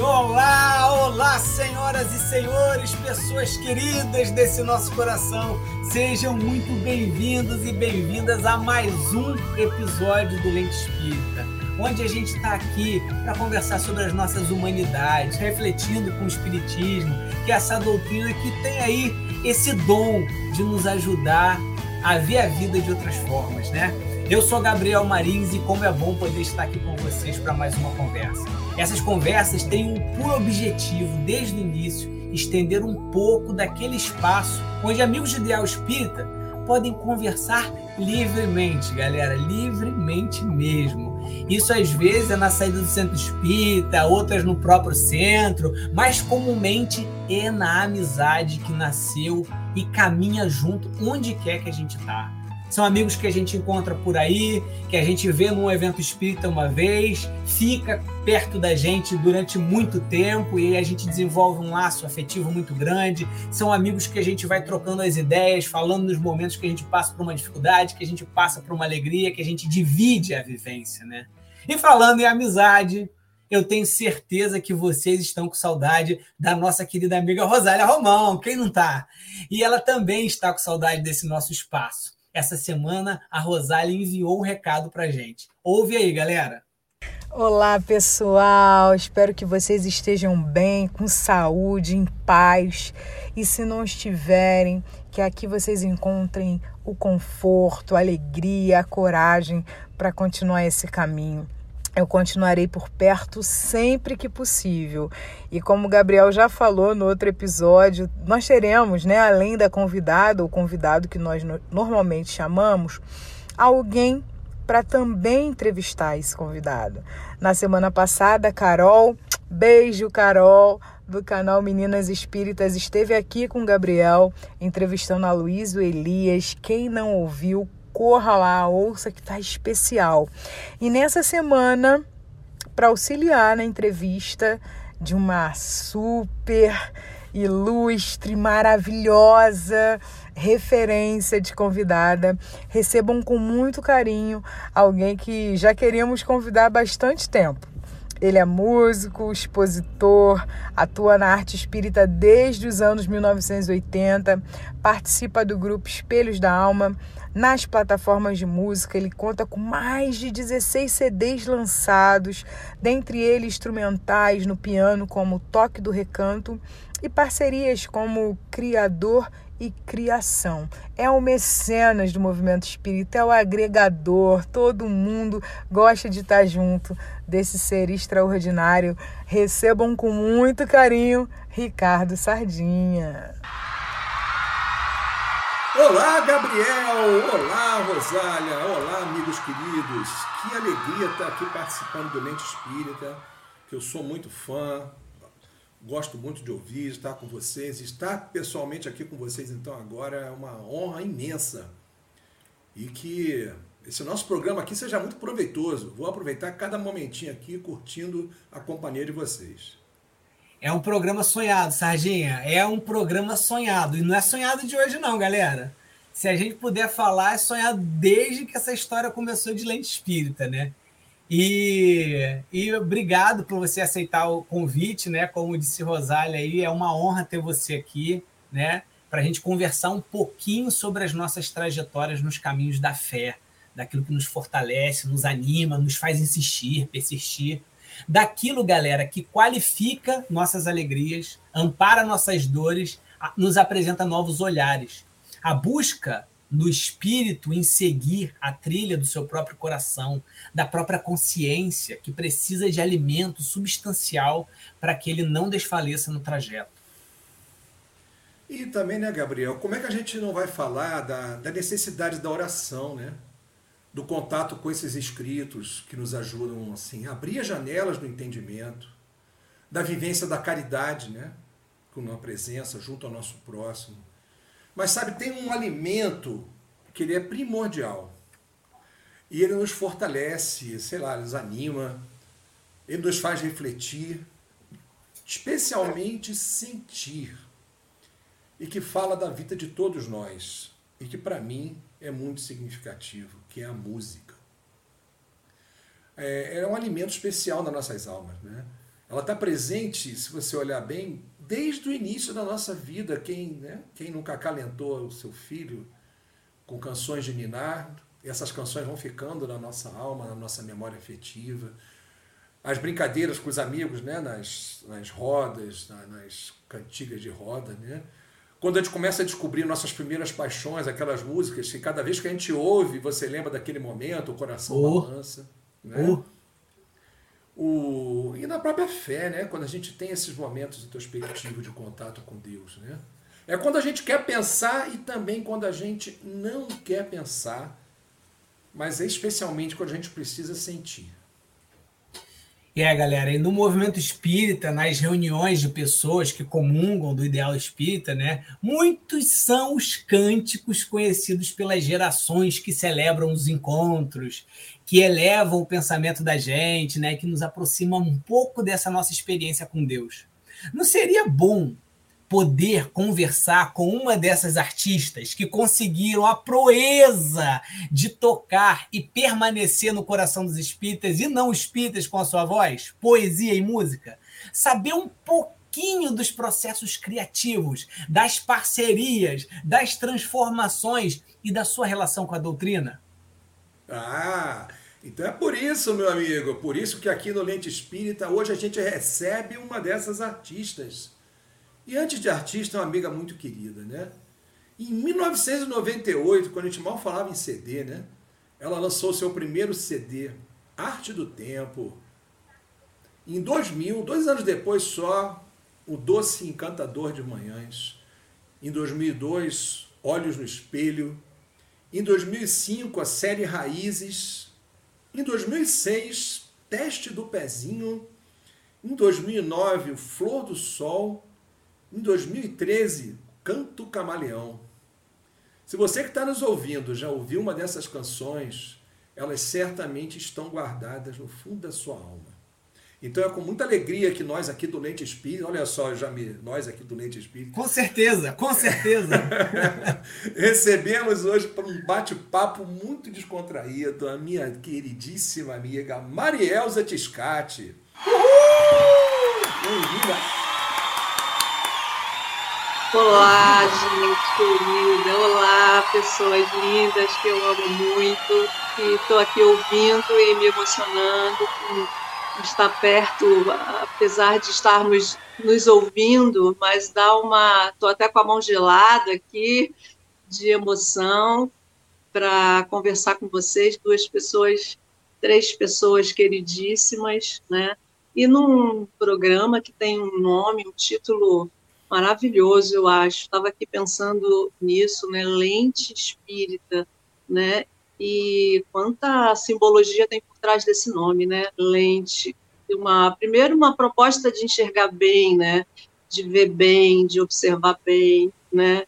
Olá, olá, senhoras e senhores, pessoas queridas desse nosso coração. Sejam muito bem-vindos e bem-vindas a mais um episódio do Lente Espírita, onde a gente está aqui para conversar sobre as nossas humanidades, refletindo com o Espiritismo, que é essa doutrina que tem aí esse dom de nos ajudar a ver a vida de outras formas, né? Eu sou Gabriel Marins e como é bom poder estar aqui com vocês para mais uma conversa. Essas conversas têm um puro objetivo, desde o início, estender um pouco daquele espaço onde amigos de ideal espírita podem conversar livremente, galera, livremente mesmo. Isso às vezes é na saída do centro espírita, outras no próprio centro, mas comumente é na amizade que nasceu e caminha junto onde quer que a gente está. São amigos que a gente encontra por aí, que a gente vê num evento espírita uma vez, fica perto da gente durante muito tempo e a gente desenvolve um laço afetivo muito grande. São amigos que a gente vai trocando as ideias, falando nos momentos que a gente passa por uma dificuldade, que a gente passa por uma alegria, que a gente divide a vivência, né? E falando em amizade, eu tenho certeza que vocês estão com saudade da nossa querida amiga Rosália Romão, quem não tá? E ela também está com saudade desse nosso espaço essa semana a Rosália enviou um recado para gente. Ouve aí, galera. Olá, pessoal. Espero que vocês estejam bem, com saúde, em paz. E se não estiverem, que aqui vocês encontrem o conforto, a alegria, a coragem para continuar esse caminho eu continuarei por perto sempre que possível. E como o Gabriel já falou no outro episódio, nós teremos, né, além da convidada ou convidado que nós normalmente chamamos, alguém para também entrevistar esse convidado. Na semana passada, Carol, beijo Carol, do canal Meninas Espíritas, esteve aqui com o Gabriel, entrevistando a Luiz Elias. Quem não ouviu, corra lá, ouça que tá especial. E nessa semana, para auxiliar na entrevista de uma super ilustre, maravilhosa referência de convidada. Recebam com muito carinho alguém que já queríamos convidar há bastante tempo. Ele é músico, expositor, atua na arte espírita desde os anos 1980, participa do grupo Espelhos da Alma, nas plataformas de música. Ele conta com mais de 16 CDs lançados, dentre eles instrumentais no piano, como Toque do Recanto, e parcerias como Criador e Criação. É o mecenas do movimento espírita, é o agregador, todo mundo gosta de estar junto desse ser extraordinário. Recebam com muito carinho Ricardo Sardinha. Olá, Gabriel! Olá, Rosália! Olá, amigos queridos! Que alegria estar aqui participando do Lente Espírita, que eu sou muito fã, gosto muito de ouvir, estar com vocês. Estar pessoalmente aqui com vocês, então, agora é uma honra imensa. E que esse nosso programa aqui seja muito proveitoso. Vou aproveitar cada momentinho aqui curtindo a companhia de vocês. É um programa sonhado, Sardinha. É um programa sonhado. E não é sonhado de hoje, não, galera. Se a gente puder falar, é sonhado desde que essa história começou de lente espírita, né? E, e obrigado por você aceitar o convite, né? Como disse Rosália aí, é uma honra ter você aqui, né? Para a gente conversar um pouquinho sobre as nossas trajetórias nos caminhos da fé, daquilo que nos fortalece, nos anima, nos faz insistir, persistir daquilo, galera, que qualifica nossas alegrias, ampara nossas dores, nos apresenta novos olhares. A busca no espírito em seguir a trilha do seu próprio coração, da própria consciência, que precisa de alimento substancial para que ele não desfaleça no trajeto. E também, né, Gabriel, como é que a gente não vai falar da, da necessidade da oração, né? Do contato com esses escritos que nos ajudam assim, a abrir as janelas do entendimento, da vivência da caridade, né? com a presença junto ao nosso próximo. Mas sabe, tem um alimento que ele é primordial. E ele nos fortalece, sei lá, nos anima, ele nos faz refletir, especialmente sentir. E que fala da vida de todos nós. E que para mim é muito significativo, que é a música. é, é um alimento especial nas nossas almas. Né? Ela está presente, se você olhar bem, desde o início da nossa vida. Quem, né? Quem nunca acalentou o seu filho com canções de Ninar, essas canções vão ficando na nossa alma, na nossa memória afetiva. As brincadeiras com os amigos, né? nas, nas rodas, nas cantigas de roda, né? Quando a gente começa a descobrir nossas primeiras paixões, aquelas músicas que cada vez que a gente ouve, você lembra daquele momento, o coração oh. balança. Né? Oh. O... E na própria fé, né? quando a gente tem esses momentos introspectivos de contato com Deus. Né? É quando a gente quer pensar e também quando a gente não quer pensar, mas é especialmente quando a gente precisa sentir. É, galera, e no movimento espírita, nas reuniões de pessoas que comungam do ideal espírita, né, muitos são os cânticos conhecidos pelas gerações que celebram os encontros, que elevam o pensamento da gente, né, que nos aproximam um pouco dessa nossa experiência com Deus. Não seria bom poder conversar com uma dessas artistas que conseguiram a proeza de tocar e permanecer no coração dos espíritas e não espíritas com a sua voz, poesia e música, saber um pouquinho dos processos criativos, das parcerias, das transformações e da sua relação com a doutrina? Ah, então é por isso, meu amigo, por isso que aqui no Lente Espírita hoje a gente recebe uma dessas artistas e antes de artista, é uma amiga muito querida, né? Em 1998, quando a gente mal falava em CD, né? Ela lançou seu primeiro CD, Arte do Tempo. Em 2000, dois anos depois só, O Doce Encantador de Manhãs. Em 2002, Olhos no Espelho. Em 2005, a série Raízes. Em 2006, Teste do Pezinho. Em 2009, Flor do Sol. Em 2013, Canto Camaleão. Se você que está nos ouvindo já ouviu uma dessas canções, elas certamente estão guardadas no fundo da sua alma. Então é com muita alegria que nós aqui do Lente Espírita, olha só, Jamir, nós aqui do Lente Espírita. Com certeza, com certeza. recebemos hoje para um bate-papo muito descontraído a minha queridíssima amiga Marielza Tiscati. Bem-vinda! Olá, gente querida. Olá, pessoas lindas que eu amo muito. E estou aqui ouvindo e me emocionando com estar perto, apesar de estarmos nos ouvindo, mas dá uma. Estou até com a mão gelada aqui de emoção para conversar com vocês, duas pessoas, três pessoas queridíssimas, né? E num programa que tem um nome, um título maravilhoso, eu acho. Estava aqui pensando nisso, né? Lente espírita, né? E quanta simbologia tem por trás desse nome, né? Lente. Uma, primeiro, uma proposta de enxergar bem, né? De ver bem, de observar bem, né?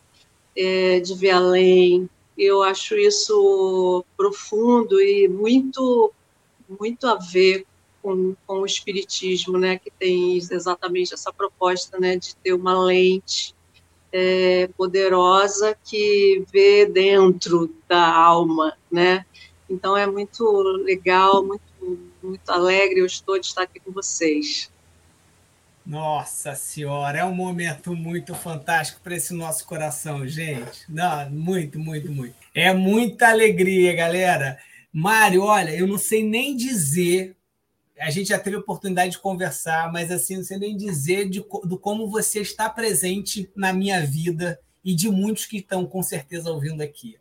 É, de ver além. Eu acho isso profundo e muito, muito a ver com, com o espiritismo, né, que tem exatamente essa proposta, né, de ter uma lente é, poderosa que vê dentro da alma, né? Então é muito legal, muito muito alegre eu estou de estar aqui com vocês. Nossa Senhora, é um momento muito fantástico para esse nosso coração, gente. Não, muito, muito, muito. É muita alegria, galera. Mário, olha, eu não sei nem dizer a gente já teve oportunidade de conversar, mas assim, não sei nem dizer de, do como você está presente na minha vida e de muitos que estão com certeza ouvindo aqui.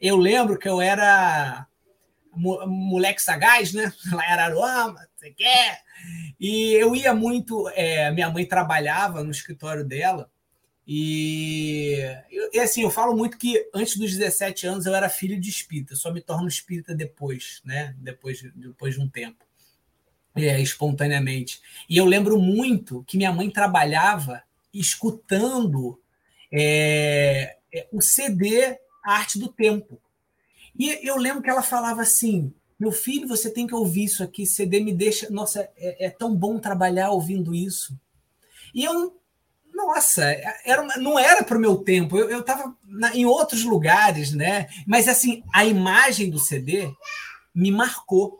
Eu lembro que eu era moleque sagaz, né? Lá em Araruama, você quer? E eu ia muito. É, minha mãe trabalhava no escritório dela. E, e, assim, eu falo muito que antes dos 17 anos eu era filho de espírita, só me torno espírita depois, né? Depois, depois de um tempo é, espontaneamente. E eu lembro muito que minha mãe trabalhava escutando é, é o CD Arte do Tempo. E eu lembro que ela falava assim: meu filho, você tem que ouvir isso aqui, CD me deixa. Nossa, é, é tão bom trabalhar ouvindo isso. E eu, nossa, era, não era para o meu tempo, eu estava em outros lugares, né? Mas assim, a imagem do CD me marcou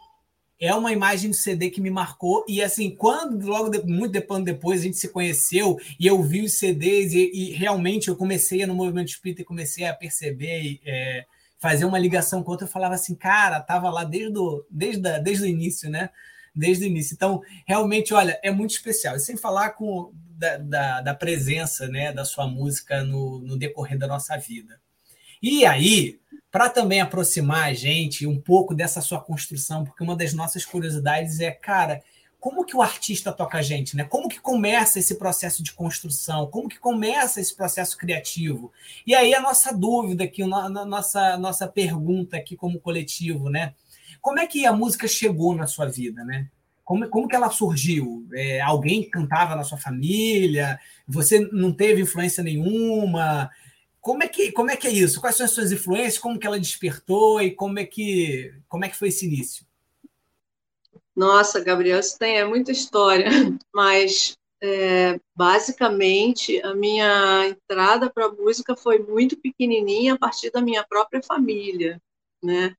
é uma imagem do CD que me marcou. E assim, quando, logo de, muito depois, depois a gente se conheceu e eu vi os CDs, e, e realmente eu comecei no movimento espírita e comecei a perceber, é, fazer uma ligação com outra, eu falava assim, cara, tava lá desde o, desde, desde o início, né? Desde o início. Então, realmente, olha, é muito especial. E sem falar com, da, da, da presença né, da sua música no, no decorrer da nossa vida. E aí, para também aproximar a gente um pouco dessa sua construção, porque uma das nossas curiosidades é, cara, como que o artista toca a gente, né? Como que começa esse processo de construção? Como que começa esse processo criativo? E aí a nossa dúvida aqui, a nossa nossa pergunta aqui como coletivo, né? Como é que a música chegou na sua vida, né? Como, como que ela surgiu? É, alguém cantava na sua família? Você não teve influência nenhuma? Como é que, como é, que é isso? Quais são as suas influências? Como que ela despertou e como é que, como é que foi esse início? Nossa, Gabriel, isso tem é muita história, mas é, basicamente a minha entrada para a música foi muito pequenininha a partir da minha própria família, né?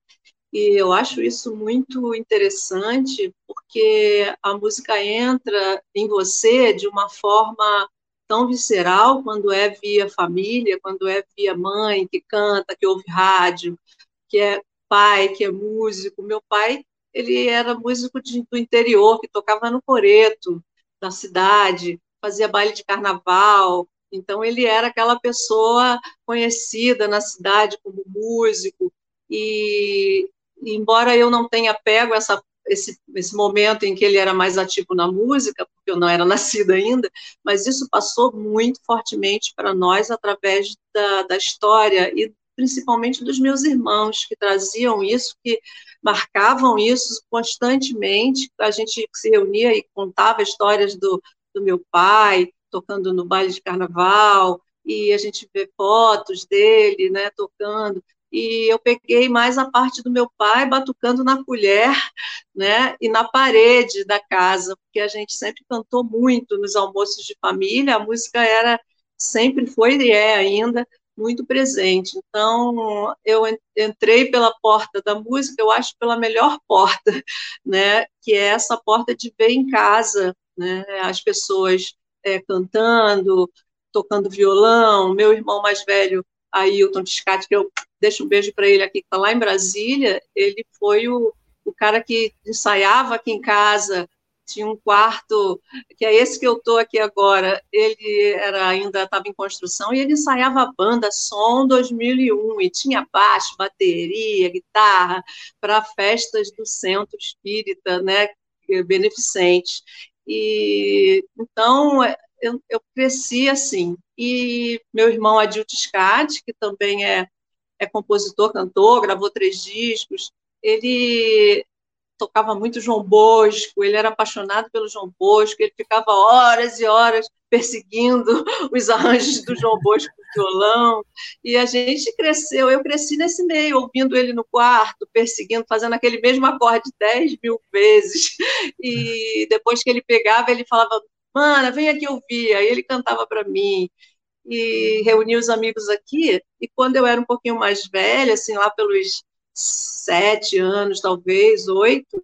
E eu acho isso muito interessante porque a música entra em você de uma forma tão visceral quando é via família, quando é via mãe que canta, que ouve rádio, que é pai, que é músico. Meu pai, ele era músico de, do interior, que tocava no coreto da cidade, fazia baile de carnaval. Então ele era aquela pessoa conhecida na cidade como músico e embora eu não tenha pego essa esse, esse momento em que ele era mais ativo na música, porque eu não era nascida ainda, mas isso passou muito fortemente para nós através da, da história e principalmente dos meus irmãos, que traziam isso, que marcavam isso constantemente. A gente se reunia e contava histórias do, do meu pai, tocando no baile de carnaval, e a gente vê fotos dele, né, tocando e eu peguei mais a parte do meu pai batucando na colher, né, e na parede da casa, porque a gente sempre cantou muito nos almoços de família, a música era sempre foi e é ainda muito presente. Então, eu entrei pela porta da música, eu acho pela melhor porta, né, que é essa porta de ver em casa, né, as pessoas é, cantando, tocando violão, meu irmão mais velho Ailton Tiscati, que eu deixo um beijo para ele aqui, que está lá em Brasília, ele foi o, o cara que ensaiava aqui em casa, tinha um quarto, que é esse que eu estou aqui agora, ele era ainda estava em construção, e ele ensaiava a banda Som 2001, e tinha baixo, bateria, guitarra, para festas do Centro Espírita, né, beneficente. E, então, eu, eu cresci assim. E meu irmão Adil Tiscati, que também é, é compositor, cantor, gravou três discos, ele tocava muito João Bosco, ele era apaixonado pelo João Bosco, ele ficava horas e horas perseguindo os arranjos do João Bosco no violão, e a gente cresceu, eu cresci nesse meio, ouvindo ele no quarto, perseguindo, fazendo aquele mesmo acorde dez mil vezes, e depois que ele pegava, ele falava, mana, vem aqui ouvir. Aí ele cantava para mim e reunia os amigos aqui. E quando eu era um pouquinho mais velha, assim, lá pelos sete anos, talvez, oito,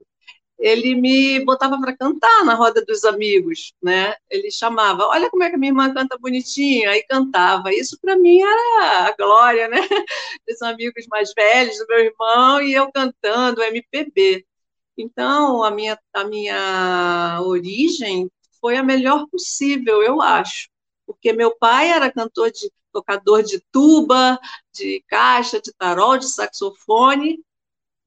ele me botava para cantar na roda dos amigos, né? Ele chamava, olha como é que a minha irmã canta bonitinho, aí cantava. Isso para mim era a glória, né? Dos amigos mais velhos, do meu irmão, e eu cantando MPB. Então, a minha, a minha origem foi a melhor possível, eu acho. Porque meu pai era cantor de tocador de tuba, de caixa, de tarol, de saxofone,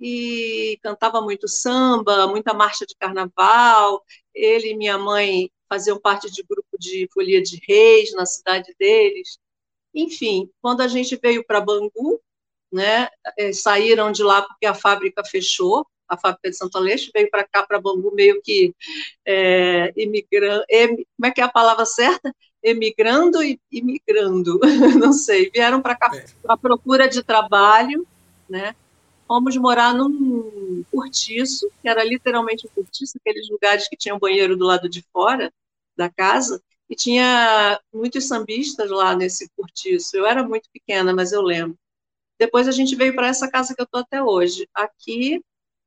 e cantava muito samba, muita marcha de carnaval. Ele e minha mãe faziam parte de grupo de folia de reis na cidade deles. Enfim, quando a gente veio para Bangu, né, eh, saíram de lá porque a fábrica fechou, a fábrica de Santo Aleixo, veio para cá, para Bangu, meio que é, imigrando, em, como é que é a palavra certa? Emigrando e imigrando, não sei, vieram para cá é. à procura de trabalho, né? Fomos morar num cortiço, que era literalmente um cortiço, aqueles lugares que tinham banheiro do lado de fora da casa, e tinha muitos sambistas lá nesse cortiço. Eu era muito pequena, mas eu lembro. Depois a gente veio para essa casa que eu estou até hoje. Aqui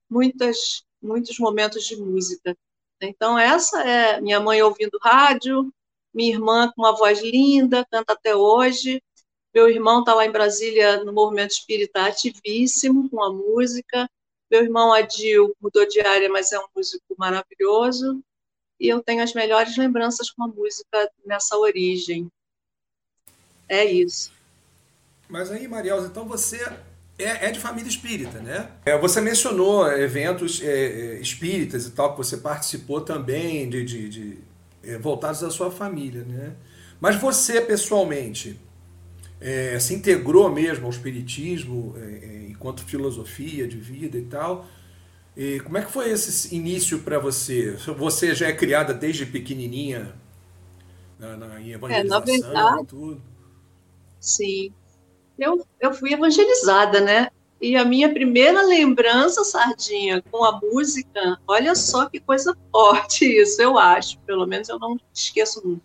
muitas muitos momentos de música. Então, essa é minha mãe ouvindo rádio, minha irmã com uma voz linda, canta até hoje. Meu irmão está lá em Brasília no movimento espírita ativíssimo com a música. Meu irmão Adil mudou de área, mas é um músico maravilhoso. E eu tenho as melhores lembranças com a música nessa origem. É isso. Mas aí, Marielza, então você é, é, de família espírita, né? É, você mencionou eventos é, é, espíritas e tal, que você participou também de, de, de voltados à sua família, né? Mas você, pessoalmente, é, se integrou mesmo ao espiritismo enquanto filosofia de vida e tal? E como é que foi esse início para você? Você já é criada desde pequenininha na, na em evangelização é, na verdade, tudo? Sim eu, eu fui evangelizada, né? E a minha primeira lembrança, Sardinha, com a música, olha só que coisa forte isso, eu acho, pelo menos eu não esqueço nunca.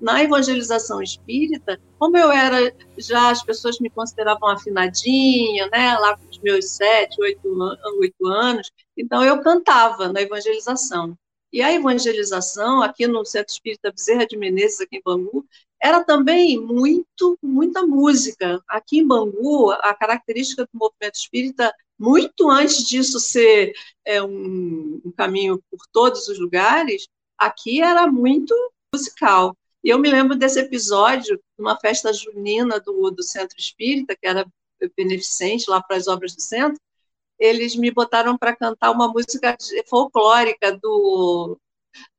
Na evangelização espírita, como eu era, já as pessoas me consideravam afinadinha, né, lá com os meus sete, oito, oito anos, então eu cantava na evangelização. E a evangelização, aqui no Centro Espírita Bezerra de Menezes, aqui em Bangu, era também muito, muita música. Aqui em Bangu, a característica do movimento espírita, muito antes disso ser é, um, um caminho por todos os lugares, aqui era muito musical. E eu me lembro desse episódio, numa festa junina do, do Centro Espírita, que era beneficente lá para as obras do centro, eles me botaram para cantar uma música folclórica do,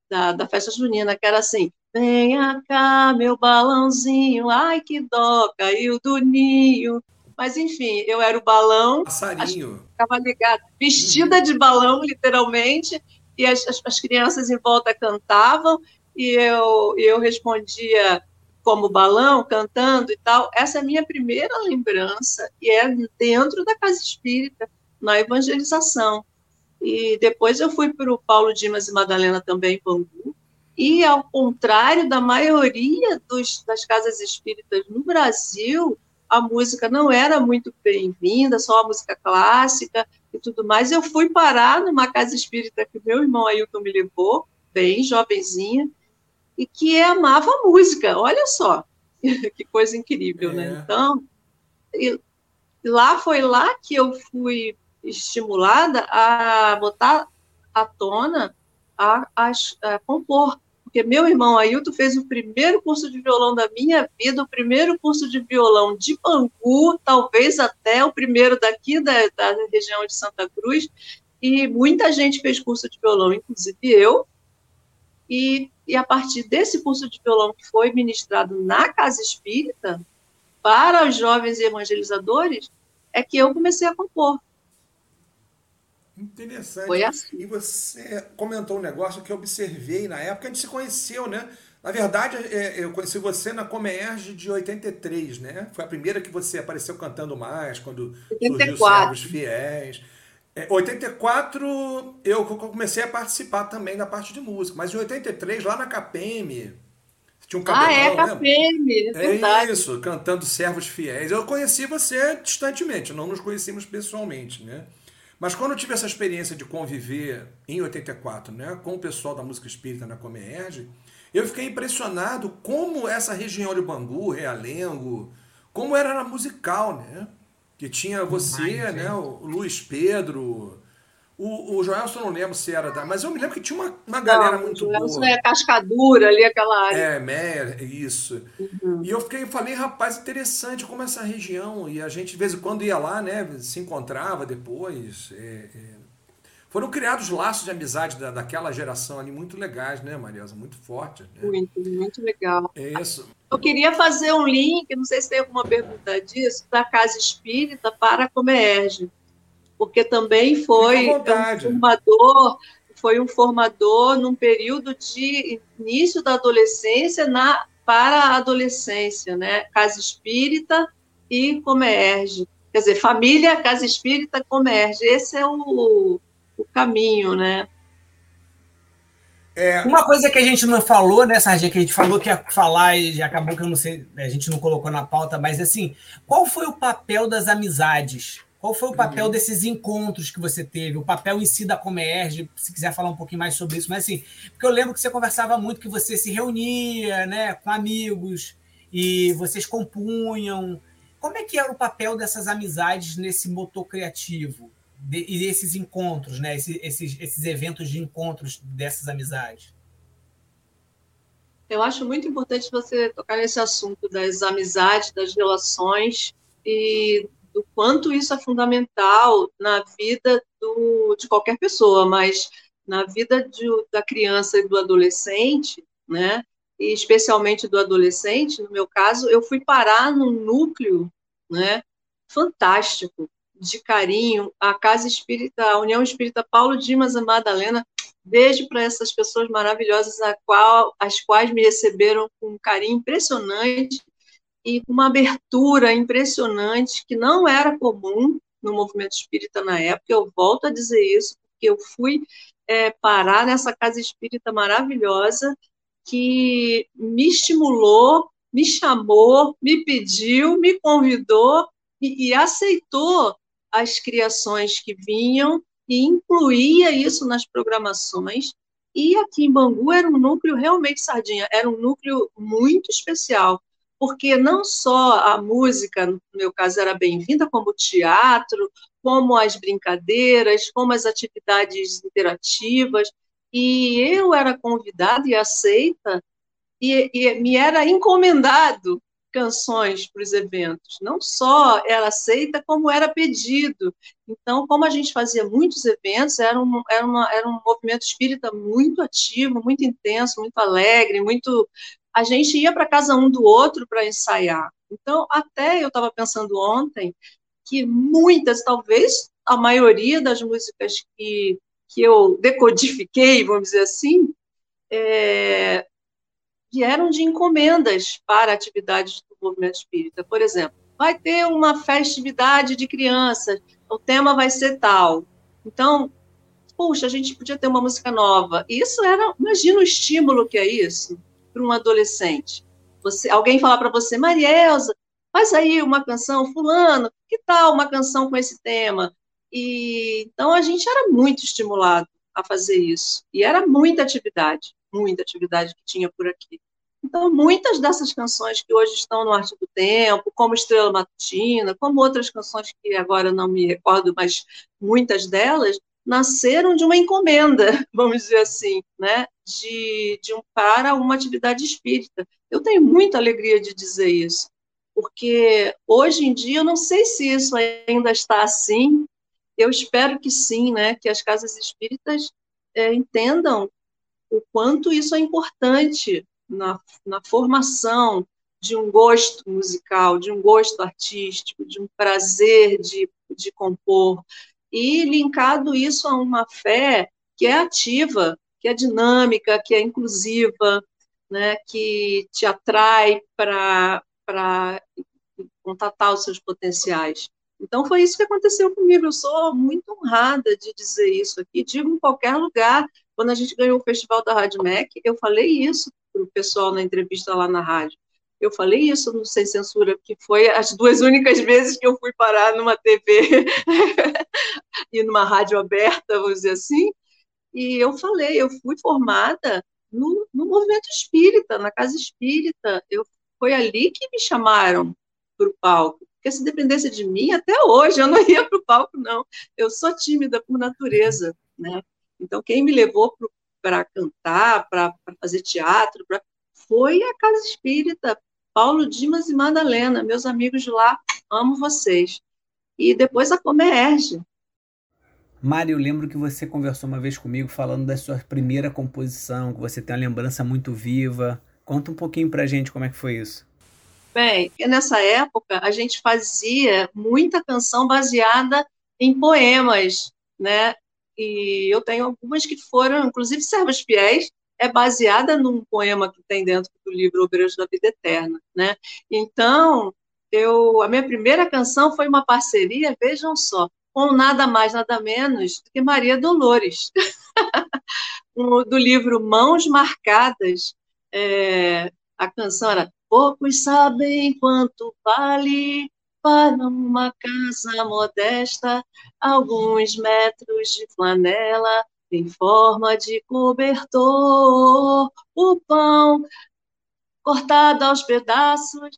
da, da festa junina, que era assim, Venha cá, meu balãozinho, ai que dó, caiu do ninho. Mas enfim, eu era o balão. Passarinho. Ficava ligada, vestida uhum. de balão, literalmente, e as, as, as, crianças em volta cantavam, e eu, eu respondia como balão, cantando e tal. Essa é a minha primeira lembrança, e é dentro da casa espírita, na evangelização. E depois eu fui para o Paulo Dimas e Madalena também em Bangu, e, ao contrário da maioria dos, das casas espíritas no Brasil, a música não era muito bem-vinda, só a música clássica e tudo mais. Eu fui parar numa casa espírita que meu irmão Ailton me levou, bem jovenzinha, e que amava a música. Olha só, que coisa incrível, né? é. né? Então, lá foi lá que eu fui estimulada a botar à tona a, a, a compor porque meu irmão Ailton fez o primeiro curso de violão da minha vida, o primeiro curso de violão de Bangu, talvez até o primeiro daqui da, da região de Santa Cruz, e muita gente fez curso de violão, inclusive eu, e, e a partir desse curso de violão que foi ministrado na Casa Espírita, para os jovens evangelizadores, é que eu comecei a compor. Interessante. Foi assim. E você comentou um negócio que eu observei na época, a gente se conheceu, né? Na verdade, é, eu conheci você na Comerge de 83, né? Foi a primeira que você apareceu cantando mais, quando 84. surgiu Servos Fiéis. É, 84 eu comecei a participar também da parte de música, mas em 83, lá na KPM, tinha um cabelão, Ah, é, KPM, é verdade. É isso, cantando Servos Fiéis. Eu conheci você distantemente, não nos conhecíamos pessoalmente, né? Mas quando eu tive essa experiência de conviver em 84 né, com o pessoal da música espírita na Comerge, eu fiquei impressionado como essa região de Bangu, Realengo, como era musical, né? Que tinha você, né, o Luiz Pedro, o, o Joelson não lembro se era da. Mas eu me lembro que tinha uma, uma galera não, muito o Joelson boa. é cascadura ali, aquela área. É, Meyer, isso. Uhum. E eu fiquei, falei, rapaz, interessante como essa região. E a gente de vez em quando ia lá, né? Se encontrava depois. É, é. Foram criados laços de amizade da, daquela geração ali muito legais, né, Mariasa? Muito forte. Né? Muito, muito legal. É isso. Eu queria fazer um link, não sei se tem alguma pergunta disso, da Casa Espírita para a Comerge porque também foi um formador, foi um formador num período de início da adolescência na para a adolescência, né? Casa Espírita e Comerge. Quer dizer, família, Casa Espírita, Comerge. Esse é o, o caminho, né? É... Uma coisa que a gente não falou, né, Sargento, que a gente falou que ia falar e acabou que eu não sei, a gente não colocou na pauta, mas assim, qual foi o papel das amizades Qual foi o papel uhum. desses encontros que você teve? O papel em si da Comerge, se quiser falar um pouquinho mais sobre isso, mas assim, porque eu lembro que você conversava muito, que você se reunia, né, com amigos e vocês compunham. Como é que era o papel dessas amizades nesse motor criativo? De, e esses encontros, né? Esses, esses, esses eventos de encontros dessas amizades? Eu acho muito importante você tocar nesse assunto das amizades, das relações e do quanto isso é fundamental na vida do, de qualquer pessoa, mas na vida de, da criança e do adolescente, né? E especialmente do adolescente, no meu caso, eu fui parar num núcleo, né? Fantástico, de carinho, a Casa Espírita, a União Espírita Paulo Dimas e Madalena. Beijo para essas pessoas maravilhosas, a qual, as quais me receberam com um carinho impressionante e com uma abertura impressionante que não era comum no movimento espírita na época. Eu volto a dizer isso, porque eu fui é, parar nessa casa espírita maravilhosa que me estimulou, me chamou, me pediu, me convidou e, e aceitou as criações que vinham e incluía isso nas programações. E aqui em Bangu era um núcleo realmente sardinha, era um núcleo muito especial porque não só a música, no meu caso, era bem-vinda, como o teatro, como as brincadeiras, como as atividades interativas, e eu era convidada e aceita, e, e me era encomendado canções para os eventos. Não só era aceita, como era pedido. Então, como a gente fazia muitos eventos, era um, era uma, era um movimento espírita muito ativo, muito intenso, muito alegre, muito a gente ia para casa um do outro para ensaiar. Então, até eu estava pensando ontem que muitas, talvez a maioria das músicas que, que eu decodifiquei, vamos dizer assim, é, vieram de encomendas para atividades do movimento espírita. Por exemplo, vai ter uma festividade de crianças, o tema vai ser tal. Então, puxa, a gente podia ter uma música nova. Isso era, imagina o estímulo que é isso para um adolescente. Você, alguém falar para você, Maria Elza, faz aí uma canção, fulano, que tal uma canção com esse tema? E então a gente era muito estimulado a fazer isso. E era muita atividade, muita atividade que tinha por aqui. Então, muitas dessas canções que hoje estão no Arte do Tempo, como Estrela Matutina, como outras canções que agora não me recordo, mas muitas delas, nasceram de uma encomenda, vamos dizer assim, né? de, de um, para uma atividade espírita. Eu tenho muita alegria de dizer isso, porque hoje em dia eu não sei se isso ainda está assim. Eu espero que sim, né? Que as casas espíritas é, entendam o quanto isso é importante na, na formação de um gosto musical, de um gosto artístico, de um prazer de, de compor, e linkado isso a uma fé que é ativa, que é dinâmica, que é inclusiva, né, que te atrai para contatar os seus potenciais. Então, foi isso que aconteceu comigo. Eu sou muito honrada de dizer isso aqui, digo em qualquer lugar. Quando a gente ganhou o festival da Rádio eu falei isso para o pessoal na entrevista lá na rádio. Eu falei isso no Sem Censura, que foi as duas únicas vezes que eu fui parar numa TV e numa rádio aberta, vamos dizer assim, e eu falei, eu fui formada no, no movimento espírita, na casa espírita. Eu, foi ali que me chamaram para o palco. Porque se dependesse de mim, até hoje eu não ia para o palco, não. Eu sou tímida por natureza, né? Então, quem me levou para cantar, para fazer teatro, pra, foi a Casa Espírita, Paulo Dimas e Madalena, meus amigos de lá, amo vocês. E depois a Comerge, Mário, eu lembro que você conversou uma vez comigo falando da sua primeira composição, que você tem uma lembrança muito viva. Conta um pouquinho pra gente como é que foi isso. Bem, nessa época a gente fazia muita canção baseada em poemas, né? E eu tenho algumas que foram, inclusive Servos Fiéis, é baseada num poema que tem dentro do livro Obreiros da Vida Eterna, né? Então, eu, a minha primeira canção foi uma parceria, vejam só, com nada mais, nada menos do que Maria Dolores, do livro Mãos Marcadas. É, a canção era Poucos sabem quanto vale para uma casa modesta, alguns metros de flanela em forma de cobertor, o pão cortado aos pedaços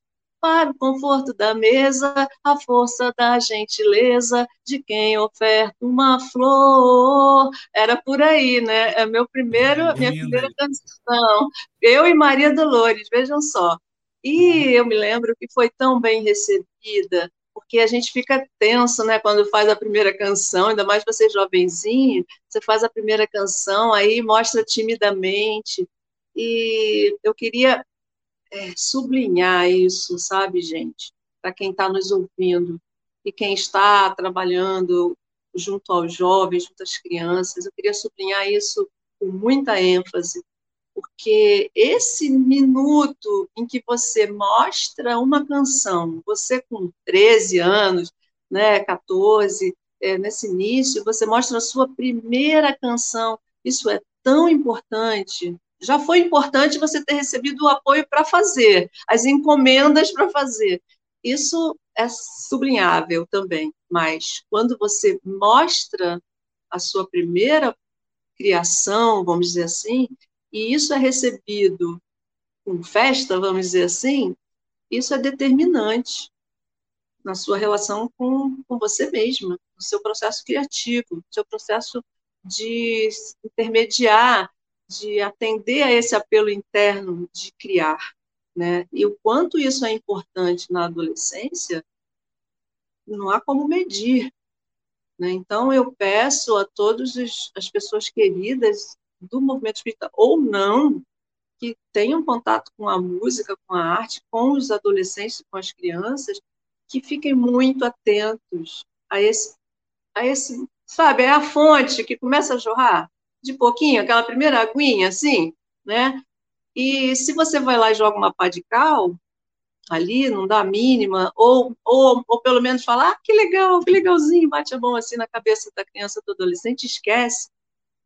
para o conforto da mesa, a força da gentileza de quem oferta uma flor. Era por aí, né? É meu primeiro, minha primeira canção. Eu e Maria Dolores, vejam só. E eu me lembro que foi tão bem recebida, porque a gente fica tenso, né, quando faz a primeira canção, ainda mais você jovenzinho, você faz a primeira canção, aí mostra timidamente. E eu queria é, sublinhar isso, sabe, gente? Para quem está nos ouvindo e quem está trabalhando junto aos jovens, junto às crianças, eu queria sublinhar isso com muita ênfase, porque esse minuto em que você mostra uma canção, você com 13 anos, né, 14, é, nesse início, você mostra a sua primeira canção, isso é tão importante, já foi importante você ter recebido o apoio para fazer, as encomendas para fazer. Isso é sublinhável também, mas quando você mostra a sua primeira criação, vamos dizer assim, e isso é recebido com festa, vamos dizer assim, isso é determinante na sua relação com, com você mesma, no seu processo criativo, no seu processo de intermediar de atender a esse apelo interno de criar, né? E o quanto isso é importante na adolescência, não há como medir. Né? Então, eu peço a todas as pessoas queridas do movimento espírita, ou não, que tenham contato com a música, com a arte, com os adolescentes, com as crianças, que fiquem muito atentos a esse, a esse, sabe, é a fonte que começa a jorrar, de pouquinho, aquela primeira aguinha, assim, né? E se você vai lá e joga uma pá de cal, ali, não dá a mínima, ou, ou, ou pelo menos falar, ah, que legal, que legalzinho, bate a mão assim na cabeça da criança, do adolescente, esquece.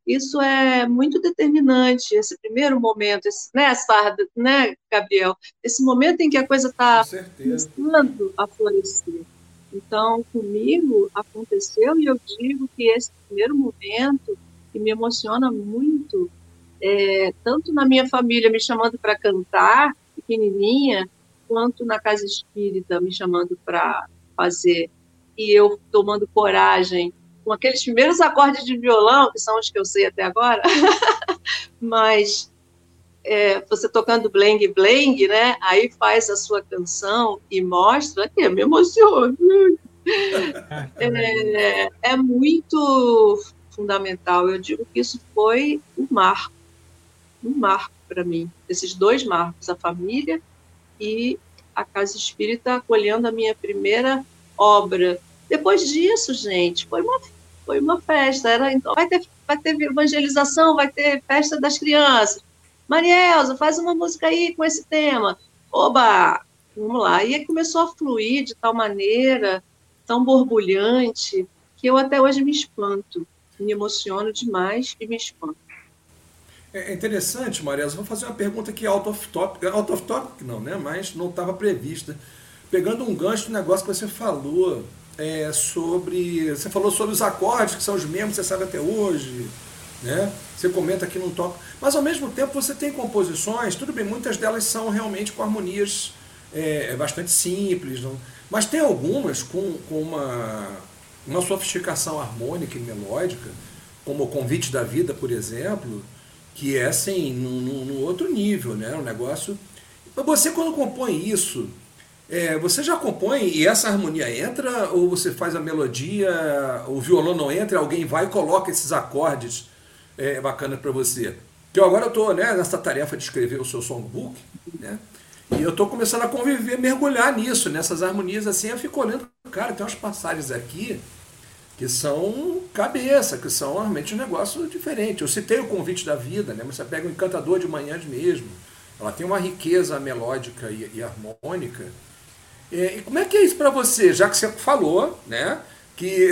Isso é muito determinante, esse primeiro momento, esse, né, Sarda, né, Gabriel? Esse momento em que a coisa está começando a florescer. Então, comigo aconteceu, e eu digo que esse primeiro momento que me emociona muito, é, tanto na minha família me chamando para cantar, pequenininha, quanto na casa espírita me chamando para fazer, e eu tomando coragem, com aqueles primeiros acordes de violão, que são os que eu sei até agora, mas é, você tocando Bleng Bleng, né? Aí faz a sua canção e mostra, que me emociona. é, é muito fundamental. Eu digo que isso foi um marco, um marco para mim. Esses dois marcos, a família e a casa espírita acolhendo a minha primeira obra. Depois disso, gente, foi uma foi uma festa. Era então vai ter vai ter evangelização, vai ter festa das crianças. Marielza, faz uma música aí com esse tema. Oba, vamos lá. E aí começou a fluir de tal maneira, tão borbulhante, que eu até hoje me espanto me emociono demais e me espanto. É, é interessante, Mariela, vou fazer uma pergunta aqui out of topic, out of topic não, né? Mas não estava prevista. Pegando um gancho do negócio que você falou é, sobre. Você falou sobre os acordes, que são os mesmos, você sabe até hoje. Né? Você comenta aqui num tópico. Mas ao mesmo tempo você tem composições, tudo bem, muitas delas são realmente com harmonias é, bastante simples, não? mas tem algumas com, com uma uma sofisticação harmônica e melódica, como o Convite da Vida, por exemplo, que é assim, no outro nível, né? Um negócio. Você quando compõe isso, é, você já compõe e essa harmonia entra, ou você faz a melodia, o violão não entra, alguém vai e coloca esses acordes é, bacana para você? Que eu agora estou né, nessa tarefa de escrever o seu songbook, né? E eu estou começando a conviver, mergulhar nisso, nessas harmonias assim, eu fico olhando, cara, tem umas passagens aqui que são cabeça, que são realmente um negócio diferente. Eu citei o convite da vida, né? Você pega o Encantador de Manhãs mesmo, ela tem uma riqueza melódica e, e harmônica. E, e, como é que é isso para você? Já que você falou, né? Que,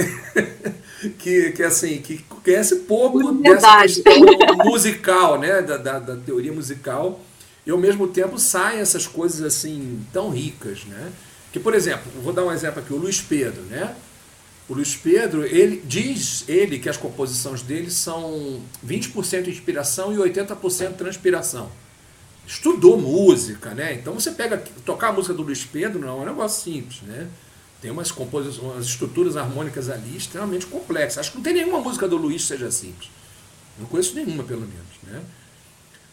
que, que assim, que conhece pouco dessa questão musical, né? Da, da, da, teoria musical, e ao mesmo tempo saem essas coisas assim tão ricas, né? Que, por exemplo, vou dar um exemplo aqui, o Luiz Pedro, né? O Luiz Pedro, ele diz ele que as composições dele são 20% inspiração e 80% transpiração. Estudou música, né? Então você pega tocar a música do Luiz Pedro não é um negócio simples, né? Tem umas composições, umas estruturas harmônicas ali extremamente complexas. Acho que não tem nenhuma música do Luiz que seja simples. Não conheço nenhuma, pelo menos, né?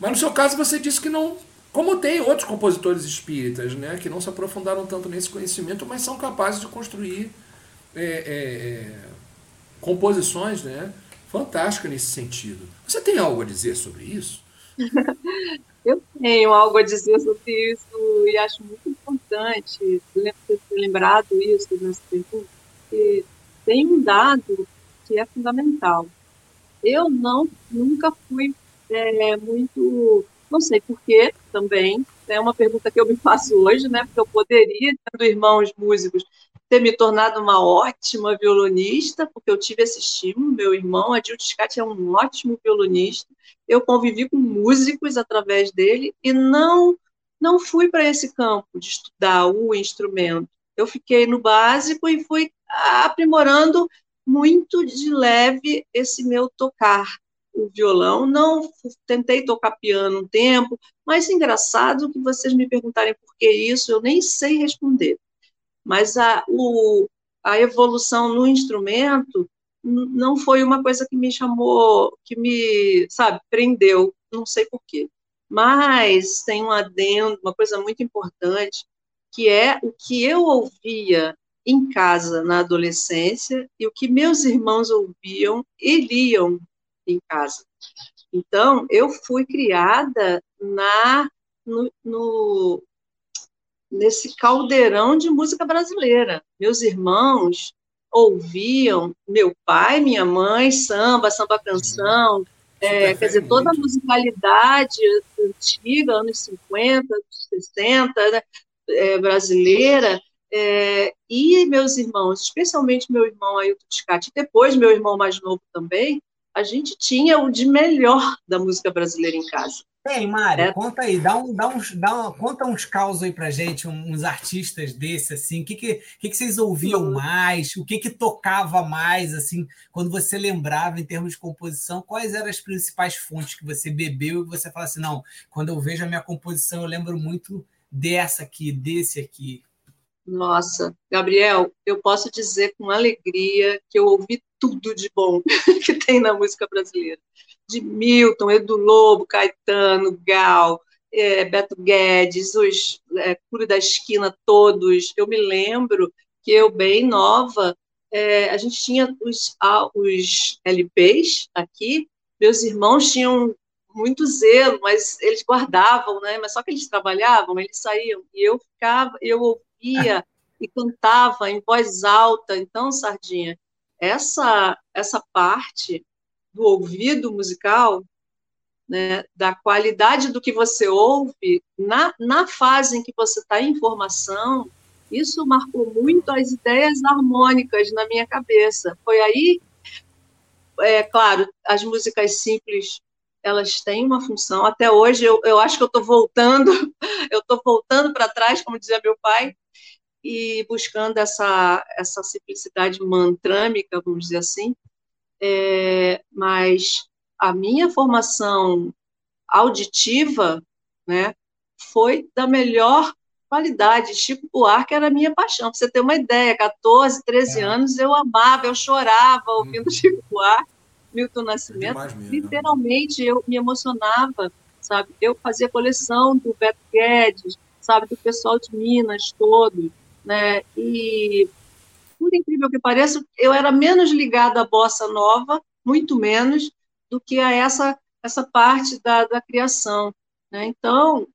Mas no seu caso você disse que não, como tem outros compositores espíritas, né, que não se aprofundaram tanto nesse conhecimento, mas são capazes de construir é, é, é, composições né, fantásticas nesse sentido. Você tem algo a dizer sobre isso? Eu tenho algo a dizer sobre isso e acho muito importante ter lembrado isso nessa pergunta, porque tem um dado que é fundamental. Eu não nunca fui é, muito, não sei porquê também, é uma pergunta que eu me faço hoje, né? Porque eu poderia, tendo irmãos músicos, ter me tornado uma ótima violonista, porque eu tive esse estímulo. Meu irmão, Adil Tiscati, é um ótimo violonista. Eu convivi com músicos através dele e não não fui para esse campo de estudar o instrumento. Eu fiquei no básico e fui aprimorando muito de leve esse meu tocar o violão. Não tentei tocar piano um tempo, mas engraçado que vocês me perguntarem por que isso, eu nem sei responder. Mas a, o, a evolução no instrumento não foi uma coisa que me chamou, que me, sabe, prendeu, não sei por quê. Mas tem um adendo, uma coisa muito importante, que é o que eu ouvia em casa na adolescência e o que meus irmãos ouviam e liam em casa. Então, eu fui criada na no, no, nesse caldeirão de música brasileira. Meus irmãos ouviam, meu pai, minha mãe, samba, samba canção, é, quer dizer, toda a musicalidade antiga, anos 50, 60, né, é, brasileira, é, e meus irmãos, especialmente meu irmão Ailton Tiscati, depois meu irmão mais novo também, a gente tinha o de melhor da música brasileira em casa. Tem, Mário, é. conta aí, dá um, dá uns, dá uma, conta uns causos aí pra gente, uns artistas desse, assim, o que, que, que, que vocês ouviam mais, o que, que tocava mais, assim, quando você lembrava em termos de composição, quais eram as principais fontes que você bebeu e você fala assim, não, quando eu vejo a minha composição, eu lembro muito dessa aqui, desse aqui. Nossa, Gabriel, eu posso dizer com alegria que eu ouvi tudo de bom que tem na música brasileira. De Milton, Edu Lobo, Caetano, Gal, é, Beto Guedes, os é, Curo da Esquina todos. Eu me lembro que eu, bem nova, é, a gente tinha os, os LPs aqui, meus irmãos tinham muito zelo, mas eles guardavam, né? Mas só que eles trabalhavam, eles saíam e eu ficava, eu e cantava em voz alta. Então, Sardinha, essa essa parte do ouvido musical, né, da qualidade do que você ouve na, na fase em que você está em formação, isso marcou muito as ideias harmônicas na minha cabeça. Foi aí, é claro, as músicas simples elas têm uma função. Até hoje eu, eu acho que eu estou voltando, eu estou voltando para trás, como dizia meu pai, e buscando essa, essa simplicidade mantrâmica, vamos dizer assim, é, mas a minha formação auditiva né, foi da melhor qualidade. Chico Buarque era a minha paixão. Para você ter uma ideia, 14, 13 é. anos, eu amava, eu chorava ouvindo hum. Chico Buarque, Milton Nascimento. Literalmente, eu me emocionava, sabe? Eu fazia coleção do Beto Guedes, sabe? Do pessoal de Minas todo né? E por incrível que pareça, eu era menos ligada à bossa nova, muito menos do que a essa essa parte da, da criação, né? Então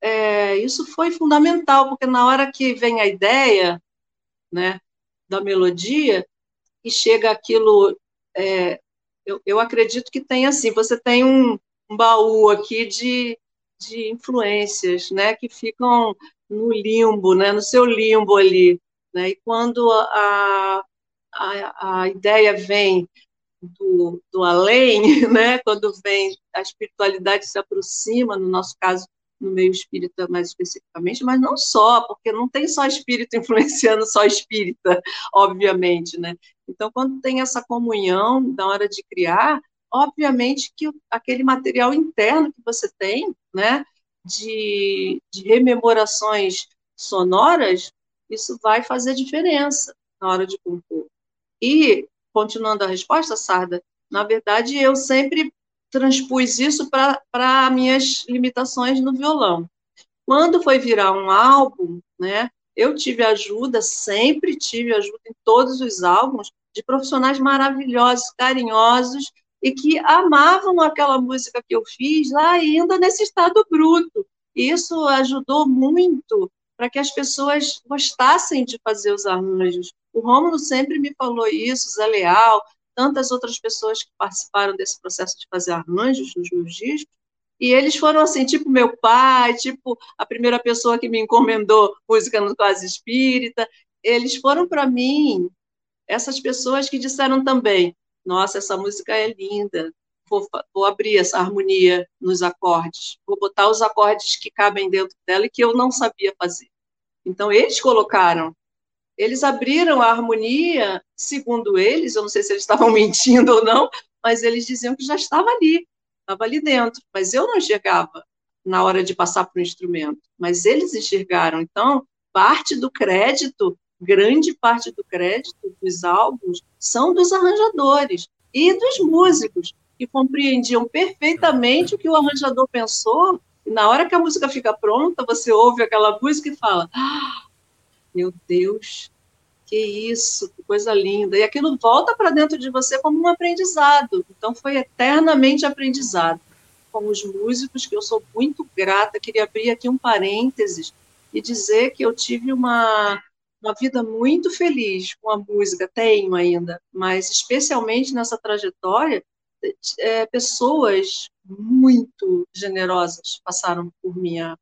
é, isso foi fundamental porque na hora que vem a ideia, né, da melodia e chega aquilo, é, eu, eu acredito que tem assim, você tem um, um baú aqui de, de influências, né, que ficam no limbo, né, no seu limbo ali. Né, e quando a, a, a ideia vem do, do além, né, quando vem a espiritualidade se aproxima, no nosso caso, no meio espírita mais especificamente, mas não só, porque não tem só espírito influenciando só espírita, obviamente, né? Então, quando tem essa comunhão na hora de criar, obviamente que aquele material interno que você tem, né, de, de rememorações sonoras, isso vai fazer diferença na hora de compor. E, continuando a resposta, Sarda, na verdade, eu sempre transpus isso para minhas limitações no violão. Quando foi virar um álbum, né, eu tive ajuda, sempre tive ajuda em todos os álbuns, de profissionais maravilhosos, carinhosos, e que amavam aquela música que eu fiz lá ainda nesse estado bruto. E isso ajudou muito para que as pessoas gostassem de fazer os arranjos. O Rômulo sempre me falou isso, Zé Leal, tantas outras pessoas que participaram desse processo de fazer arranjos nos meus discos, e eles foram assim, tipo meu pai, tipo a primeira pessoa que me encomendou música no Quase Espírita. Eles foram para mim essas pessoas que disseram também: nossa, essa música é linda, vou, vou, abrir essa harmonia nos acordes, vou botar os acordes que cabem dentro dela e que eu não sabia fazer. Então, eles colocaram eles abriram a harmonia, segundo eles, eu não sei se eles estavam mentindo ou não, mas eles diziam que já estava ali, estava ali dentro, mas eu não enxergava na hora de passar para o instrumento, mas eles enxergaram. Então, parte do crédito, grande parte do crédito dos álbuns são dos arranjadores e dos músicos, que compreendiam perfeitamente o que o arranjador pensou, e na hora que a música fica pronta, você ouve aquela música e fala: ah, meu Deus, que isso, que coisa linda. E aquilo volta para dentro de você como um aprendizado. Então foi eternamente aprendizado. Com os músicos, que eu sou muito grata, queria abrir aqui um parênteses e dizer que eu tive uma, uma vida muito feliz com a música, tenho ainda, mas especialmente nessa trajetória, é, pessoas muito generosas passaram por minha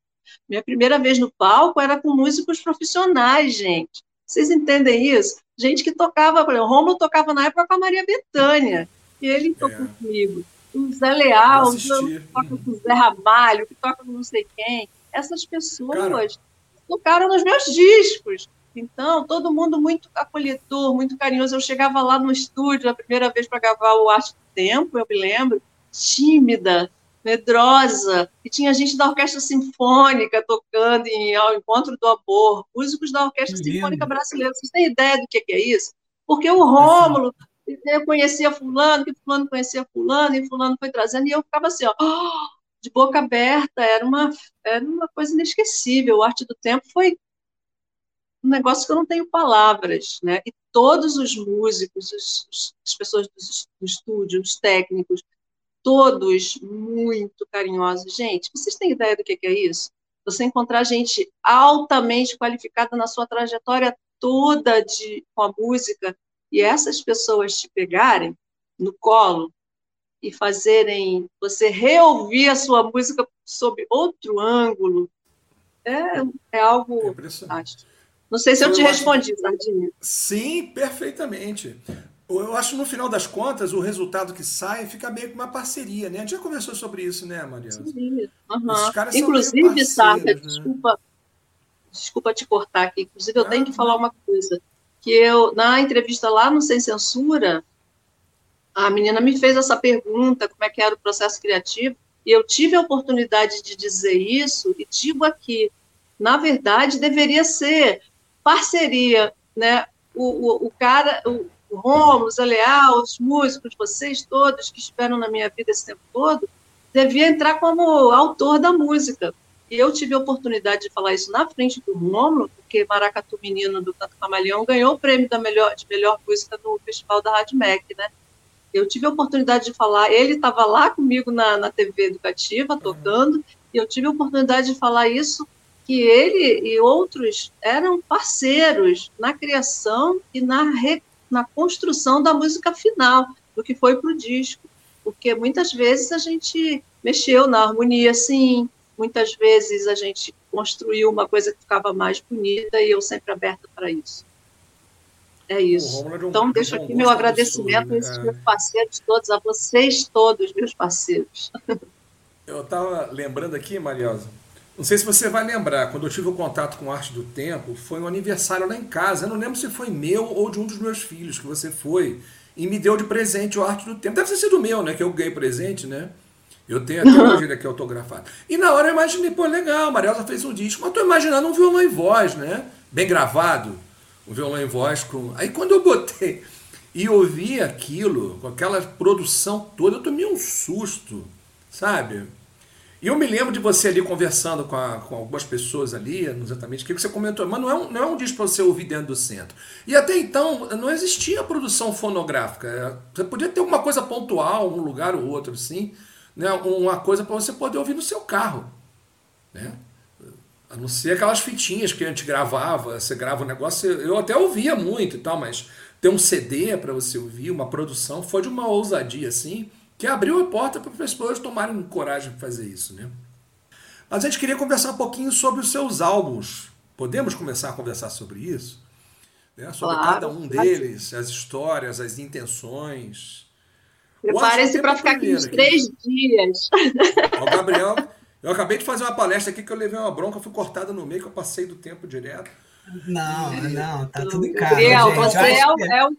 minha primeira vez no palco era com músicos profissionais, gente. Vocês entendem isso? Gente que tocava, por exemplo, o Romulo tocava na época com a Maria Bethânia, e ele é. tocou comigo. O Zé Leal, que toca com o Zé Ramalho, que toca com não sei quem. Essas pessoas Cara. tocaram nos meus discos. Então, todo mundo muito acolhedor, muito carinhoso. Eu chegava lá no estúdio a primeira vez para gravar o Arte do Tempo, eu me lembro, tímida, medrosa, e tinha gente da Orquestra Sinfônica tocando em, ao encontro do amor, músicos da Orquestra que Sinfônica. Brasileira. Vocês têm ideia do que, que é isso? Porque o Rômulo eu conhecia fulano, que fulano conhecia fulano, e fulano foi trazendo, e eu ficava assim, ó, de boca aberta, era uma, era uma coisa inesquecível. O Arte do Tempo foi um negócio que eu não tenho palavras, né? E todos os músicos, os, as pessoas do, estúdio, os técnicos, todos muito carinhosos. Gente, vocês têm ideia do que é isso? Você encontrar gente altamente qualificada na sua trajetória toda de, com a música e essas pessoas te pegarem no colo e fazerem você reouvir a sua música sob outro ângulo é, é algo é fantástico. Não sei se eu, eu te respondi, Sardinha. Sim, perfeitamente eu acho que no final das contas, o resultado que sai fica meio que uma parceria, né? A gente já conversou sobre isso, né, Mariana? Sim. Uhum. Inclusive, Sara, né? desculpa, desculpa te cortar aqui. Inclusive, eu ah, tenho que falar uma coisa. Que eu, na entrevista lá no Sem Censura, a menina me fez essa pergunta, como é que era o processo criativo, e eu tive a oportunidade de dizer isso, e digo aqui, na verdade, deveria ser parceria, né? O, o, o cara, o, o Romulo, Zé Leal, os músicos, vocês todos que estiveram na minha vida esse tempo todo, devia entrar como autor da música. E eu tive a oportunidade de falar isso na frente do Romulo, porque Maracatu Menino do Canto Camaleão ganhou o prêmio da melhor, de melhor música no Festival da Rádio Mac, né? Eu tive a oportunidade de falar, ele estava lá comigo na, na TV educativa, tocando, e eu tive a oportunidade de falar isso, que ele e outros eram parceiros na criação e na re, na construção da música final, do que foi para o disco. Porque muitas vezes a gente mexeu na harmonia, sim, muitas vezes a gente construiu uma coisa que ficava mais bonita e eu sempre aberta para isso. É isso. Um, então, deixo aqui meu agradecimento a esses é. meus parceiros todos, a vocês todos, meus parceiros. Eu estava lembrando aqui, Mariosa, Não sei se você vai lembrar, quando eu tive o contato com Arte do Tempo, foi um aniversário lá em casa. Eu não lembro se foi meu ou de um dos meus filhos que você foi e me deu de presente o Arte do Tempo. Deve ter sido meu, né? Que eu ganhei presente, né? Eu tenho até hoje ele aqui autografado. E na hora eu imaginei, pô, legal, a Marielza fez um disco, mas tô imaginando um violão em voz, né? Bem gravado, um violão em voz com. Aí quando eu botei e ouvi aquilo, com aquela produção toda, eu tomei um susto, sabe? E eu me lembro de você ali conversando com, a, com algumas pessoas ali, exatamente, o que você comentou, mas não é um, não é um disco para você ouvir dentro do centro. E até então não existia produção fonográfica. É, você podia ter alguma coisa pontual, um lugar ou outro, assim, né? uma coisa para você poder ouvir no seu carro. Né? A não ser aquelas fitinhas que a gente gravava, você grava um negócio, eu até ouvia muito e tal, mas ter um CD para você ouvir, uma produção, foi de uma ousadia assim que abriu a porta para as pessoas tomarem coragem de fazer isso, né? Mas a gente queria conversar um pouquinho sobre os seus álbuns. Podemos começar a conversar sobre isso? Né? Sobre claro. cada um deles, as histórias, as intenções. Prepare-se para ficar aqui uns três dias. O Gabriel, eu acabei de fazer uma palestra aqui que eu levei uma bronca, fui cortada no meio, que eu passei do tempo direto. Não, não, tá tudo em casa. Gabriel, você é, é o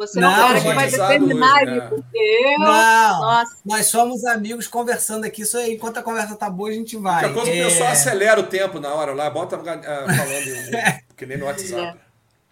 você não, é o cara que vai determinar hoje, porque eu. Não, nossa. nós somos amigos conversando aqui. Isso aí, enquanto a conversa tá boa, a gente vai. A pouco é... o pessoal acelera o tempo na hora lá, bota uh, falando que nem no WhatsApp.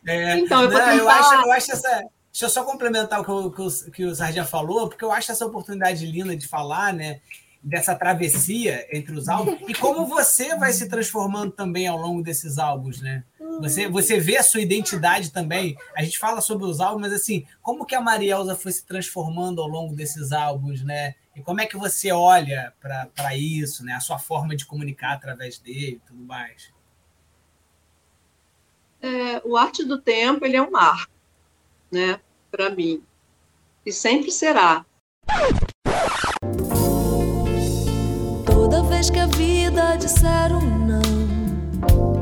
É. Então, eu, não, eu, acho, eu acho essa. Deixa eu só complementar o que o, que o, que o Sardinha falou, porque eu acho essa oportunidade linda de falar, né? dessa travessia entre os álbuns e como você vai se transformando também ao longo desses álbuns, né? Você, você vê a sua identidade também. A gente fala sobre os álbuns, mas assim, como que a Marielza foi se transformando ao longo desses álbuns, né? E como é que você olha para isso, né? A sua forma de comunicar através dele e tudo mais. É, o Arte do Tempo, ele é um marco, né? Para mim. E sempre será. Toda vez que a vida disser um não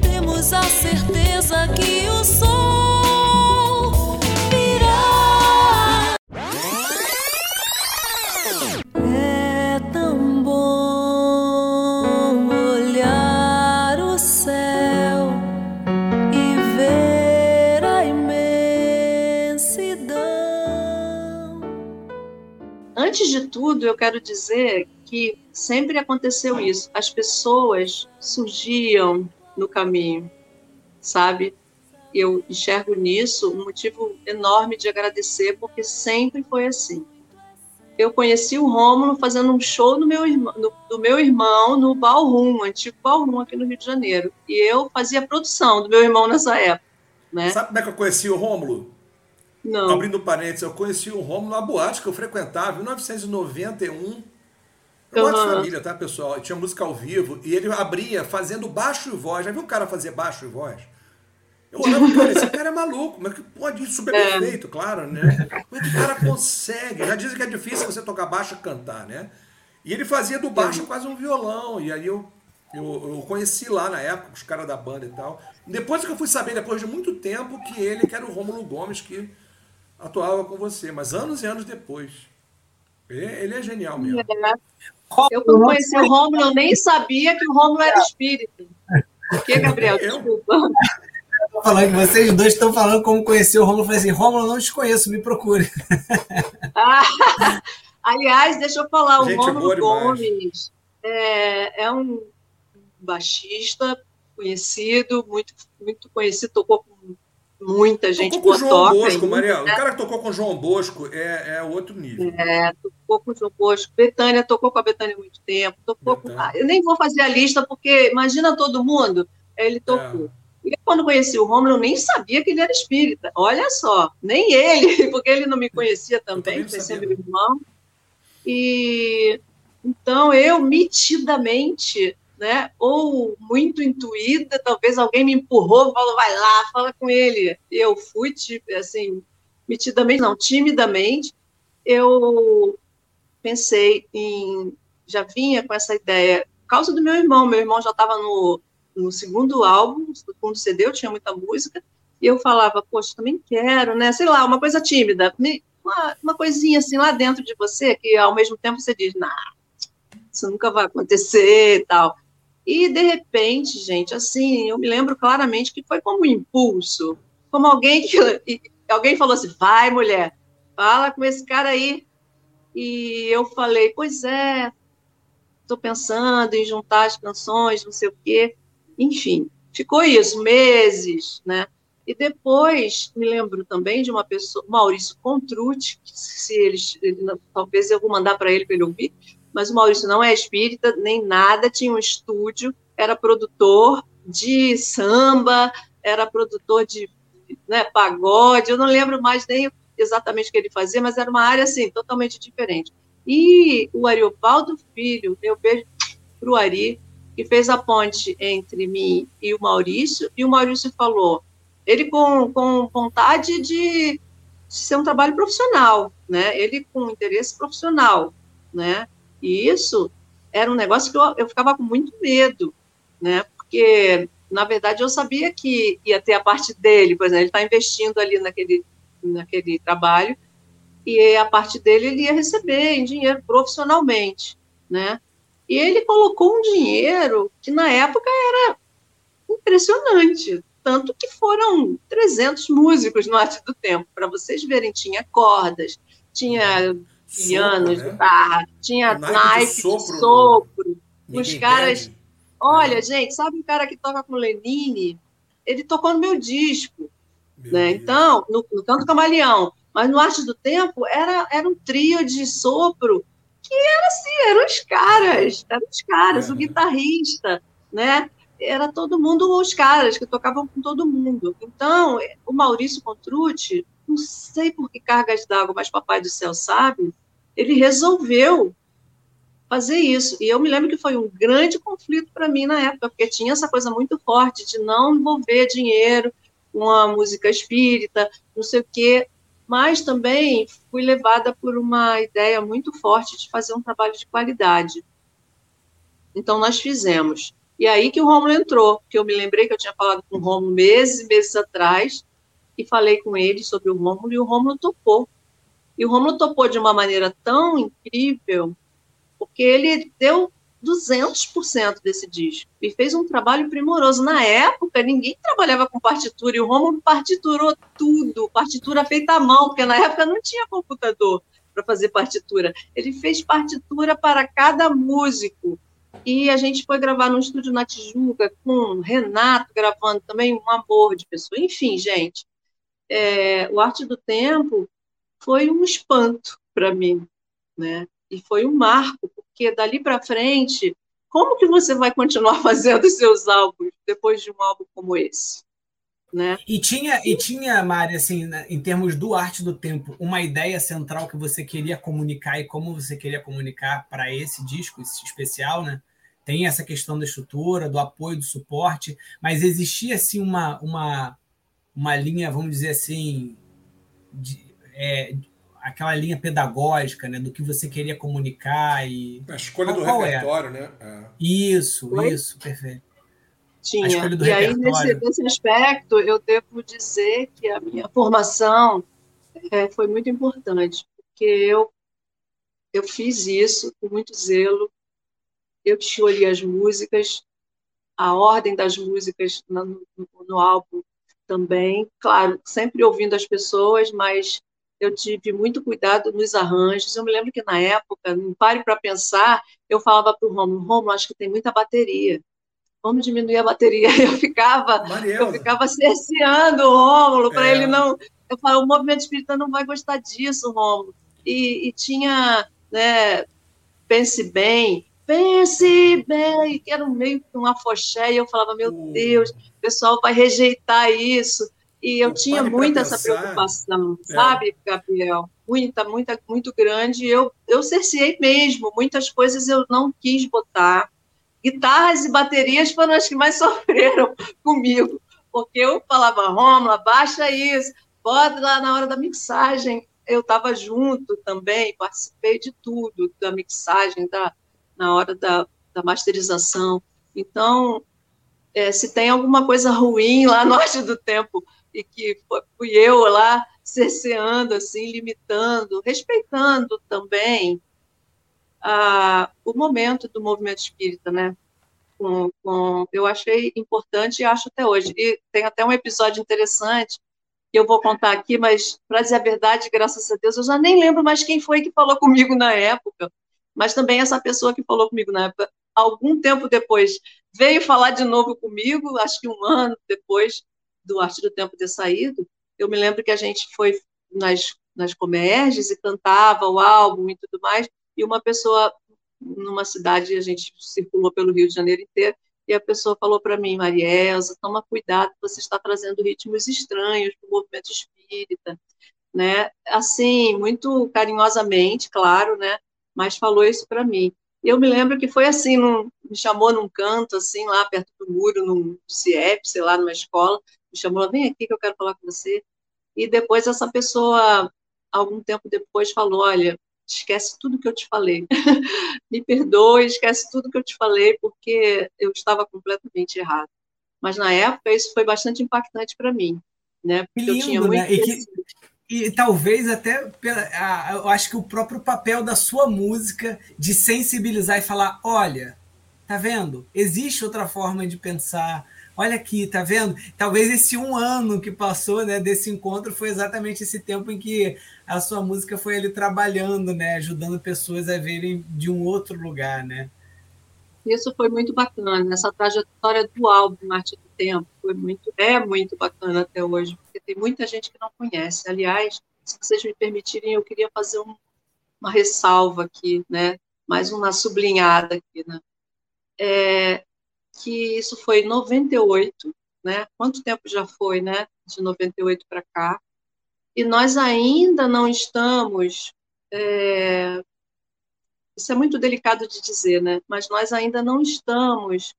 temos a certeza que o sol virá. É tão bom olhar o céu e ver a imensidão. Antes de tudo, eu quero dizer que sempre aconteceu isso. As pessoas surgiam no caminho, sabe? Eu enxergo nisso um motivo enorme de agradecer, porque sempre foi assim. Eu conheci o Rômulo fazendo um show no meu, no, do meu irmão no Ballroom, antigo Ballroom aqui no Rio de Janeiro. E eu fazia produção do meu irmão nessa época. Né? Sabe como é que eu conheci o Rômulo? Não. Abrindo parênteses, eu conheci o Rômulo na boate que eu frequentava em 1991. Eu uhum. de família, tá, pessoal? Tinha música ao vivo e ele abria fazendo baixo e voz. Já viu um cara fazer baixo e voz? Eu olhava e falei, esse cara é maluco, mas que pode ir super é. perfeito, claro, né? Como é que o cara consegue? Já dizem que é difícil você tocar baixo e cantar, né? E ele fazia do baixo quase um violão. E aí eu, eu, eu conheci lá na época, os caras da banda e tal. Depois que eu fui saber, depois de muito tempo, que ele que era o Rômulo Gomes, que atuava com você, mas anos e anos depois. Ele é genial mesmo. É. Eu, quando conheci o Rômulo, eu nem sabia que o Rômulo era espírito. Por que, Gabriel? Desculpa. Eu falando que vocês dois estão falando como conhecer o Rômulo. Eu falei assim, Rômulo, não te conheço, me procure. Ah, aliás, deixa eu falar, o Rômulo Gomes é, é um baixista conhecido, muito, muito conhecido, tocou muita gente tocou com João Bosco, Maria. Né? O cara que tocou com João Bosco é, é outro nível. É, tocou com João Bosco. Betânia tocou com a Betânia há muito tempo. Tocou com... ah, eu nem vou fazer a lista, porque imagina todo mundo. Ele tocou. É. E quando conheci o Romulo, eu nem sabia que ele era espírita. Olha só, nem ele, porque ele não me conhecia também, conhecia meu irmão. E então eu mitidamente né? Ou muito intuída, talvez alguém me empurrou, falou, vai lá, fala com ele. Eu fui, tipo, assim, mitidamente, não, timidamente, eu pensei em, já vinha com essa ideia, por causa do meu irmão, meu irmão já estava no, no segundo álbum, no segundo CD, eu tinha muita música, e eu falava, poxa, também quero, né? Sei lá, uma coisa tímida. Uma, uma coisinha assim lá dentro de você, que ao mesmo tempo você diz, nah, isso nunca vai acontecer e tal. E, de repente, gente, assim, eu me lembro claramente que foi como um impulso, como alguém que alguém falou assim, vai, mulher, fala com esse cara aí. E eu falei, pois é, estou pensando em juntar as canções, não sei o quê. Enfim, ficou isso, meses, né? E depois me lembro também de uma pessoa, Maurício Contrucci, se eles, ele, talvez eu vou mandar para ele para ele ouvir, mas o Maurício não é espírita nem nada, tinha um estúdio, era produtor de samba, era produtor de né, pagode, eu não lembro mais nem exatamente o que ele fazia, mas era uma área assim totalmente diferente. E o Ariovaldo Filho, meu beijo para o Ari, que fez a ponte entre mim e o Maurício, e o Maurício falou, ele com, com vontade de, de ser um trabalho profissional, né? Ele com interesse profissional, né? E isso era um negócio que eu, eu ficava com muito medo, né? Porque, na verdade, eu sabia que ia ter a parte dele, por exemplo, ele está investindo ali naquele, naquele trabalho, e a parte dele ele ia receber em dinheiro profissionalmente, né? E ele colocou um dinheiro que na época era impressionante, tanto que foram 300 músicos no Arte do Tempo, para vocês verem, tinha cordas, tinha piano, né? guitarra, tinha naipe de sopro. De sopro. Os caras. Perde. Olha, é. gente, sabe um cara que toca com Lenine? Ele tocou no meu disco. Meu né? Então, no, no Canto Camaleão. Mas no Arte do Tempo era, era um trio de sopro que era assim, eram os caras, eram os caras, é. o guitarrista, né? Era todo mundo os caras que tocavam com todo mundo. Então, o Maurício Contrucci, não sei por que cargas d'água, mas Papai do Céu sabe, ele resolveu fazer isso. E eu me lembro que foi um grande conflito para mim na época, porque tinha essa coisa muito forte de não envolver dinheiro com a música espírita, não sei o quê, mas também fui levada por uma ideia muito forte de fazer um trabalho de qualidade. Então nós fizemos. E aí que o Romulo entrou, que eu me lembrei que eu tinha falado com o Romulo meses e meses atrás, e falei com ele sobre o Rômulo, e o Rômulo topou. E o Rômulo topou de uma maneira tão incrível, porque ele deu 200% desse disco e fez um trabalho primoroso. Na época, ninguém trabalhava com partitura, e o Rômulo partiturou tudo, partitura feita à mão, porque na época não tinha computador para fazer partitura. Ele fez partitura para cada músico. E a gente foi gravar no estúdio na Tijuca, com Renato gravando também, um amor de pessoa. Enfim, gente, é, o Arte do Tempo foi um espanto para mim, né? E foi um marco, porque dali para frente, como que você vai continuar fazendo seus álbuns depois de um álbum como esse? Né? E tinha, e tinha, Mari, assim, né, em termos do arte do tempo, uma ideia central que você queria comunicar e como você queria comunicar para esse disco esse especial, né? Tem essa questão da estrutura, do apoio, do suporte, mas existia assim uma, uma uma linha, vamos dizer assim, de, é, aquela linha pedagógica, né, do que você queria comunicar e a escolha qual, do qual é? repertório, é? né? É. Isso, Oi? isso, perfeito. Tinha. e aí nesse, nesse, aspecto eu devo dizer que a minha formação é, foi muito importante, porque eu eu fiz isso com muito zelo. Eu escolhi as músicas, a ordem das músicas no, no, no álbum também, claro, sempre ouvindo as pessoas, mas eu tive muito cuidado nos arranjos. Eu me lembro que na época, não pare para pensar, eu falava para o Romulo, Romulo, acho que tem muita bateria. Vamos diminuir a bateria. Eu ficava, eu ficava cerceando o Rômulo para é. ele não. Eu falava, o movimento espírita não vai gostar disso, Rômulo. E, e tinha, né, pense bem, pense bem, que era um meio que um afoxé, e eu falava, meu uh. Deus, o pessoal vai rejeitar isso. E eu tinha muita essa preocupação, é. sabe, Gabriel? Muita, muita, muito grande. Eu, eu cerceei mesmo, muitas coisas eu não quis botar. Guitarras e baterias foram as que mais sofreram comigo, porque eu falava, Rômula, baixa isso, bota lá na hora da mixagem. Eu estava junto também, participei de tudo, da mixagem, da, na hora da, da masterização. Então, é, se tem alguma coisa ruim lá no Arte do Tempo e que fui eu lá cerceando, assim, limitando, respeitando também o momento do movimento espírita, né? Com, com, eu achei importante e acho até hoje. E tem até um episódio interessante que eu vou contar aqui, mas para dizer a verdade, graças a Deus, eu já nem lembro mais quem foi que falou comigo na época. Mas também essa pessoa que falou comigo na época, algum tempo depois, veio falar de novo comigo, acho que um ano depois do Arte do Tempo ter saído. Eu me lembro que a gente foi nas, nas Comerges e cantava o álbum e tudo mais, e uma pessoa numa cidade, a gente circulou pelo Rio de Janeiro inteiro, e a pessoa falou para mim, Maria Elza, toma cuidado, você está trazendo ritmos estranhos para o movimento espírita, né? Assim, muito carinhosamente, claro, né? Mas falou isso para mim. Eu me lembro que foi assim, num, me chamou num canto, assim, lá perto do muro, num CIEP, sei lá, numa escola, me chamou, vem aqui que eu quero falar com você. E depois essa pessoa, algum tempo depois, falou, olha, esquece tudo que eu te falei. Me perdoe, esquece tudo que eu te falei, porque eu estava completamente errado. Mas na época isso foi bastante impactante para mim, né? Porque lindo, eu tinha muito né? e, talvez até pela, eu acho que o próprio papel da sua música de sensibilizar e falar, olha, tá vendo? Existe outra forma de pensar olha aqui, tá vendo? Talvez esse um ano que passou, né, desse encontro foi exatamente esse tempo em que a sua música foi ali trabalhando, né, ajudando pessoas a verem de um outro lugar, né? Isso foi muito bacana. Essa trajetória do álbum Arte do Tempo foi muito, é muito bacana até hoje, porque tem muita gente que não conhece. Aliás, se vocês me permitirem, eu queria fazer um, uma ressalva aqui, né? Mais uma sublinhada aqui, né? É, que isso foi em 98, né? Quanto tempo já foi, né? De 98 para cá. E nós ainda não estamos. É... Isso é muito delicado de dizer, né? Mas nós ainda não estamos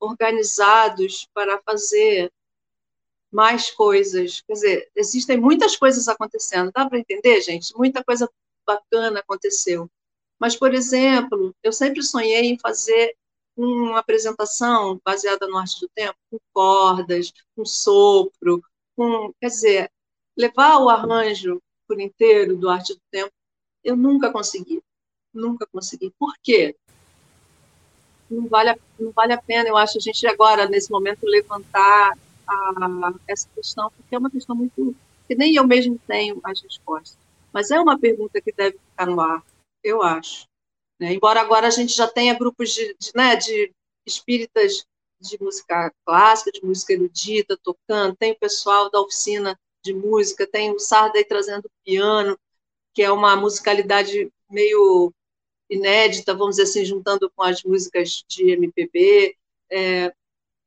organizados para fazer mais coisas. Quer dizer, existem muitas coisas acontecendo. Dá para entender, gente? Muita coisa bacana aconteceu. Mas, por exemplo, eu sempre sonhei em fazer uma apresentação baseada no arte do tempo, com cordas, com sopro, com, quer dizer, levar o arranjo por inteiro do arte do tempo, eu nunca consegui, nunca consegui. Por quê? Não vale, a, não vale a pena, eu acho, a gente agora, nesse momento, levantar a, essa questão, porque é uma questão muito. que nem eu mesmo tenho as respostas. Mas é uma pergunta que deve ficar no ar, eu acho. Né? Embora agora a gente já tenha grupos de, de, né, de espíritas de música clássica, de música erudita, tocando, tem o pessoal da oficina de música, tem o Sardei trazendo piano, que é uma musicalidade meio inédita, vamos dizer assim, juntando com as músicas de MPB. É,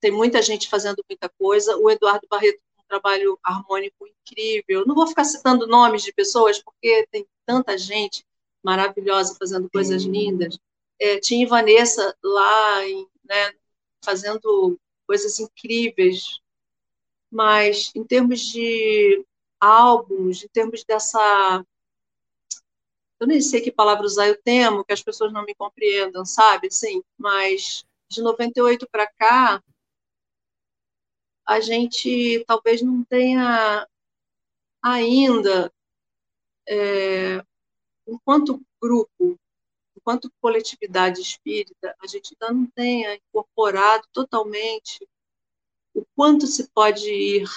tem muita gente fazendo muita coisa. O Eduardo Barreto um trabalho harmônico incrível. Não vou ficar citando nomes de pessoas, porque tem tanta gente maravilhosa, fazendo coisas lindas. É, tinha Vanessa lá, em, né, fazendo coisas incríveis. Mas, em termos de álbuns, em termos dessa. Eu nem sei que palavra usar, eu temo que as pessoas não me compreendam, sabe? Assim, mas de 98 para cá, a gente talvez não tenha ainda é, enquanto grupo, enquanto coletividade espírita, a gente ainda não tenha incorporado totalmente o quanto se pode ir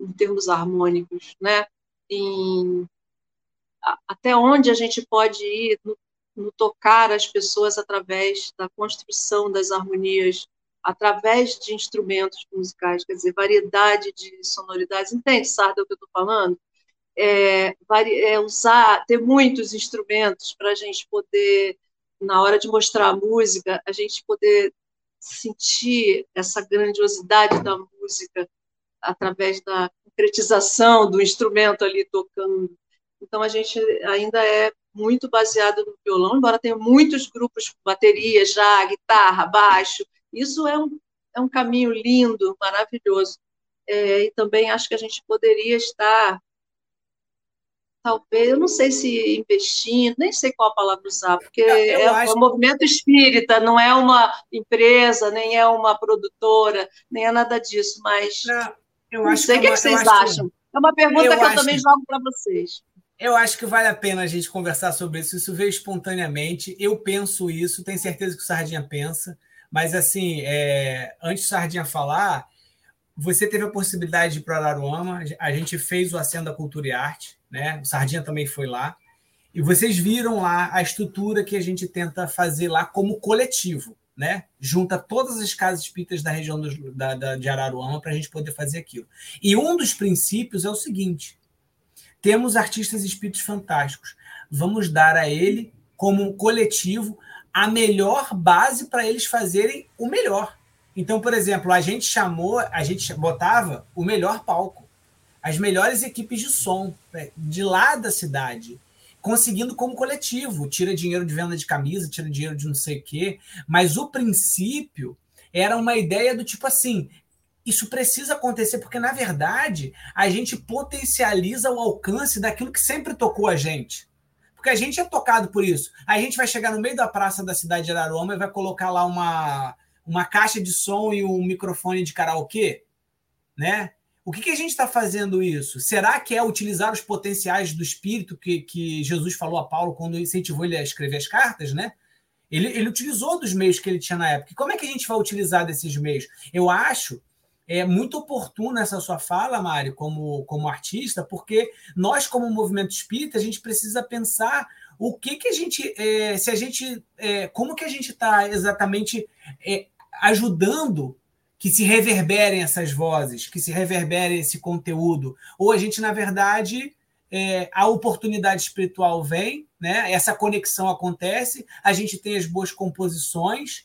em termos harmônicos, né? Em, até onde a gente pode ir no, no tocar as pessoas através da construção das harmonias, através de instrumentos musicais, quer dizer, variedade de sonoridades. Entende, Sarda, o que eu estou falando? É, é, usar, ter muitos instrumentos para a gente poder, na hora de mostrar a música, a gente poder sentir essa grandiosidade da música através da concretização do instrumento ali tocando. Então a gente ainda é muito baseado no violão, embora tenha muitos grupos com bateria já, guitarra, baixo. Isso é um, é um caminho lindo, maravilhoso. É, e também acho que a gente poderia estar talvez, eu não sei se investindo, nem sei qual a palavra usar, porque é, acho... um movimento espírita, não é uma empresa, nem é uma produtora, nem é nada disso, mas não, eu não sei o que, é que vocês acham. É uma pergunta eu que eu também que... jogo para vocês. Eu acho que vale a pena a gente conversar sobre isso. Isso veio espontaneamente. Eu penso isso, tenho certeza que o Sardinha pensa. Mas, assim, é... antes do Sardinha falar, você teve a possibilidade de ir para Araruama. A gente fez o Acendo da Cultura e Arte, né? O Sardinha também foi lá. E vocês viram lá a estrutura que a gente tenta fazer lá como coletivo né? Junta todas as casas espíritas da região do, da, da, de Araruama para a gente poder fazer aquilo. E um dos princípios é o seguinte: temos artistas espíritos fantásticos. Vamos dar a ele, como um coletivo, a melhor base para eles fazerem o melhor. Então, por exemplo, a gente chamou, a gente botava o melhor palco, as melhores equipes de som né, de lá da cidade conseguindo como coletivo. Tira dinheiro de venda de camisa, tira dinheiro de não sei o quê. Mas o princípio era uma ideia do tipo assim: isso precisa acontecer, porque, na verdade, a gente potencializa o alcance daquilo que sempre tocou a gente. Porque a gente é tocado por isso. A gente vai chegar no meio da praça da cidade de Araruama e vai colocar lá uma, uma caixa de som e um microfone de karaokê, né? O que, que a gente está fazendo isso? Será que é utilizar os potenciais do espírito que, que Jesus falou a Paulo quando incentivou ele a escrever as cartas, né? Ele, ele utilizou dos meios que ele tinha na época. Como é que a gente vai utilizar desses meios? Eu acho é muito oportuna essa sua fala, Mário, como, como artista, porque nós, como movimento espírita, a gente precisa pensar o que, que a gente, é, se a gente, é, como que a gente está exatamente é, ajudando que se reverberem essas vozes, que se reverberem esse conteúdo. Ou a gente, na verdade, é, a oportunidade espiritual vem, né? essa conexão acontece, a gente tem as boas composições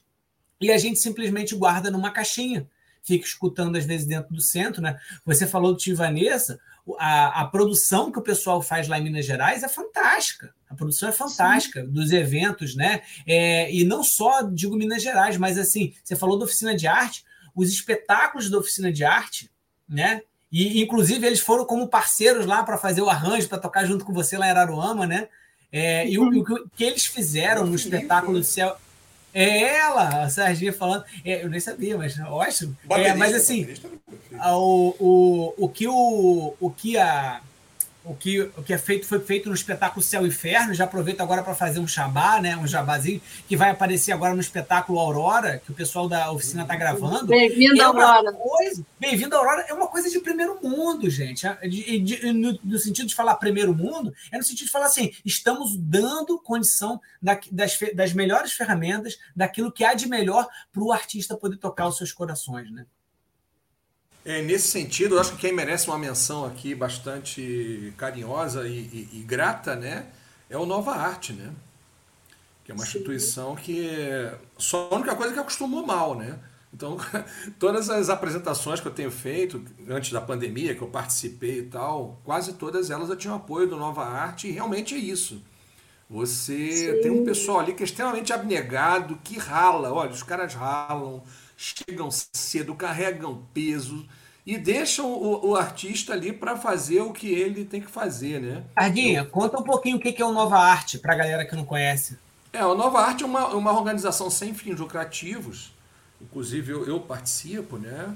e a gente simplesmente guarda numa caixinha. Fica escutando, às vezes, dentro do centro. Né? Você falou do Tio Vanessa, a, a, produção que o pessoal faz lá em Minas Gerais é fantástica. A produção é fantástica Sim. dos eventos, né? É, e não só digo Minas Gerais, mas assim, você falou da oficina de arte os espetáculos da oficina de arte, né? E, inclusive, eles foram como parceiros lá para fazer o arranjo, para tocar junto com você lá em Araruama, né? É, e o, o, que eles fizeram no espetáculo do céu. É ela, a Serginha falando. É, eu nem sabia, mas ótimo. É, mas assim, o, o, o, que o, o que a o que, o que é feito foi feito no espetáculo Céu e Inferno. Já aproveito agora para fazer um jabá, né? Um jabazinho, que vai aparecer agora no espetáculo Aurora, que o pessoal da oficina está gravando. Bem-vindo, é Aurora. Bem-vindo, Aurora. É uma coisa de primeiro mundo, gente. É, de, de, no, no, sentido de falar primeiro mundo, é no sentido de falar assim: estamos dando condição da, das, das melhores ferramentas, daquilo que há de melhor para o artista poder tocar os seus corações, né? É, nesse sentido, eu acho que quem merece uma menção aqui bastante carinhosa e, e, e grata, né, é o Nova Arte, né? Que é uma Sim. instituição que só a única coisa é que acostumou mal, né? Então, todas as apresentações que eu tenho feito antes da pandemia, que eu participei e tal, quase todas elas eu tinha o apoio do Nova Arte e realmente é isso. Você Sim. tem um pessoal ali que é extremamente abnegado, que rala. Olha, os caras ralam, chegam cedo, carregam peso, e deixam o, o artista ali para fazer o que ele tem que fazer, né? Ardinha, conta um pouquinho o que é o Nova Arte para a galera que não conhece. É, o Nova Arte é uma, uma organização sem fins lucrativos, inclusive eu, eu participo, né?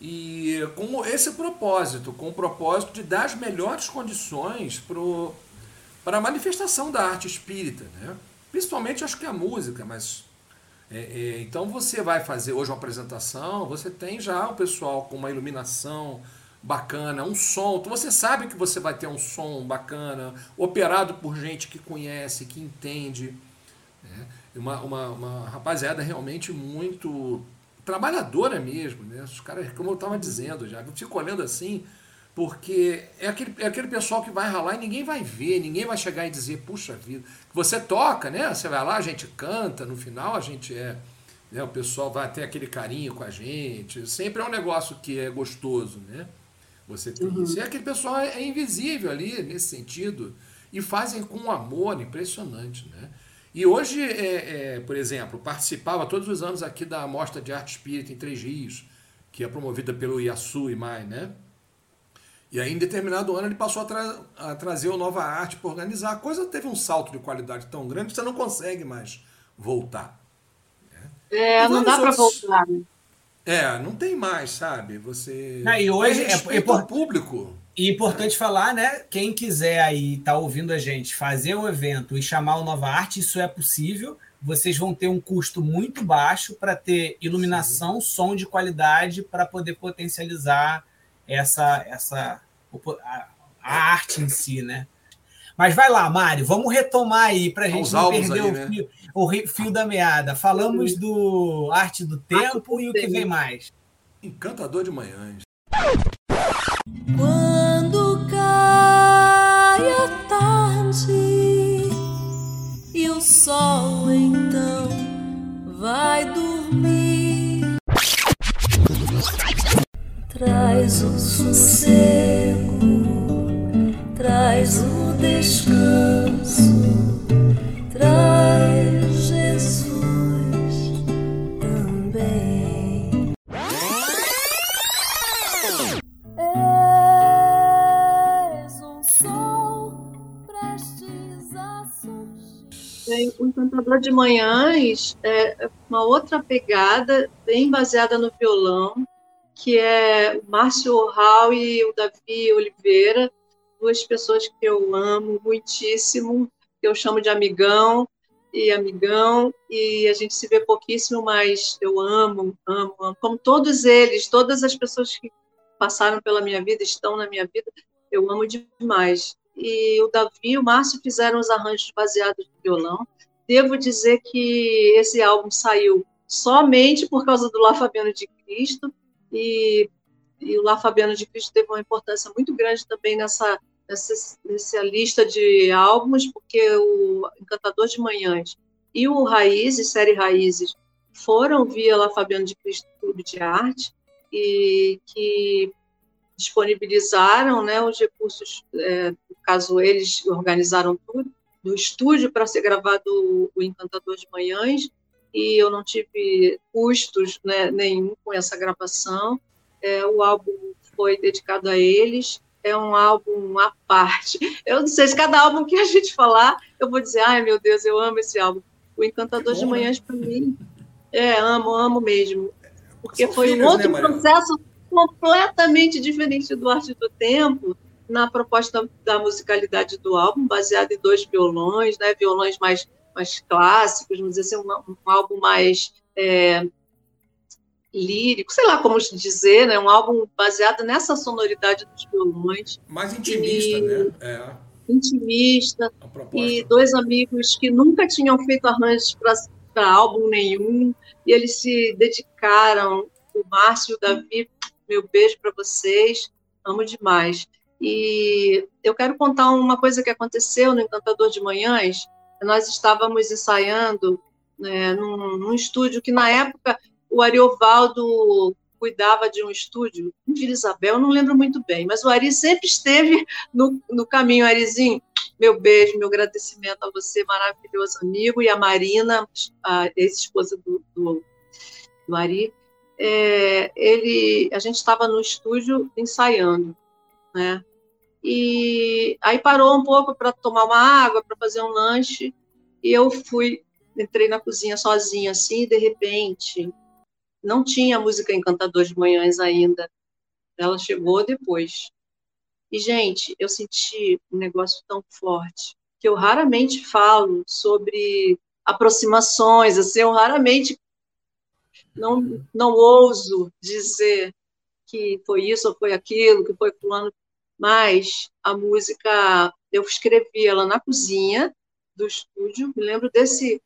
E com esse propósito, com o propósito de dar as melhores condições para a manifestação da arte espírita, né? Principalmente acho que a música, mas é, é, então você vai fazer hoje uma apresentação, você tem já o pessoal com uma iluminação bacana, um som. Então você sabe que você vai ter um som bacana, operado por gente que conhece, que entende. Né? Uma, uma, uma rapaziada realmente muito trabalhadora mesmo. Né? Os caras, como eu estava dizendo já, eu fico olhando assim, porque é aquele, é aquele pessoal que vai ralar e ninguém vai ver, ninguém vai chegar e dizer, puxa vida, você toca, né? Você vai lá, a gente canta, no final a gente é. Né? O pessoal vai ter aquele carinho com a gente. Sempre é um negócio que é gostoso, né? Você tem uhum. isso. E aquele pessoal é, é invisível ali, nesse sentido. E fazem com um amor impressionante, né? E hoje, é, é, por exemplo, participava todos os anos aqui da Mostra de Arte Espírita em Três Rios, que é promovida pelo Iasu e Mai, né? E aí, em determinado ano, ele passou a, tra a trazer o Nova Arte para organizar. A coisa teve um salto de qualidade tão grande que você não consegue mais voltar. Né? É, não dá para voltar. Né? É, não tem mais, sabe? Você. Não, e hoje é, é por público. E importante falar, né? Quem quiser aí estar tá ouvindo a gente fazer o evento e chamar o Nova Arte, isso é possível. Vocês vão ter um custo muito baixo para ter iluminação, Sim. som de qualidade para poder potencializar essa, essa a, a, arte em si, né? Mas vai lá, Mário, vamos retomar aí para a gente não perder aí, o, né? fio, o, fio, da meada. Falamos do Arte do Tempo e o que vem mais. Encantador de manhãs. Quando cai a tarde e o sol então vai dormir, traz o sossego, traz o descanso, traz Jesus também. o Encantador de Manhãs é uma outra pegada, bem baseada no violão, que é o Márcio Orral e o Davi Oliveira, duas pessoas que eu amo muitíssimo, que eu chamo de amigão e amigão, e a gente se vê pouquíssimo, mas eu amo, amo, amo. Como todos eles, todas as pessoas que passaram pela minha vida, estão na minha vida, eu amo demais e o Davi e o Márcio fizeram os arranjos baseados no violão. Devo dizer que esse álbum saiu somente por causa do La Fabiano de Cristo, e, e o La Fabiano de Cristo teve uma importância muito grande também nessa, nessa, nessa lista de álbuns, porque o Encantador de Manhãs e o Raízes, série Raízes, foram via La Fabiano de Cristo Clube de Arte, e que disponibilizaram né, os recursos, é, no caso eles organizaram tudo, do estúdio para ser gravado o Encantador de Manhãs, e eu não tive custos né, nenhum com essa gravação. É, o álbum foi dedicado a eles, é um álbum à parte. Eu não sei se cada álbum que a gente falar, eu vou dizer, ai meu Deus, eu amo esse álbum. O Encantador de Manhãs, né? para mim, é, amo, amo mesmo. Porque São foi filhos, um outro né, processo completamente diferente do Arte do Tempo, na proposta da musicalidade do álbum, baseado em dois violões, né, violões mais, mais clássicos, vamos dizer assim, um, um álbum mais é, lírico, sei lá como dizer, né, um álbum baseado nessa sonoridade dos violões. Mais intimista, e, né? É. Intimista. E dois amigos que nunca tinham feito arranjos para álbum nenhum, e eles se dedicaram, o Márcio e o Davi, meu beijo para vocês, amo demais. E eu quero contar uma coisa que aconteceu no Encantador de Manhãs. Nós estávamos ensaiando né, num, num, estúdio que, na época, o Ariovaldo cuidava de um estúdio em Vila Isabel, não lembro muito bem, mas o Ari sempre esteve no, no caminho. Arizinho, meu beijo, meu agradecimento a você, maravilhoso amigo, e a Marina, a ex-esposa do, do, do Ari é, ele, a gente estava no estúdio ensaiando, né? E aí parou um pouco para tomar uma água, para fazer um lanche, e eu fui, entrei na cozinha sozinha assim, e de repente não tinha música Encantador de Manhãs ainda. Ela chegou depois. E gente, eu senti um negócio tão forte que eu raramente falo sobre aproximações, assim, eu raramente não, não ouso dizer que foi isso ou foi aquilo, que foi fulano, mas a música, eu escrevi ela na cozinha do estúdio, me lembro desse,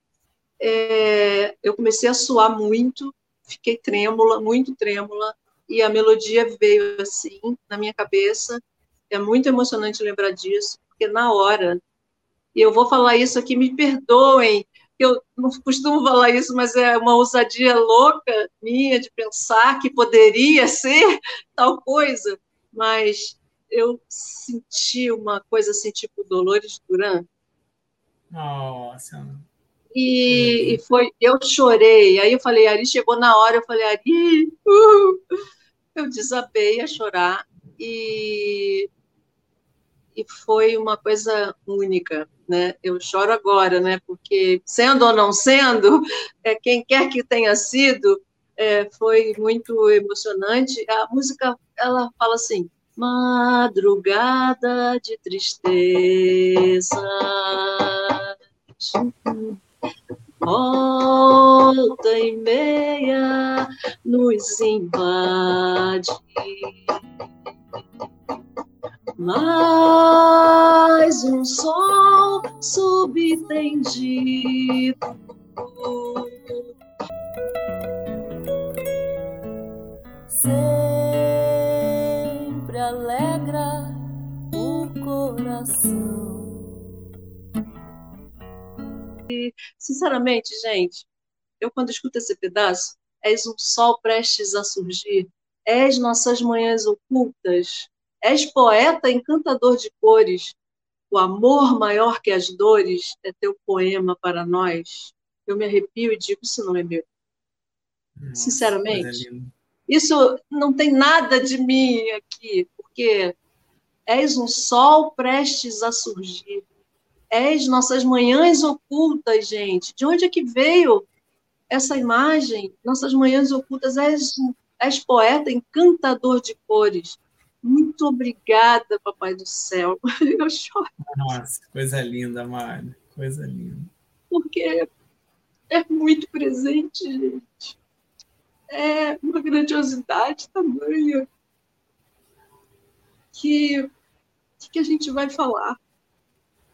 é, eu comecei a suar muito, fiquei trêmula, muito trêmula, e a melodia veio assim, na minha cabeça, é muito emocionante lembrar disso, porque na hora, e eu vou falar isso aqui, me perdoem eu não costumo falar isso, mas é uma ousadia louca minha de pensar que poderia ser tal coisa, mas eu senti uma coisa assim, tipo Dolores Duran. Nossa. E, e foi, eu chorei. Aí eu falei, Ari chegou na hora, eu falei, Ari, uh! eu desabei a chorar e e foi uma coisa única, né? Eu choro agora, né? Porque sendo ou não sendo, é, quem quer que tenha sido, é, foi muito emocionante. A música, ela fala assim: madrugada de tristeza. Volta e meia nos invade. Mais um sol subtendido sempre alegra o coração. Sinceramente, gente, eu quando escuto esse pedaço, és um sol prestes a surgir, és nossas manhãs ocultas, és poeta encantador de cores, o amor maior que as dores é teu poema para nós. Eu me arrepio e digo, isso não é meu. Nossa, Sinceramente. Isso não tem nada de mim aqui, porque és um sol prestes a surgir. És nossas manhãs ocultas, gente. De onde é que veio essa imagem? Nossas manhãs ocultas. És, és poeta encantador de cores. Muito obrigada, Papai do Céu. Eu choro Nossa, coisa linda, Mário. Coisa linda. porque é muito presente, gente. É uma grandiosidade tamanha que que a gente vai falar.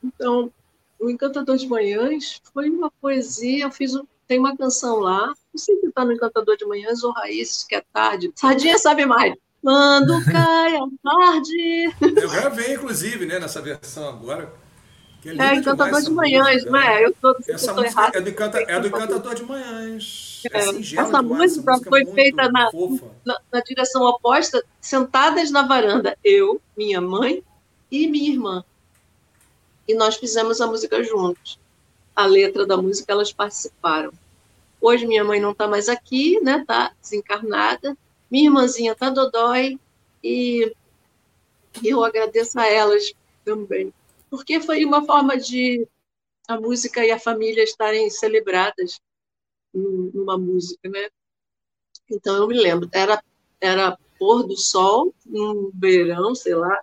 Então, o Encantador de Manhãs foi uma poesia. Eu fiz um, tem uma canção lá. Não sei se está no Encantador de Manhãs ou Raízes, que é tarde. Sardinha sabe mais. Quando cai a tarde. Eu gravei, inclusive, né, nessa versão agora. Linda É Encantador de Manhãs, música, não é? Eu tô, eu Essa tô música é do, é do Encantador de Manhãs. É, É, essa música essa foi é feita na- na, na direção oposta, sentadas na varanda, eu, minha mãe e minha irmã. E nós fizemos a música juntos. A letra da música elas participaram. Hoje minha mãe não está mais aqui, né? Tá desencarnada. Minha irmãzinha tá dodói e eu agradeço a elas também, porque foi uma forma de a música e a família estarem celebradas num- numa música, né? Então eu me lembro, era era pôr do sol, um verão, sei lá.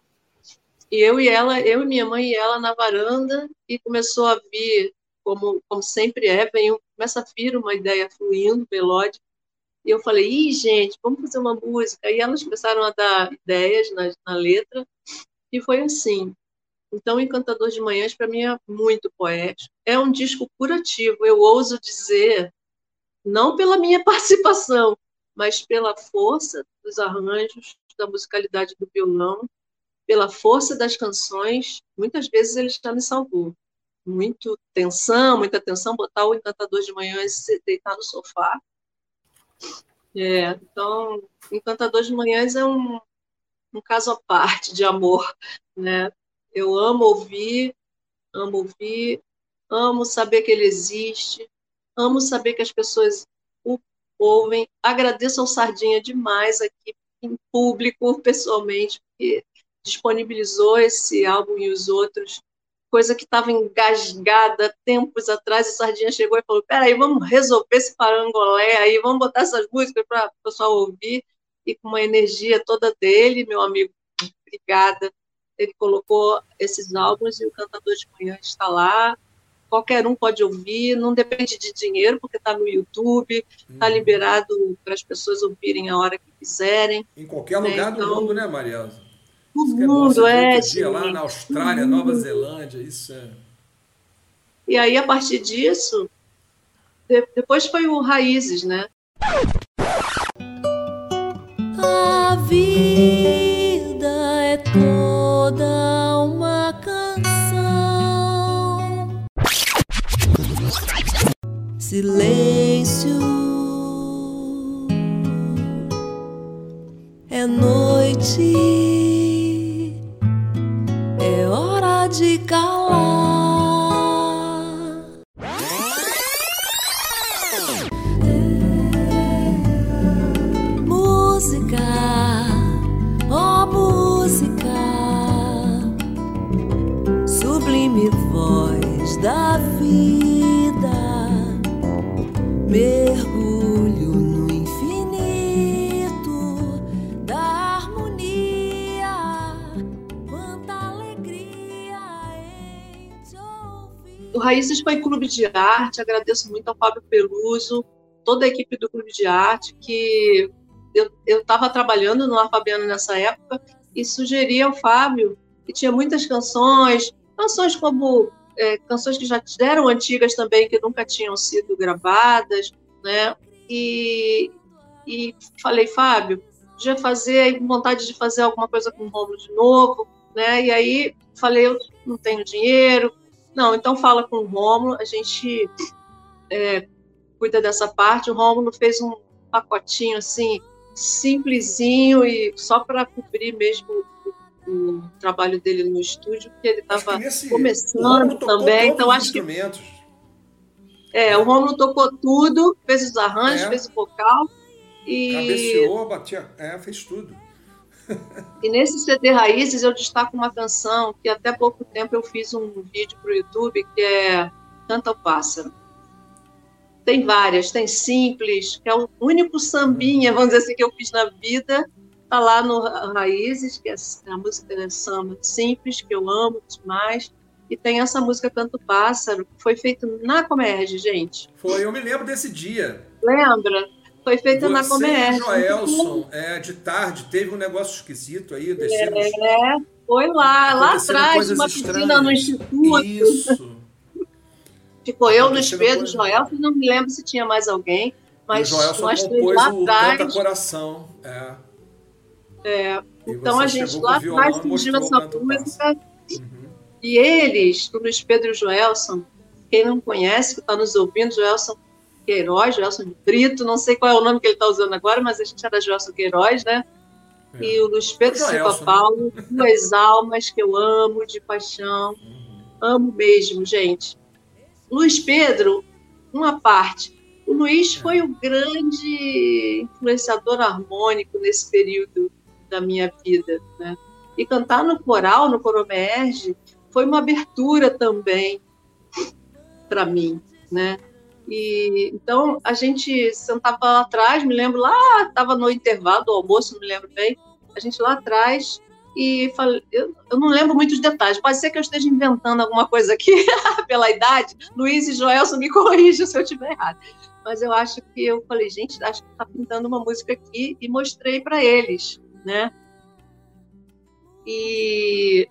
E eu e ela, eu e minha mãe e ela na varanda e começou a vir, como como sempre é, vem começa a vir uma ideia fluindo, melódica. E eu falei, Ih, gente, vamos fazer uma música. E elas começaram a dar ideias na, na letra, e foi assim. Então, Encantador de Manhãs, para mim, é muito poético. É um disco curativo, eu ouso dizer, não pela minha participação, mas pela força dos arranjos, da musicalidade do violão, pela força das canções. Muitas vezes ele já me salvou. Muito tensão, muita tensão, botar o Encantador de Manhãs e deitar no sofá. É, então, Encantador de Manhãs é um, um caso à parte de amor, né? Eu amo ouvir, amo ouvir, amo saber que ele existe, amo saber que as pessoas o ouvem. Agradeço ao Sardinha demais aqui em público, pessoalmente, porque disponibilizou esse álbum e os outros, coisa que estava engasgada tempos atrás. O Sardinha chegou e falou: peraí, vamos resolver esse parangolé aí, vamos botar essas músicas para o pessoal ouvir, e com uma energia toda dele, meu amigo, obrigada. Ele colocou esses álbuns e o Cantador de Manhã está lá. Qualquer um pode ouvir, não depende de dinheiro, porque está no YouTube, está Uhum. liberado para as pessoas ouvirem a hora que quiserem. Em qualquer lugar do Então, mundo, né, Marielza? O Isso que é mundo é. outro dia lá na Austrália, O Nova. Zelândia, isso é. E aí, a partir disso, de- depois foi o Raízes, né? Silêncio. É noite, Raízes foi clube de arte, agradeço muito ao Fábio Peluso, toda a equipe do clube de arte, que eu estava trabalhando no La Fabiano nessa época e sugeri ao Fábio que tinha muitas canções, canções como é, canções que já eram antigas também, que nunca tinham sido gravadas, né? E, e falei, Fábio, já fazer, vontade de fazer alguma coisa com o Romulo de novo, né? E aí falei, eu não tenho dinheiro. Não, então fala com o Romulo, a gente é, cuida dessa parte. O Romulo fez um pacotinho assim, simplesinho e só para cobrir mesmo o, o, trabalho dele no estúdio, porque ele estava começando também. Então acho que é, o Romulo tocou tudo, fez os arranjos, é. fez o vocal e cabeceou, batia, é, fez tudo. E nesse CD Raízes eu destaco uma canção que até pouco tempo eu fiz um vídeo para o YouTube que é Canta o Pássaro. Tem várias, tem Simples, que é o único sambinha, vamos dizer assim, que eu fiz na vida, tá lá no Raízes, que é a música é samba simples, que eu amo demais. E tem essa música Canto Pássaro, que foi feita na Comerge, gente. Foi, eu me lembro desse dia. Lembra? Foi feita Você na Comerge. Joelson, é, de tarde, teve um negócio esquisito aí, descemos... É, foi lá, lá atrás, uma piscina no Instituto. Isso. Ficou eu, Luiz Pedro, coisa... Joelson, não me lembro se tinha mais alguém, mas nós três lá atrás... Canta Coração, é. É, então a gente lá atrás surgiu essa música... Uhum. E eles, o Luiz Pedro e o Joelson, quem não conhece, que está nos ouvindo, Joelson Queiroz, Joelson de Brito, não sei qual é o nome que ele está usando agora, mas a gente era Joelson Queiroz, né? É. E o Luiz Pedro Silva né? Paulo, duas almas que eu amo de paixão, uhum. amo mesmo, gente. Luiz Pedro, uma parte. O Luiz é. foi o grande influenciador harmônico nesse período da minha vida, né? E cantar no coral, no Coromerge, foi uma abertura também para mim, né? E então a gente sentava lá atrás, me lembro lá, estava no intervalo do almoço, não me lembro bem, a gente lá atrás e falei, eu, eu, não lembro muitos detalhes, pode ser que eu esteja inventando alguma coisa aqui pela idade. Luiz e Joelson me corrijam se eu estiver errado. Mas eu acho que eu falei, gente, acho que está pintando uma música aqui e mostrei para eles, né? E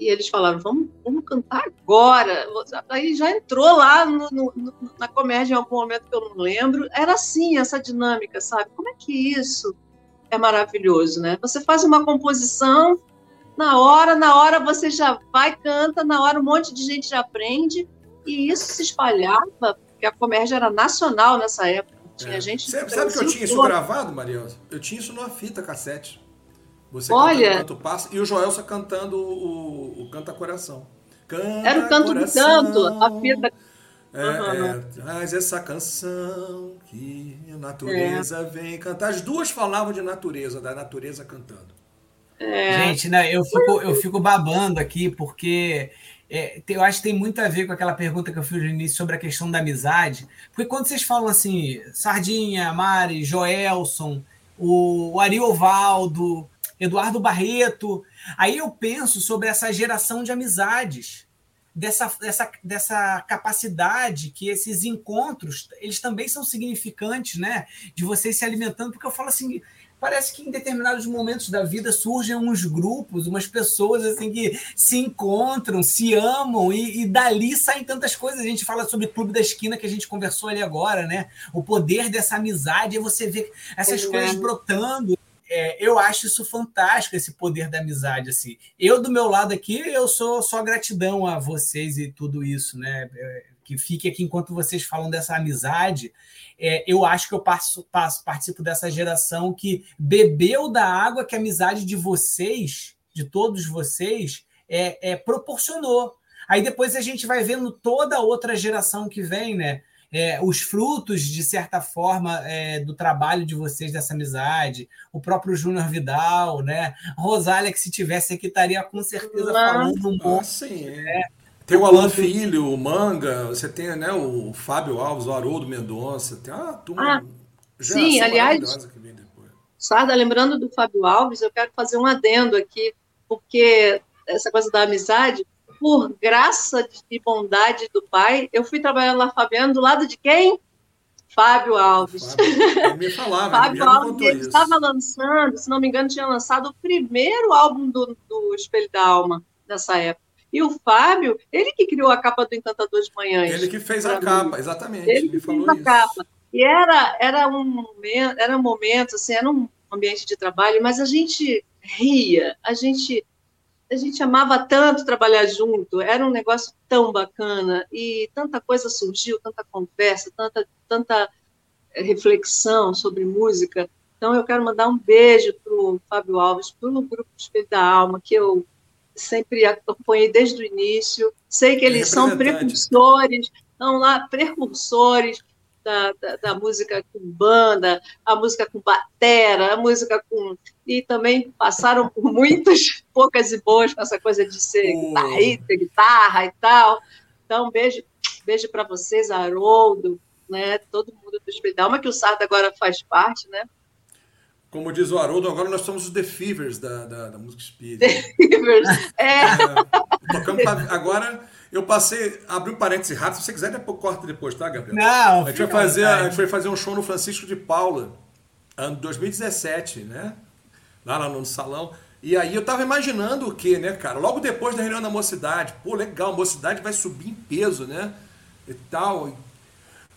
e eles falaram, vamos, vamos cantar agora. Aí já entrou lá no, no, na comédia em algum momento que eu não lembro. Era assim, essa dinâmica, sabe? Como é que isso é maravilhoso, né? Você faz uma composição, na hora, na hora você já vai, canta, na hora um monte de gente já aprende, e isso se espalhava, porque a comédia era nacional nessa época. Tinha é. gente. Você sabe que eu tinha isso gravado, Maria? Eu tinha isso numa fita cassete. Você Olha, cantando Canto Passa e o Joelson cantando o, o Canta Coração. Canta Era o canto coração, do canto, a fita. É, uhum. é, traz essa canção que a natureza é. vem cantar. As duas falavam de natureza, da natureza cantando. É. Gente, né, eu, fico, eu fico babando aqui porque é, eu acho que tem muito a ver com aquela pergunta que eu fiz no início sobre a questão da amizade. Porque quando vocês falam assim, Sardinha, Mari, Joelson, o, o Ari Ovaldo, Eduardo Barreto. Aí eu penso sobre essa geração de amizades, dessa, dessa, dessa capacidade que esses encontros, eles também são significantes, né? De vocês se alimentando, porque eu falo assim, parece que em determinados momentos da vida surgem uns grupos, umas pessoas assim que se encontram, se amam e, e, dali saem tantas coisas. A gente fala sobre o Clube da Esquina que a gente conversou ali agora, né? O poder dessa amizade, e você vê essas é. coisas brotando é, eu acho isso fantástico, esse poder da amizade. Assim. Eu, do meu lado aqui, eu sou só gratidão a vocês e tudo isso, né? É, que fique aqui enquanto vocês falam dessa amizade. É, eu acho que eu passo, passo, participo dessa geração que bebeu da água que a amizade de vocês, de todos vocês, é, é proporcionou. Aí depois a gente vai vendo toda a outra geração que vem, né? É, os frutos, de certa forma, é, do trabalho de vocês, dessa amizade, o próprio Júnior Vidal, né? Rosália, que se tivesse aqui, estaria com certeza falando um pouco. Ah, sim. É, tem o Alan Filho, o Manga, você tem né, o Fábio Alves, o Haroldo Mendonça, tem a turma. Ah, sim, aliás, Sarda, lembrando do Fábio Alves, eu quero fazer um adendo aqui, porque essa coisa da amizade, por graça e bondade do pai, eu fui trabalhar lá, Fabiano, do lado de quem? Fábio Alves. Fábio, me falava, Fábio Alves ele estava lançando, se não me engano, tinha lançado o primeiro álbum do, do Espelho da Alma nessa época. E o Fábio, ele que criou a capa do Encantador de Manhãs. Ele que fez a capa, exatamente. Ele que fez a isso. capa. E era, era um momento, era um momento, assim, era um ambiente de trabalho, mas a gente ria, a gente a gente amava tanto trabalhar junto, era um negócio tão bacana e tanta coisa surgiu, tanta conversa, tanta, tanta reflexão sobre música. Então eu quero mandar um beijo para o Fábio Alves, para o Grupo Espelho da Alma, que eu sempre acompanhei desde o início. Sei que eles são precursores, estão lá precursores da, da, da, música com banda, a música com batera, a música com. E também passaram por muitas poucas e boas com essa coisa de ser oh. guitarrista, guitarra e tal. Então, beijo, beijo para vocês, Haroldo, né? Todo mundo do Espelho Alma, que o Sarda agora faz parte, né? Como diz o Haroldo, agora nós somos os The Fevers da, da, da música espírita. The Fevers, é. é agora eu passei, abri um parêntese rápido, se você quiser, depois, corta depois, tá, Gabriel? Não, a gente, vai fazer, a gente vai fazer um show no Francisco de Paula, ano 2017, né? Lá, no salão. E aí eu tava imaginando o quê, né, cara? Logo depois da reunião da mocidade, pô, legal, a mocidade vai subir em peso, né? E tal.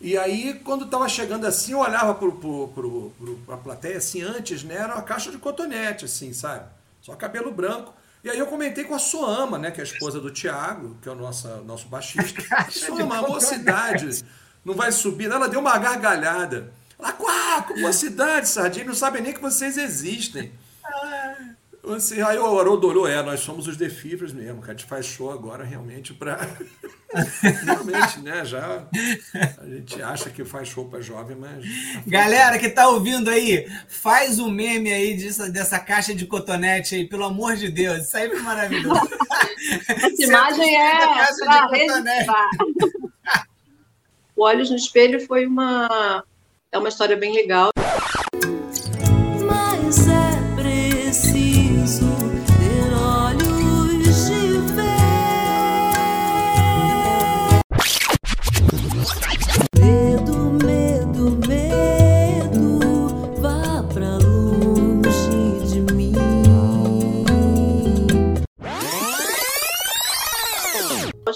E aí, quando tava chegando assim, eu olhava pro, pro, pro, pro, pra plateia, assim, antes, né? Era uma caixa de cotonete, assim, sabe? Só cabelo branco. E aí eu comentei com a Soama, né, que é a esposa do Tiago, que é o nosso, nosso baixista. Soama, a mocidade não vai subir. Ela deu uma gargalhada. Ela, quá, mocidade, sardinha, não sabe nem que vocês existem. Assim, aí o Haroldo olhou, é, nós somos os Defibras mesmo, que a gente faz show agora realmente para. realmente, né? Já a gente acha que faz show para jovem, mas. Galera que tá ouvindo aí, faz o um meme aí disso, dessa caixa de cotonete aí, pelo amor de Deus, isso aí é maravilhoso. Essa imagem é. Caixa de cotonete. o Olhos no Espelho foi uma. É uma história bem legal.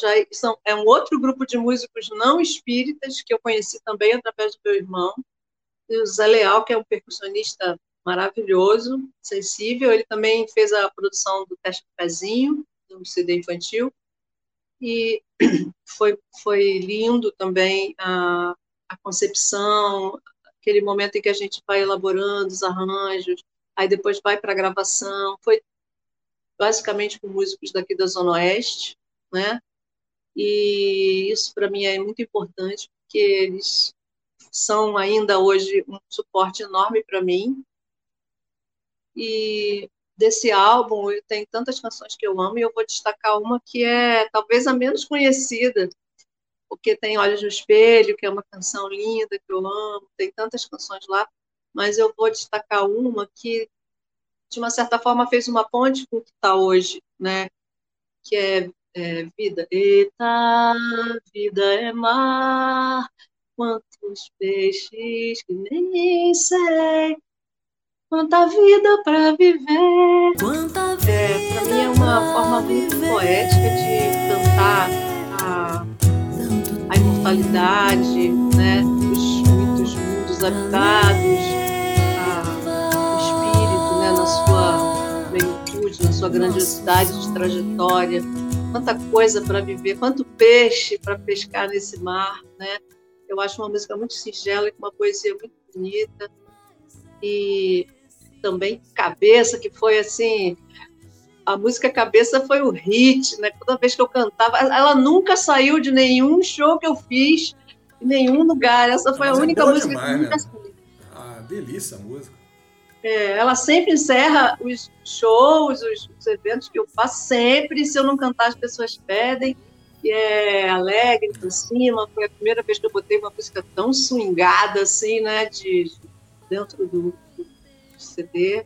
Já são, é um outro grupo de músicos não espíritas que eu conheci também através do meu irmão. E o Zé Leal, que é um percussionista maravilhoso, sensível, ele também fez a produção do Teste do Pezinho, do CD infantil, e foi, foi lindo também a, a concepção, aquele momento em que a gente vai elaborando os arranjos, aí depois vai para a gravação, foi basicamente com músicos daqui da Zona Oeste, né? E isso para mim é muito importante, porque eles são ainda hoje um suporte enorme para mim. E desse álbum, tenho tantas canções que eu amo, e eu vou destacar uma que é talvez a menos conhecida, porque tem Olhos no Espelho, que é uma canção linda que eu amo, tem tantas canções lá, mas eu vou destacar uma que, de uma certa forma, fez uma ponte com o que está hoje, né? que é é vida. Eita, vida é mar, quantos peixes que nem sei, quanta vida para viver. Quanta vida é, para mim é uma forma muito poética de cantar a, a imortalidade, né, dos muitos mundos habitados, a, o espírito, né, na sua plenitude, na sua grandiosidade de trajetória quanta coisa para viver, quanto peixe para pescar nesse mar, né? Eu acho uma música muito singela, com uma poesia muito bonita e também Cabeça, que foi assim, a música Cabeça foi o hit, né? Toda vez que eu cantava, ela nunca saiu de nenhum show que eu fiz, em nenhum lugar. Essa foi Mas a é única música demais, que nunca né? saiu. Ah, delícia a música. É, ela sempre encerra os shows, os, os, eventos que eu faço, sempre. Se eu não cantar, as pessoas pedem. E é alegre por cima. Foi a primeira vez que eu botei uma música tão swingada assim, né? De, dentro do, do CD.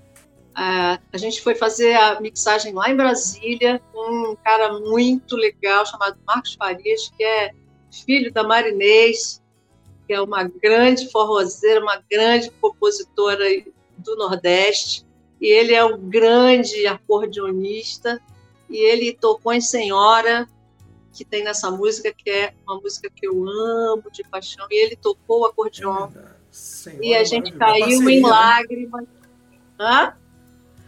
a, gente foi fazer a mixagem lá em Brasília com um cara muito legal chamado Marcos Farias, que é filho da Marinês, que é uma grande forrozeira, uma grande compositora do Nordeste, e ele é um grande acordeonista, e ele tocou em Senhora, que tem nessa música, que é uma música que eu amo de paixão, e ele tocou o acordeon. É e a gente caiu em né? lágrimas. Hã?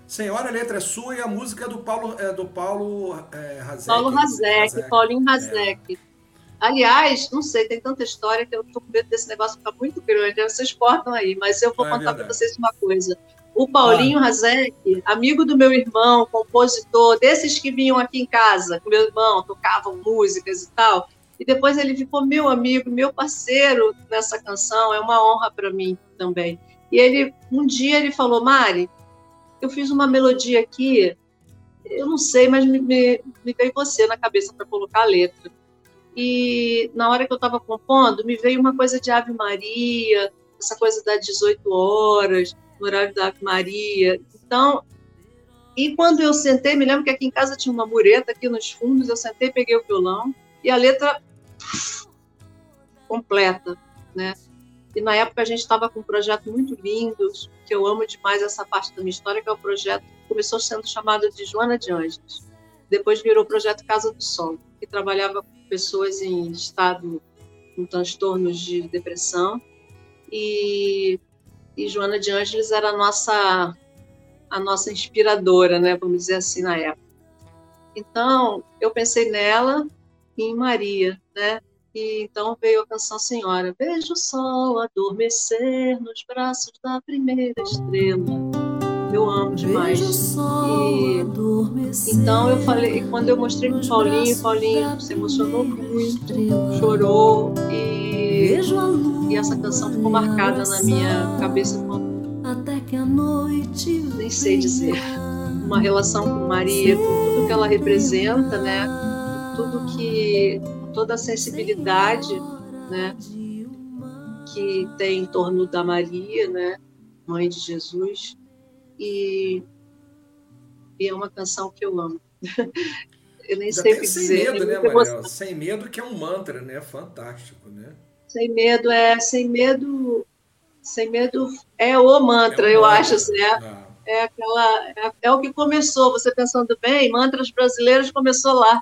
Senhora, a letra é sua e a música é do Paulo, é do Paulo é, Hazek. Paulo Hazek, Paulinho Hazek. É. Aliás, não sei, tem tanta história que eu tô com medo desse negócio ficar muito grande. Vocês cortam aí, mas eu vou é contar para vocês uma coisa. O Paulinho ah. Hazek, amigo do meu irmão, compositor, desses que vinham aqui em casa com meu irmão, tocavam músicas e tal. E depois ele ficou meu amigo, meu parceiro nessa canção. É uma honra para mim também. E ele, um dia, ele falou: Mari, eu fiz uma melodia aqui, eu não sei, mas me, me, me veio você na cabeça para colocar a letra. E na hora que eu estava compondo, me veio uma coisa de Ave Maria, essa coisa das 18 horas, no horário da Ave Maria. Então, e quando eu sentei, me lembro que aqui em casa tinha uma mureta aqui nos fundos, eu sentei, peguei o violão e a letra completa, né? E na época a gente estava com um projeto muito lindo, que eu amo demais essa parte da minha história, que é o projeto que começou sendo chamado de Joana de Anjos. Depois virou o projeto Casa do Sol, que trabalhava pessoas em estado com transtornos de depressão. E, e Joana de Ângeles era a nossa a nossa inspiradora, né, vamos dizer assim na época. Então, eu pensei nela e em Maria, né? E então veio a canção Senhora. Vejo o sol adormecer nos braços da primeira estrela. Eu amo demais. E, então eu falei, quando eu mostrei pro Paulinho, Paulinho se emocionou muito, chorou e, e essa canção ficou marcada na minha cabeça como até que a noite nem sei dizer. Uma relação com Maria, com tudo que ela representa, né? Tudo que toda a sensibilidade né, que tem em torno da Maria, né, mãe de Jesus, e, e é uma canção que eu amo. eu nem sei o que sem dizer. Medo, né, Maria? Sem medo, que é um mantra, né? Fantástico, né? Sem medo, é, sem medo, sem medo é o mantra, é eu mantra. acho, assim, é, ah. é aquela, é, é, o que começou, você pensando bem, mantras brasileiros começou lá,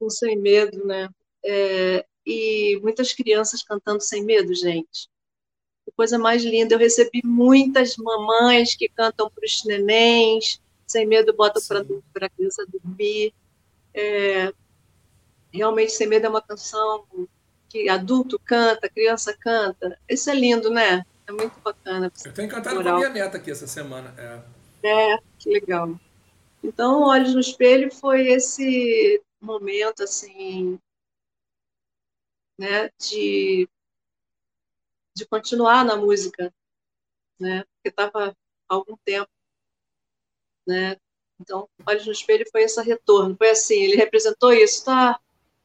com sem medo, né? é, e muitas crianças cantando sem medo, gente. Coisa mais linda. Eu recebi muitas mamães que cantam para os nenéns, sem medo, botam para a criança dormir. É, realmente, Sem Medo é uma canção que adulto canta, criança canta. Isso é lindo, né? É muito bacana. Eu tenho cantado com a minha neta aqui essa semana. É. é, que legal. Então, Olhos no Espelho foi esse momento, assim, né, de, de continuar na música, né, porque estava há algum tempo, né, então, Olhos no Espelho foi esse retorno, foi assim, ele representou isso, tá,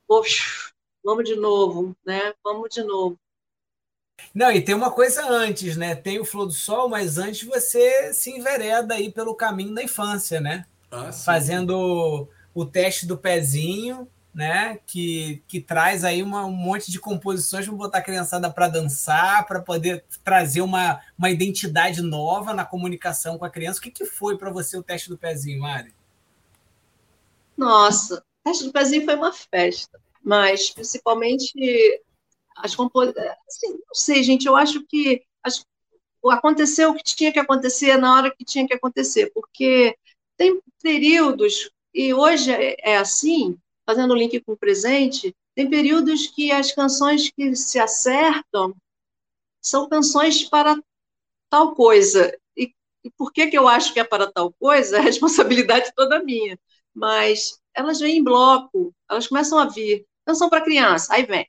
vamos de novo, né, vamos de novo. Não, e tem uma coisa antes, né? Tem o Flor do Sol, mas antes você se envereda aí pelo caminho da infância, né? Ah, Fazendo o teste do pezinho, né? Que, que traz aí uma, um monte de composições para botar a criançada para dançar, para poder trazer uma, uma identidade nova na comunicação com a criança. O que, que foi para você o teste do pezinho, Mari? Nossa, o teste do pezinho foi uma festa, mas principalmente as composições. Assim, não sei, gente, eu acho que as... aconteceu o que tinha que acontecer na hora que tinha que acontecer, porque tem períodos, e hoje é, é assim, fazendo link com o presente, tem períodos que as canções que se acertam são canções para tal coisa. E, e por que, que eu acho que é para tal coisa? A responsabilidade toda minha. Mas elas vêm em bloco, elas começam a vir. Canção para criança, aí vem.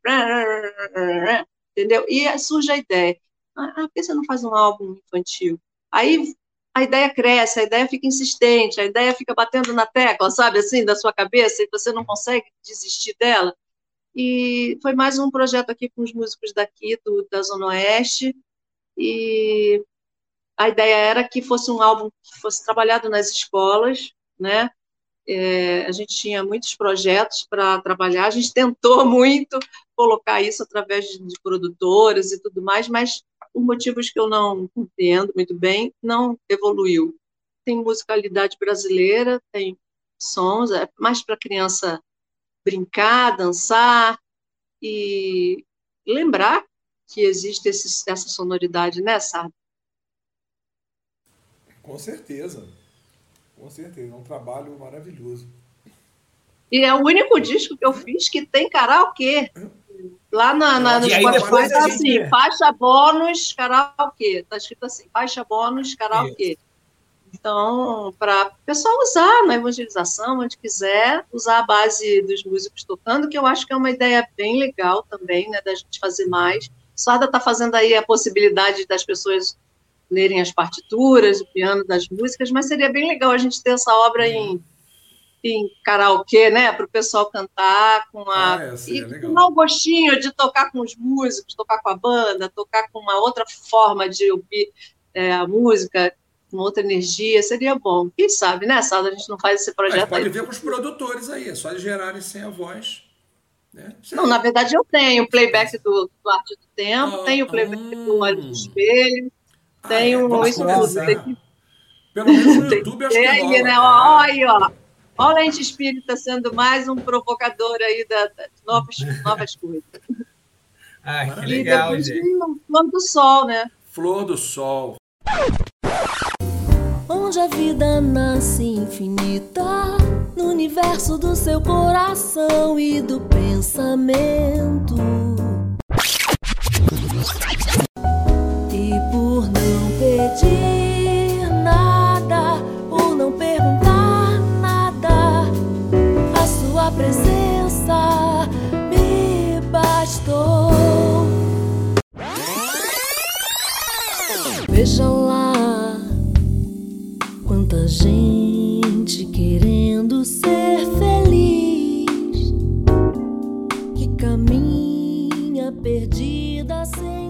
Entendeu? E surge a ideia. Ah, por que você não faz um álbum infantil? Aí a ideia cresce, a ideia fica insistente, a ideia fica batendo na tecla, sabe, assim, da sua cabeça, e você não consegue desistir dela. E foi mais um projeto aqui com os músicos daqui, do, da Zona Oeste, e, a ideia era que fosse um álbum que fosse trabalhado nas escolas, né? É, a gente tinha muitos projetos para trabalhar, a gente tentou muito colocar isso através de, de produtoras e tudo mais, mas por motivos que eu não entendo muito bem, não evoluiu. Tem musicalidade brasileira, tem sons, é mais para criança brincar, dançar e lembrar que existe esse, essa sonoridade, né, Sardo? Com certeza. Com certeza. É um trabalho maravilhoso. E é o único disco que eu fiz que tem karaokê. Lá na, na, no Spotify tá assim, gente... faixa bônus, karaokê. Tá escrito assim, faixa bônus, karaokê. Então, para o pessoal usar na evangelização, onde quiser, usar a base dos músicos tocando, que eu acho que é uma ideia bem legal também, né, da gente fazer mais. Sada está fazendo aí a possibilidade das pessoas lerem as partituras, o piano das músicas, mas seria bem legal a gente ter essa obra em, em karaokê, né, para o pessoal cantar com a ah, é, e com o gostinho de tocar com os músicos, tocar com a banda, tocar com uma outra forma de ouvir é, a música, com outra energia, seria bom. Quem sabe, né, Sala, a gente não faz esse projeto. Mas pode aí. ver com os produtores aí, é só gerarem sem a voz. Né? Não, na verdade eu tenho o playback do, do Arte do Tempo, ah, tenho o playback ah, do Olho do Espelho, tem um ah, é, isso tudo. Pelo menos no YouTube acho que rola. Né? É. Olha aí, ó. Olha a gente espírita sendo mais um provocador aí das da novas, novas coisas. Ah, que legal, e depois gente. Flor do Sol, né? Flor do Sol. Onde a vida nasce infinita no universo do seu coração e do pensamento. pedir Vejam lá quanta gente querendo ser feliz que caminha perdida sem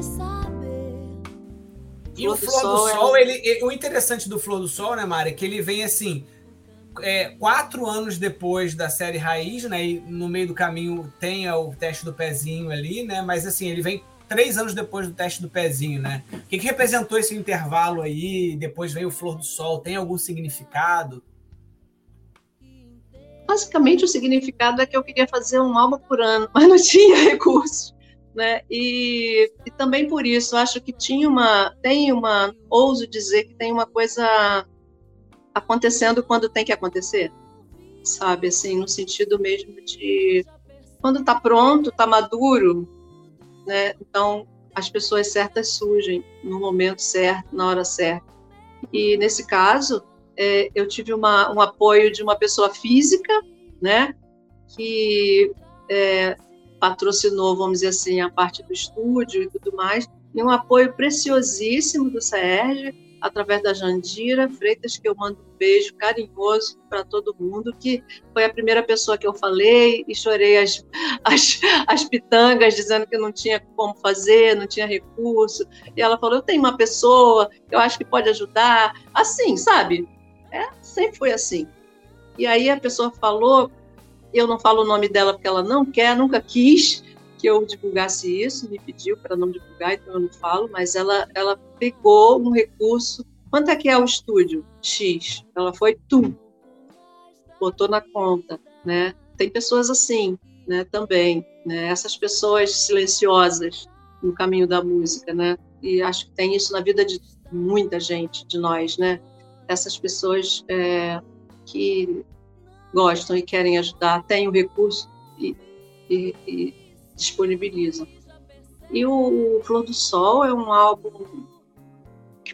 e o Flor do Sol, é... ele, o interessante do Flor do Sol, né, Mari, é que ele vem assim, é, quatro anos depois da série Raiz, né? E no meio do caminho tem o teste do pezinho ali, né? Mas assim, ele vem três anos depois do teste do pezinho, né? O que, que representou esse intervalo aí? Depois vem o Flor do Sol, tem algum significado? Basicamente, o significado é que eu queria fazer um álbum por ano, mas não tinha recurso né? E, e também por isso acho que tinha uma, tem uma, ouso dizer que tem uma coisa acontecendo quando tem que acontecer, sabe? Assim, no sentido mesmo de quando está pronto, está maduro, né? Então as pessoas certas surgem no momento certo, na hora certa. E nesse caso, é, eu tive uma, um apoio de uma pessoa física, né? Que é, patrocinou, vamos dizer assim, a parte do estúdio e tudo mais, e um apoio preciosíssimo do SERG, através da Jandira Freitas, que eu mando um beijo carinhoso para todo mundo, que foi a primeira pessoa que eu falei e chorei as, as, as pitangas, dizendo que não tinha como fazer, não tinha recurso. E ela falou: Eu tenho uma pessoa que eu acho que pode ajudar. Assim, sabe? É, sempre foi assim. E aí a pessoa falou eu não falo o nome dela porque ela não quer, nunca quis que eu divulgasse isso, me pediu para não divulgar, então eu não falo, mas ela, ela pegou um recurso. Quanto é que é o estúdio? X. Ela foi tu. Botou na conta, né? Tem pessoas assim, né, também, né? Essas pessoas silenciosas no caminho da música, né? E acho que tem isso na vida de muita gente, de nós, né? Essas pessoas é, que gostam e querem ajudar, têm o recurso e, e, e disponibilizam. E o Flor do Sol é um álbum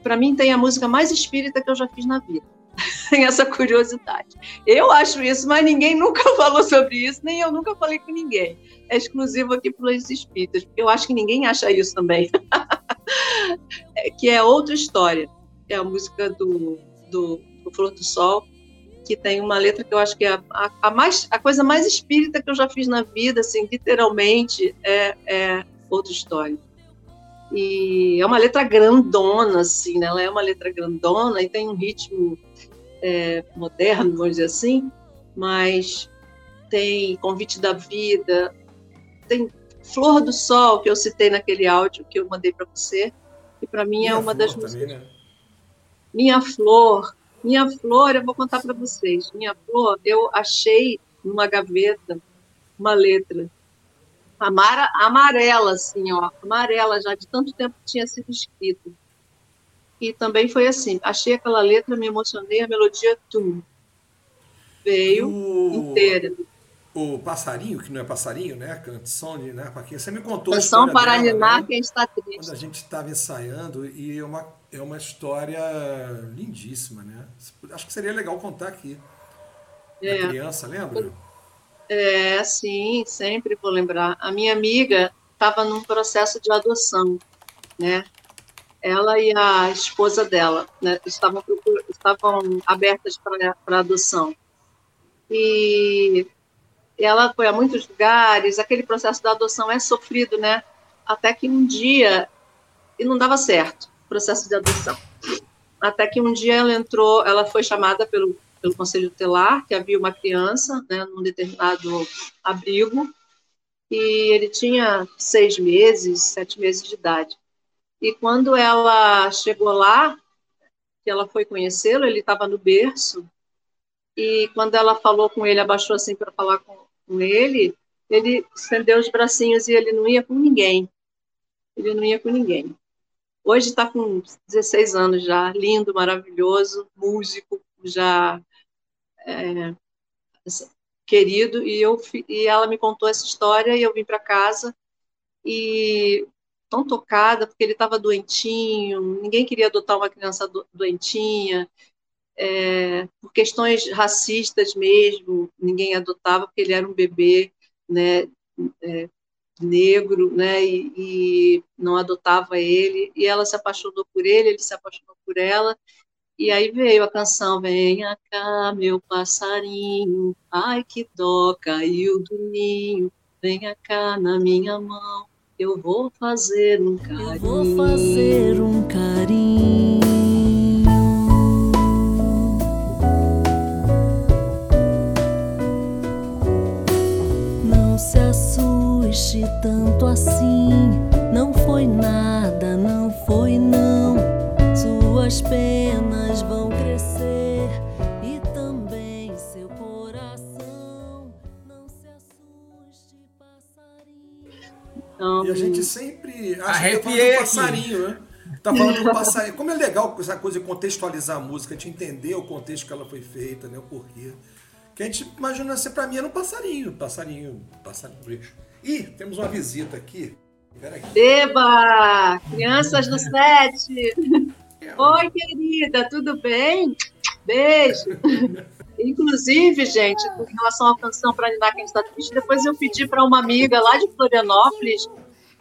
que, para mim, tem a música mais espírita que eu já fiz na vida. tem essa curiosidade. Eu acho isso, mas ninguém nunca falou sobre isso, nem eu nunca falei com ninguém. É exclusivo aqui para os espíritas, porque eu acho que ninguém acha isso também. é, que é outra história. É a música do, do, do Flor do Sol, que tem uma letra que eu acho que é a, a, mais, a coisa mais espírita que eu já fiz na vida, assim, literalmente, é, é outra história. E é uma letra grandona, assim, né? Ela é uma letra grandona e tem um ritmo é, moderno, vamos dizer assim, mas tem Convite da Vida, tem Flor do Sol, que eu citei naquele áudio que eu mandei para você, que para mim é uma das músicas. Também, né? Minha Flor, Minha Flor, eu vou contar para vocês. Minha Flor, eu achei numa gaveta uma letra amara, amarela, assim, ó, amarela já, de tanto tempo que tinha sido escrito. E também foi assim, achei aquela letra, me emocionei, a melodia, tum, veio o... inteira. O passarinho, que não é passarinho, né? Canção de, né? Para quem você me contou. Canção para animar né? quem está triste. Quando a gente estava ensaiando, e é uma, é uma história lindíssima, né? Acho que seria legal contar aqui. É. criança, lembra? É, sim, sempre vou lembrar. A minha amiga estava num processo de adoção, né? Ela e a esposa dela né, estavam, estavam abertas para adoção. E ela foi a muitos lugares, aquele processo da adoção é sofrido, né? Até que um dia, e não dava certo, o processo de adoção. Até que um dia ela entrou, ela foi chamada pelo pelo Conselho Tutelar, que havia uma criança né, num determinado abrigo, e ele tinha seis meses, sete meses de idade. E quando ela chegou lá, que ela foi conhecê-lo, ele estava no berço, e quando ela falou com ele, abaixou assim para falar com, com ele, ele estendeu os bracinhos e ele não ia com ninguém. Ele não ia com ninguém. Hoje está com 16 anos já, lindo, maravilhoso, músico, já é, querido, e, eu, e ela me contou essa história, e eu vim para casa, e tão tocada, porque ele estava doentinho, ninguém queria adotar uma criança do, doentinha, é, por questões racistas mesmo, ninguém adotava, porque ele era um bebê, né, é, negro, né, e, e, não adotava ele, e ela se apaixonou por ele, ele se apaixonou por ela, e aí veio a canção Venha cá, meu passarinho, ai que dó, caiu do ninho, venha cá na minha mão, eu vou fazer um carinho. Eu vou fazer um carinho. Não se assuste tanto assim, não foi nada, não foi não, suas penas Então, e a gente sempre acha que tá falando do passarinho, né? Tá falando do passarinho. Como é legal essa coisa de contextualizar a música, gente entender o contexto que ela foi feita, né? O porquê. Que a gente imagina ser pra mim era um passarinho. Passarinho, passarinho. Ih, temos uma visita aqui. Peraí. Eba! Crianças do set! Oi, querida, tudo bem? Beijo! Inclusive, gente, em relação à canção para animar quem está triste, depois eu pedi para uma amiga lá de Florianópolis,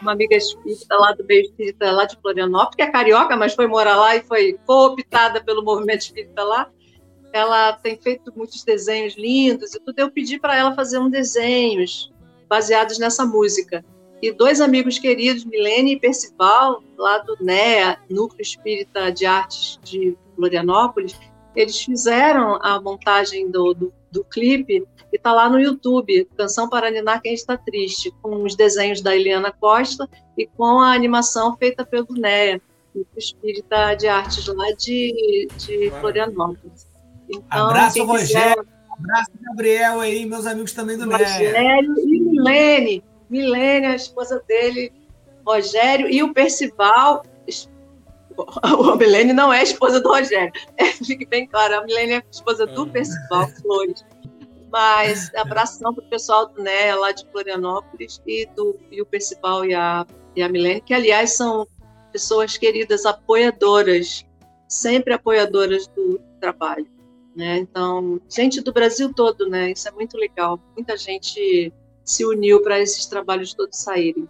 uma amiga espírita lá do meio espírita lá de Florianópolis, que é carioca, mas foi morar lá e foi cooptada pelo movimento espírita lá. Ela tem feito muitos desenhos lindos e tudo. Eu pedi para ela fazer um desenhos baseados nessa música. E dois amigos queridos, Milene e Percival, lá do NEA, Núcleo Espírita de Artes de Florianópolis, eles fizeram a montagem do, do, do clipe e está lá no YouTube, Canção para Ninar Quem Está Triste, com os desenhos da Eliana Costa e com a animação feita pelo NEA, o Espírita de Artes lá de, de Florianópolis. Então, abraço, Rogério. Quiser... Abraço, Gabriel aí, meus amigos também do NEA. Rogério e Milene. Milene, a esposa dele, Rogério, e o Percival, a Milene não é esposa do Rogério. É, fique bem claro, a Milene é esposa do é. Percival Flores. Mas abração para o pessoal do NEA lá de Florianópolis e, do, e o Percival e a, e a Milene, que aliás são pessoas queridas, apoiadoras, sempre apoiadoras do trabalho. Né? Então, gente do Brasil todo, né? Isso é muito legal. Muita gente se uniu para esses trabalhos todos saírem.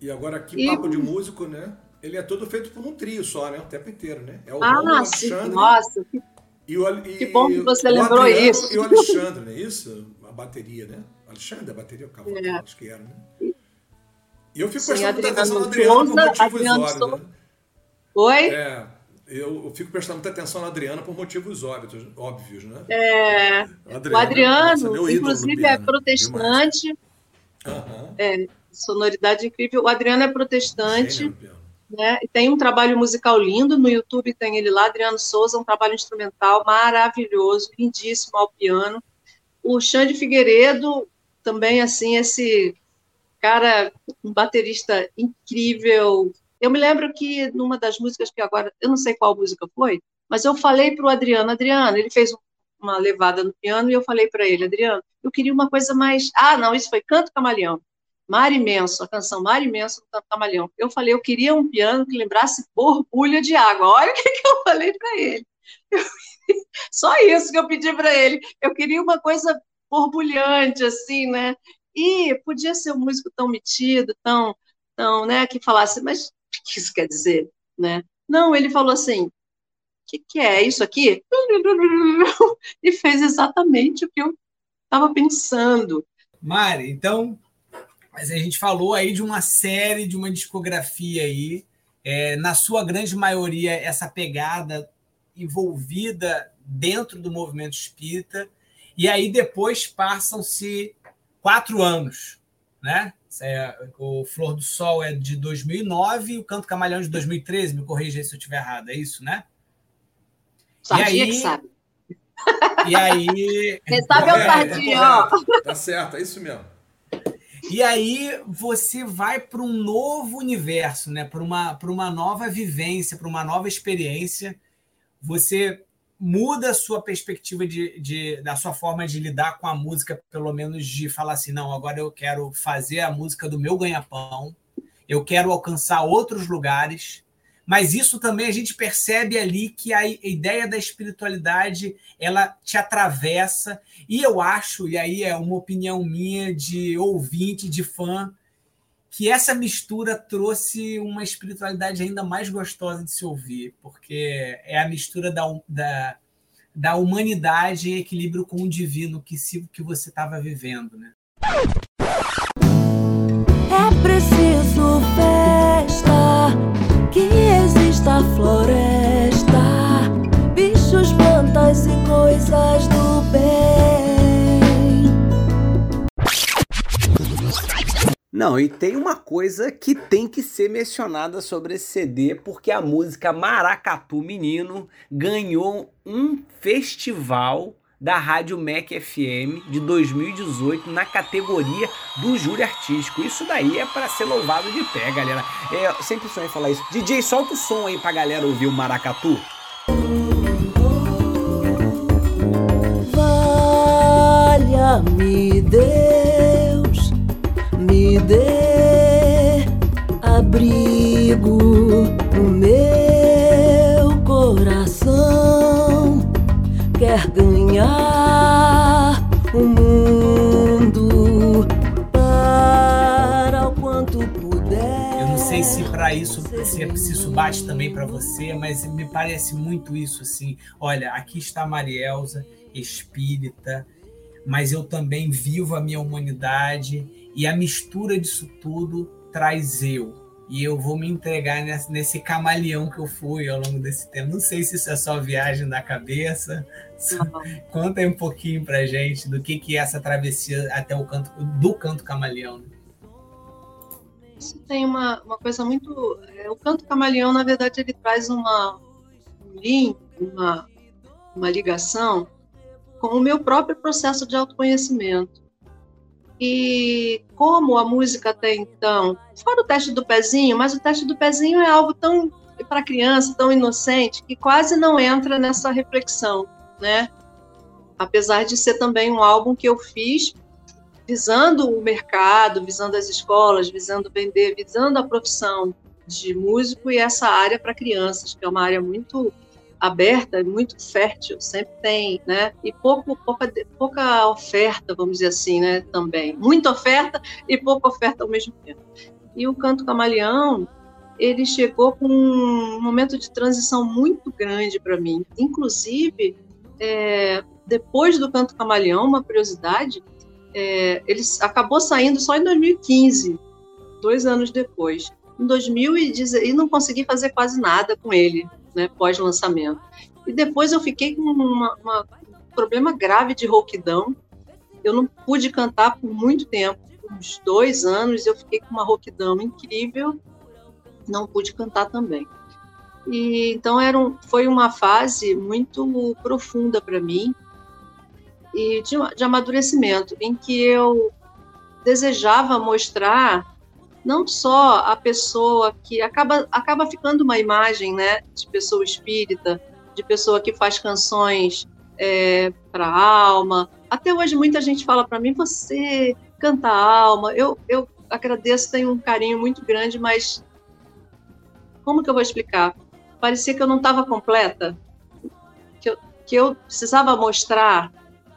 E agora aqui, e... papo de músico, né? ele é todo feito por um trio só, né? O tempo inteiro, né? É o ah, Alexandre. Nossa, que, e o, e, que bom que você lembrou Adriano isso. E o Alexandre, não é isso? A bateria, né? Alexandre, a bateria, o cavalo, é. acho que era, né? E eu fico prestando muita atenção na Adriana por motivos Adriano óbvios. Né? Oi? É, eu, fico prestando muita atenção na Adriana por motivos óbvios, óbvios né? É, Adriano, o Adriano, inclusive, é protestante. Uhum. É, sonoridade incrível. O Adriano é protestante. né? E tem um trabalho musical lindo no YouTube, tem ele lá, Adriano Souza, um trabalho instrumental maravilhoso, lindíssimo ao piano. O Xande Figueiredo, também, assim, esse cara, um baterista incrível. Eu me lembro que numa das músicas que agora, eu não sei qual música foi, mas eu falei para o Adriano, Adriano, ele fez uma levada no piano e eu falei para ele, Adriano, eu queria uma coisa mais. Ah, não, isso foi Canto Camaleão. Mar Imenso, a canção Mar Imenso do Canto Camaleão. Eu falei, eu queria um piano que lembrasse borbulha de água. Olha o que, que eu falei para ele. Eu... Só isso que eu pedi para ele. Eu queria uma coisa borbulhante, assim, né? E podia ser um músico tão metido, tão, tão, né, que falasse, mas que isso quer dizer, né? Não, ele falou assim, o que, que é isso aqui? E fez exatamente o que eu estava pensando. Mari, então, mas a gente falou aí de uma série, de uma discografia aí, é, na sua grande maioria, essa pegada envolvida dentro do movimento espírita, e aí depois passam-se quatro anos, né? É, o Flor do Sol é de 2009 e o Canto Camalhão de 2013, me corrija se eu estiver errado, é isso, né? E aí, que sabe. E aí. Quem sabe é o tardinho, ó. Tá certo, é isso mesmo. E aí você vai para um novo universo, né? Para uma, uma nova vivência, para uma nova experiência. Você muda a sua perspectiva de, de, da sua forma de lidar com a música, pelo menos de falar assim, não, agora eu quero fazer a música do meu ganha-pão, eu quero alcançar outros lugares, mas isso também a gente percebe ali que a ideia da espiritualidade ela te atravessa. E eu acho e aí é uma opinião minha de ouvinte de fã que essa mistura trouxe uma espiritualidade ainda mais gostosa de se ouvir, porque é a mistura da, da, da humanidade em equilíbrio com o divino que, se, que você estava vivendo. Né? É preciso festa, que exista floresta, Não, e tem uma coisa que tem que ser mencionada sobre esse CD, porque a música Maracatu Menino ganhou um festival da Rádio Mac FM de 2018 na categoria do júri artístico. Isso daí é para ser louvado de pé, galera. É, sempre sonhei falar isso. DJ, solta o som aí pra galera ouvir o Maracatu. Valha-me Deus dê abrigo no meu coração. Quer ganhar o mundo para o quanto puder. Eu não sei se para isso se, se isso bate também para você, mas me parece muito isso assim. Olha, aqui está Marielza, espírita, mas eu também vivo a minha humanidade e a mistura disso tudo traz eu. E eu vou me entregar nesse, nesse camaleão que eu fui ao longo desse tempo. Não sei se isso é só viagem da cabeça. Conta aí um pouquinho pra gente do que, que é essa travessia até o canto do canto camaleão. Isso tem uma, uma coisa muito. É, o canto camaleão, na verdade, ele traz uma, um link, uma, uma ligação com o meu próprio processo de autoconhecimento. E como a música até então, fora o teste do pezinho, mas o teste do pezinho é algo tão para criança, tão inocente, que quase não entra nessa reflexão, né? Apesar de ser também um álbum que eu fiz visando o mercado, visando as escolas, visando vender, visando a profissão de músico e essa área para crianças, que é uma área muito aberta, muito fértil, sempre tem, né? E pouco, pouca, pouca oferta, vamos dizer assim, né? Também. Muita oferta e pouca oferta ao mesmo tempo. E o Canto Camaleão, ele chegou com um momento de transição muito grande para mim. Inclusive, é, depois do Canto Camaleão, uma curiosidade, é, ele acabou saindo só em 2015 dois anos depois. Em 2010, e não consegui fazer quase nada com ele, né, pós-lançamento. E depois eu fiquei com uma, uma, um problema grave de rouquidão. Eu não pude cantar por muito tempo, uns dois anos, eu fiquei com uma rouquidão incrível, não pude cantar também. E então era um, foi uma fase muito profunda para mim e de, de amadurecimento, em que eu desejava mostrar não só a pessoa que acaba, acaba ficando uma imagem né, de pessoa espírita, de pessoa que faz canções é, para a alma. Até hoje muita gente fala para mim, você canta alma. Eu, eu agradeço, tenho um carinho muito grande, mas como que eu vou explicar? Parecia que eu não estava completa, que eu, que eu precisava mostrar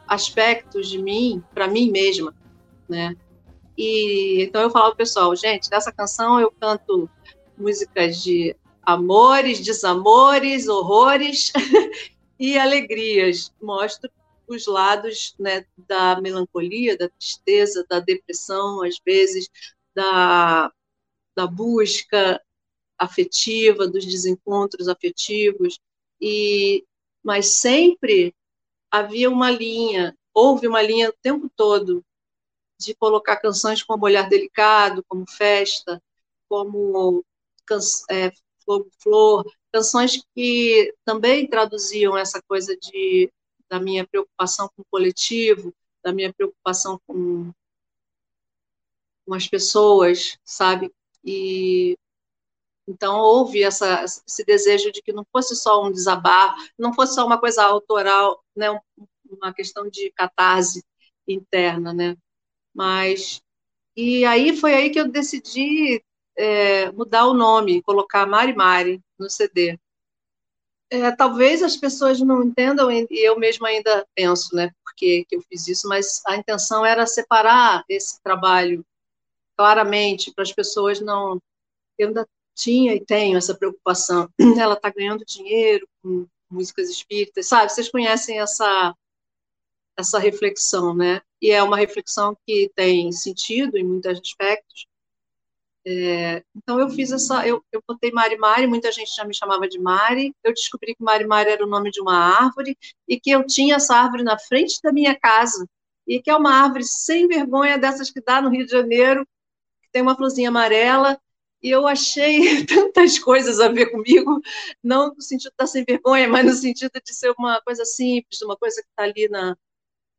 aspectos de mim para mim mesma, né? E então eu falava pro pessoal, gente, nessa canção eu canto músicas de amores, desamores, horrores e alegrias. Mostro os lados né, da melancolia, da tristeza, da depressão, às vezes, da, da busca afetiva, dos desencontros afetivos, e mas sempre havia uma linha, houve uma linha o tempo todo de colocar canções com um olhar delicado, como Festa, como é, Flor, Flor, canções que também traduziam essa coisa de da minha preocupação com o coletivo, da minha preocupação com, com as pessoas, sabe? E então houve essa, esse desejo de que não fosse só um desabar, não fosse só uma coisa autoral, né? Uma questão de catarse interna, né? Mas e aí foi aí que eu decidi é, mudar o nome, colocar Mari Mari no CD. É, talvez as pessoas não entendam e eu mesma ainda penso, né, porque que eu fiz isso, mas a intenção era separar esse trabalho claramente para as pessoas não. Eu ainda tinha e tenho essa preocupação. Ela está ganhando dinheiro com músicas espíritas, sabe? Vocês conhecem essa essa reflexão, né? E é uma reflexão que tem sentido em muitos aspectos. É, então eu fiz essa, eu, eu botei Mari Mari, muita gente já me chamava de Mari. Eu descobri que Mari Mari era o nome de uma árvore e que eu tinha essa árvore na frente da minha casa e que é uma árvore sem vergonha dessas que dá no Rio de Janeiro, que tem uma florzinha amarela. E eu achei tantas coisas a ver comigo, não no sentido de estar sem vergonha, mas no sentido de ser uma coisa simples, uma coisa que está ali na,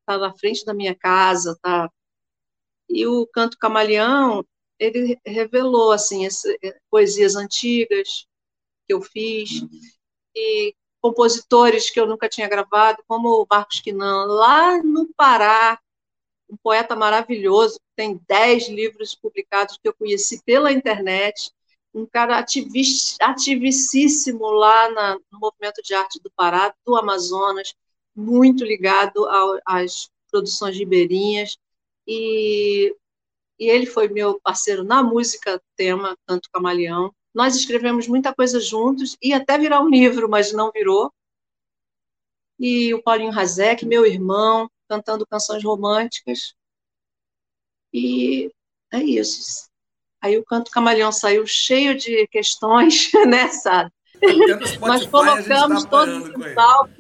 tá na frente da minha casa, tá? E o Canto Camaleão, ele revelou, assim, esse, eh, poesias antigas que eu fiz, e compositores que eu nunca tinha gravado, como o Marcos Quinan, lá no Pará, um poeta maravilhoso, tem dez livros publicados que eu conheci pela internet, um cara ativist, ativicíssimo lá na, no movimento de arte do Pará, do Amazonas, muito ligado ao, às produções ribeirinhas, e, e ele foi meu parceiro na música tema Canto Camaleão. Nós escrevemos muita coisa juntos, e até virar um livro, mas não virou. E o Paulinho Razek, meu irmão, cantando canções românticas. E é isso. Aí o Canto Camaleão saiu cheio de questões, né, sabe? Nós colocamos tá todos os álbuns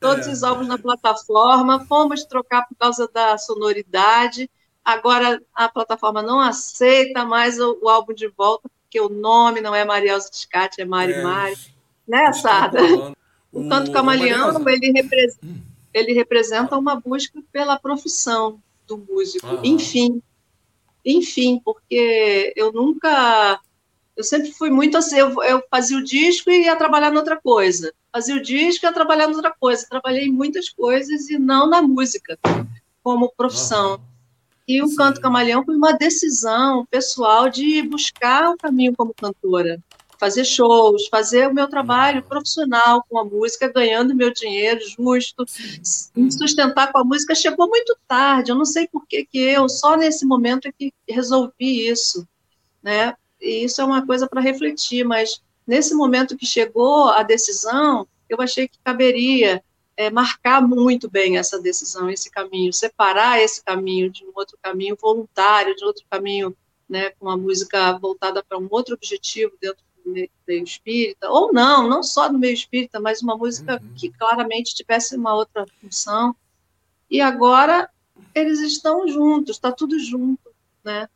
todos é. os álbuns na plataforma, fomos trocar por causa da sonoridade. Agora a plataforma não aceita mais o, o álbum de volta, porque o nome não é Marielza Tiscati, é Mari é, Mari. Né, Sada? O, canto camaleão, ele, repre hum. ele representa uma busca pela profissão do músico. Enfim, enfim, porque eu nunca eu sempre fui muito assim, eu, eu fazia o disco e ia trabalhar noutra coisa. Fazia o disco e ia trabalhar noutra coisa. Trabalhei em muitas coisas e não na música, como profissão. Uhum. E o Sim. Canto Camaleão foi uma decisão pessoal de buscar o caminho como cantora. Fazer shows, fazer o meu trabalho profissional com a música, ganhando meu dinheiro justo, me sustentar com a música. Chegou muito tarde, eu não sei por que, que eu, só nesse momento é que resolvi isso. Né? E isso é uma coisa para refletir, mas nesse momento que chegou a decisão, eu achei que caberia é, marcar muito bem essa decisão, esse caminho, separar esse caminho de um outro caminho voluntário, de outro caminho né, com a música voltada para um outro objetivo dentro do meio, espírita, ou não, não só no meio espírita, mas uma música uhum. que claramente tivesse uma outra função. E agora eles estão juntos, está tudo junto, né?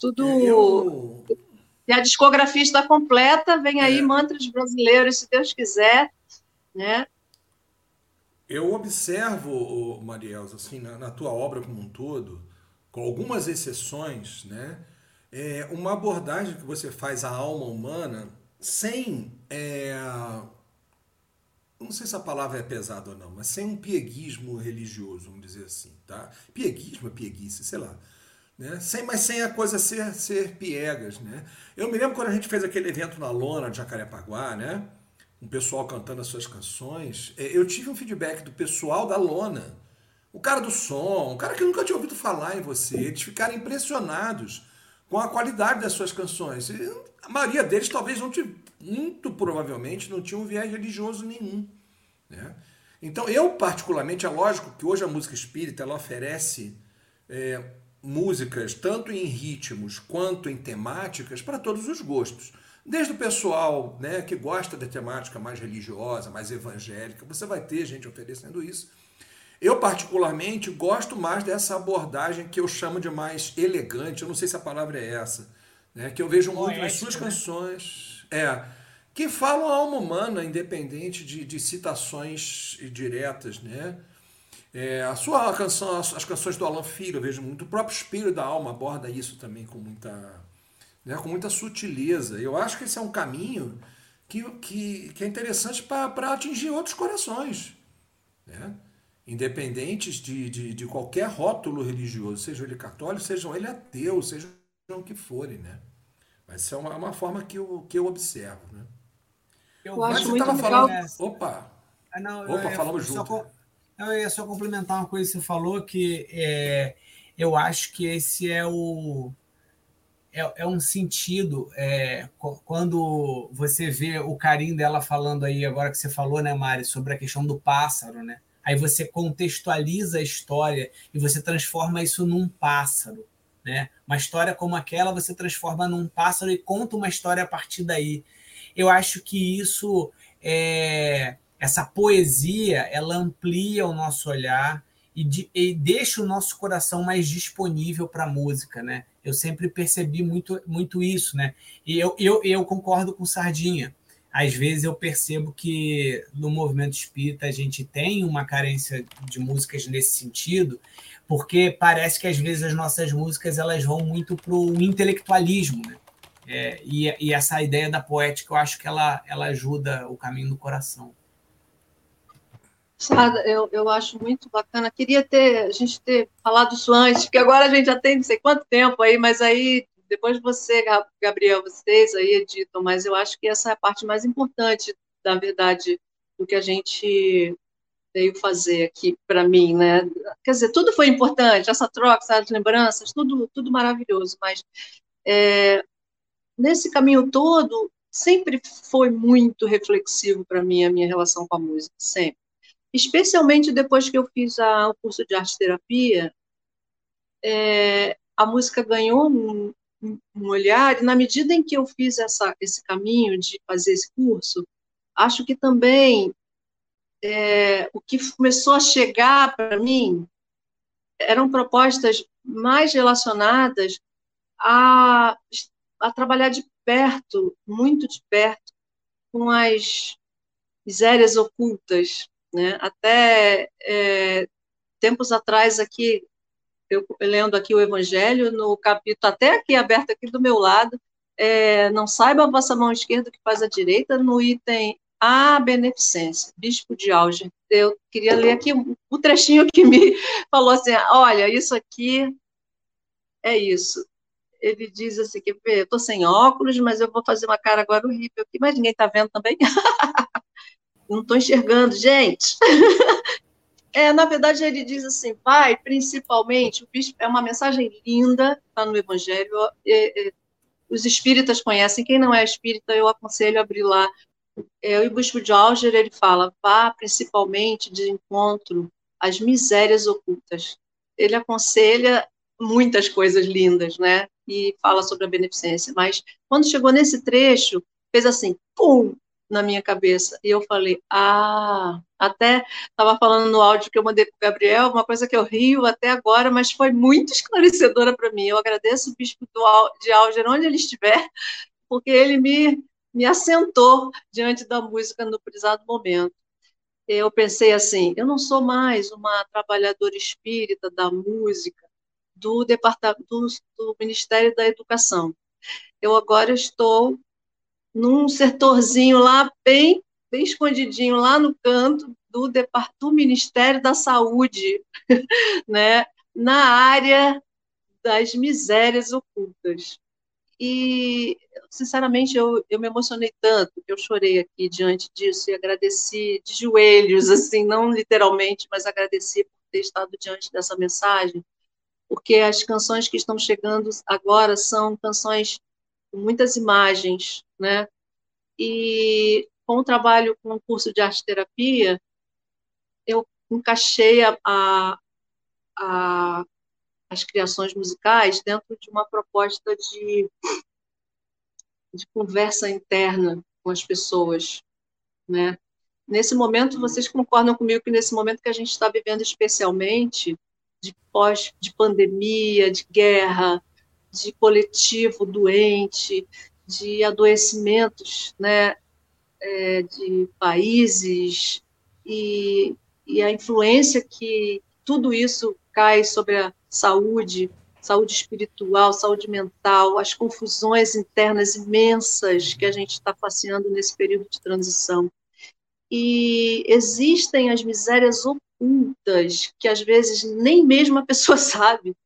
Tudo. É, eu... E a discografia está completa, vem aí é. mantras brasileiros, se Deus quiser, né? Eu observo, Marielza, assim, na, na, tua obra como um todo, com algumas exceções, né? É uma abordagem que você faz à alma humana sem. É, não sei se a palavra é pesada ou não, mas sem um pieguismo religioso, vamos dizer assim, tá? Pieguismo é pieguice, sei lá. Né? Sem, mas sem a coisa ser, ser piegas, né? Eu me lembro quando a gente fez aquele evento na lona de Jacarepaguá, né? Um pessoal cantando as suas canções. É, eu tive um feedback do pessoal da lona. O cara do som, o cara que nunca tinha ouvido falar em você. Eles ficaram impressionados com a qualidade das suas canções. E a maioria deles talvez não tinha, muito provavelmente, não tinha um viés religioso nenhum. Né? Então, eu particularmente, é lógico que hoje a música espírita ela oferece é, músicas tanto em ritmos quanto em temáticas para todos os gostos. Desde o pessoal né, que gosta da temática mais religiosa, mais evangélica, você vai ter gente oferecendo isso. Eu, particularmente, gosto mais dessa abordagem que eu chamo de mais elegante, eu não sei se a palavra é essa, né, que eu vejo muito nas suas né? canções. É, que falam a alma humana, independente de, de citações diretas, né? É, a sua canção, as canções do Alan Filho, eu vejo muito. O próprio Espírito da Alma aborda isso também com muita, né, com muita sutileza. Eu acho que esse é um caminho que, que, que é interessante para atingir outros corações. Né? Independentes de, de, de, qualquer rótulo religioso, seja ele católico, seja ele ateu, seja o que forem. Né? Mas isso é uma, uma forma que eu, que eu observo. Né? Eu Mas acho você estava falando. Opa! Ah, não, Opa, falamos junto. Eu ia só complementar uma coisa que você falou, que é, eu acho que esse é o. É, é um sentido é, quando você vê o carinho dela falando aí, agora que você falou, né, Mari, sobre a questão do pássaro, né? Aí você contextualiza a história e você transforma isso num pássaro. Né? Uma história como aquela você transforma num pássaro e conta uma história a partir daí. Eu acho que isso é, essa poesia ela amplia o nosso olhar e, de, e deixa o nosso coração mais disponível para a música, né? Eu sempre percebi muito, muito isso, né? E eu, eu, eu concordo com Sardinha. Às vezes eu percebo que no movimento espírita a gente tem uma carência de músicas nesse sentido, porque parece que às vezes as nossas músicas elas vão muito para o intelectualismo, né? É, e, e, essa ideia da poética eu acho que ela, ela ajuda o caminho do coração. Sada, eu, eu acho muito bacana. Queria ter a gente ter falado isso antes, porque agora a gente já tem não sei quanto tempo aí, mas aí depois você, Gabriel, vocês aí editam, mas eu acho que essa é a parte mais importante, da verdade, do que a gente veio fazer aqui para mim, né? Quer dizer, tudo foi importante, essa troca, essas lembranças, tudo, tudo maravilhoso, mas é, nesse caminho todo sempre foi muito reflexivo para mim a minha relação com a música, sempre especialmente depois que eu fiz a, o curso de arte terapia, é, a música ganhou um, um, olhar, e na medida em que eu fiz essa, esse caminho de fazer esse curso, acho que também é, o que começou a chegar para mim eram propostas mais relacionadas a, a trabalhar de perto, muito de perto, com as misérias ocultas né? Até é, tempos atrás, aqui, eu lendo aqui o Evangelho, no capítulo, até aqui aberto aqui do meu lado, é, não saiba a vossa mão esquerda o que faz a direita, no item A, beneficência, bispo de Alger. Eu queria ler aqui o trechinho que me falou assim, olha, isso aqui é isso. Ele diz assim, que eu estou sem óculos, mas eu vou fazer uma cara agora horrível aqui, mas ninguém está vendo também. não estou enxergando, gente. É, na verdade, ele diz assim, pai, principalmente, o bispo, é uma mensagem linda, está no Evangelho, é, é, os espíritas conhecem, quem não é espírita, eu aconselho a abrir lá. É, o bispo de Alger, ele fala, vá principalmente de encontro às misérias ocultas. Ele aconselha muitas coisas lindas, né? E fala sobre a beneficência. Mas quando chegou nesse trecho, fez assim, pum, na minha cabeça. E eu falei, ah, até estava falando no áudio que eu mandei para o Gabriel, uma coisa que eu rio até agora, mas foi muito esclarecedora para mim. Eu agradeço o bispo de Alger, onde ele estiver, porque ele me, me assentou diante da música no prezado momento. Eu pensei assim, eu não sou mais uma trabalhadora espírita da música do departamento do, do Ministério da Educação. Eu agora estou num setorzinho lá bem, bem escondidinho, lá no canto do, do Ministério da Saúde, né, na área das misérias ocultas. E, sinceramente, eu, eu me emocionei tanto que eu chorei aqui diante disso e agradeci de joelhos, assim, não literalmente, mas agradeci por ter estado diante dessa mensagem, porque as canções que estão chegando agora são canções com muitas imagens, né? E com o trabalho com o curso de arte terapia, eu encaixei a, a, a, as criações musicais dentro de uma proposta de, de conversa interna com as pessoas, né? Nesse momento, vocês concordam comigo que nesse momento que a gente está vivendo especialmente de pós, de pandemia, de guerra, de coletivo doente, de adoecimentos né, é, de países e, e a influência que tudo isso cai sobre a saúde, saúde espiritual, saúde mental, as confusões internas imensas que a gente está passeando nesse período de transição. E existem as misérias ocultas que às vezes nem mesmo a pessoa sabe,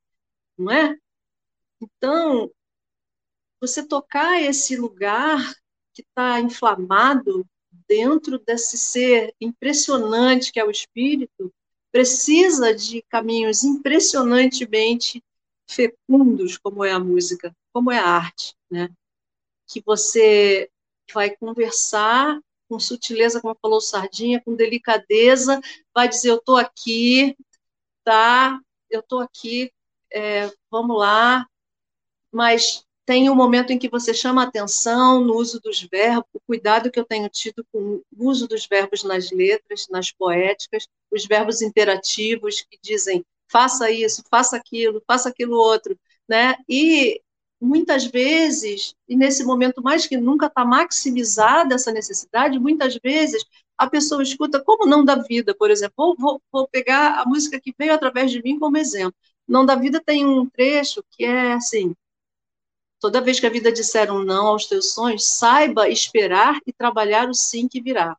não é? Então, você tocar esse lugar que está inflamado dentro desse ser impressionante que é o espírito, precisa de caminhos impressionantemente fecundos, como é a música, como é a arte, né? Que você vai conversar com sutileza, como falou Sardinha, com delicadeza, vai dizer, eu estou aqui, tá? Eu estou aqui, é, vamos lá, mas tem um momento em que você chama atenção no uso dos verbos, o cuidado que eu tenho tido com o uso dos verbos nas letras, nas poéticas, os verbos interativos que dizem faça isso, faça aquilo, faça aquilo outro, né? E muitas vezes, e nesse momento mais que nunca está maximizada essa necessidade, muitas vezes a pessoa escuta como não da vida, por exemplo. Vou, vou, vou pegar a música que veio através de mim como exemplo. Não da vida tem um trecho que é assim: Toda vez que a vida disser um não aos teus sonhos, saiba esperar e trabalhar o sim que virá.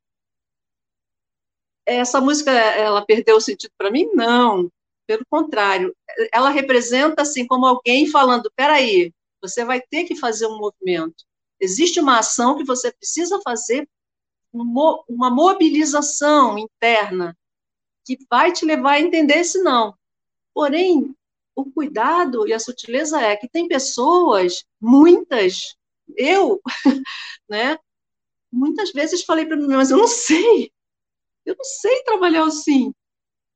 Essa música, ela perdeu o sentido para mim? Não. Pelo contrário, ela representa assim como alguém falando: peraí, você vai ter que fazer um movimento. Existe uma ação que você precisa fazer, uma mobilização interna que vai te levar a entender esse não. Porém, o cuidado e a sutileza é que tem pessoas, muitas, eu, né, muitas vezes falei para mim, mas eu não sei, eu não sei trabalhar assim.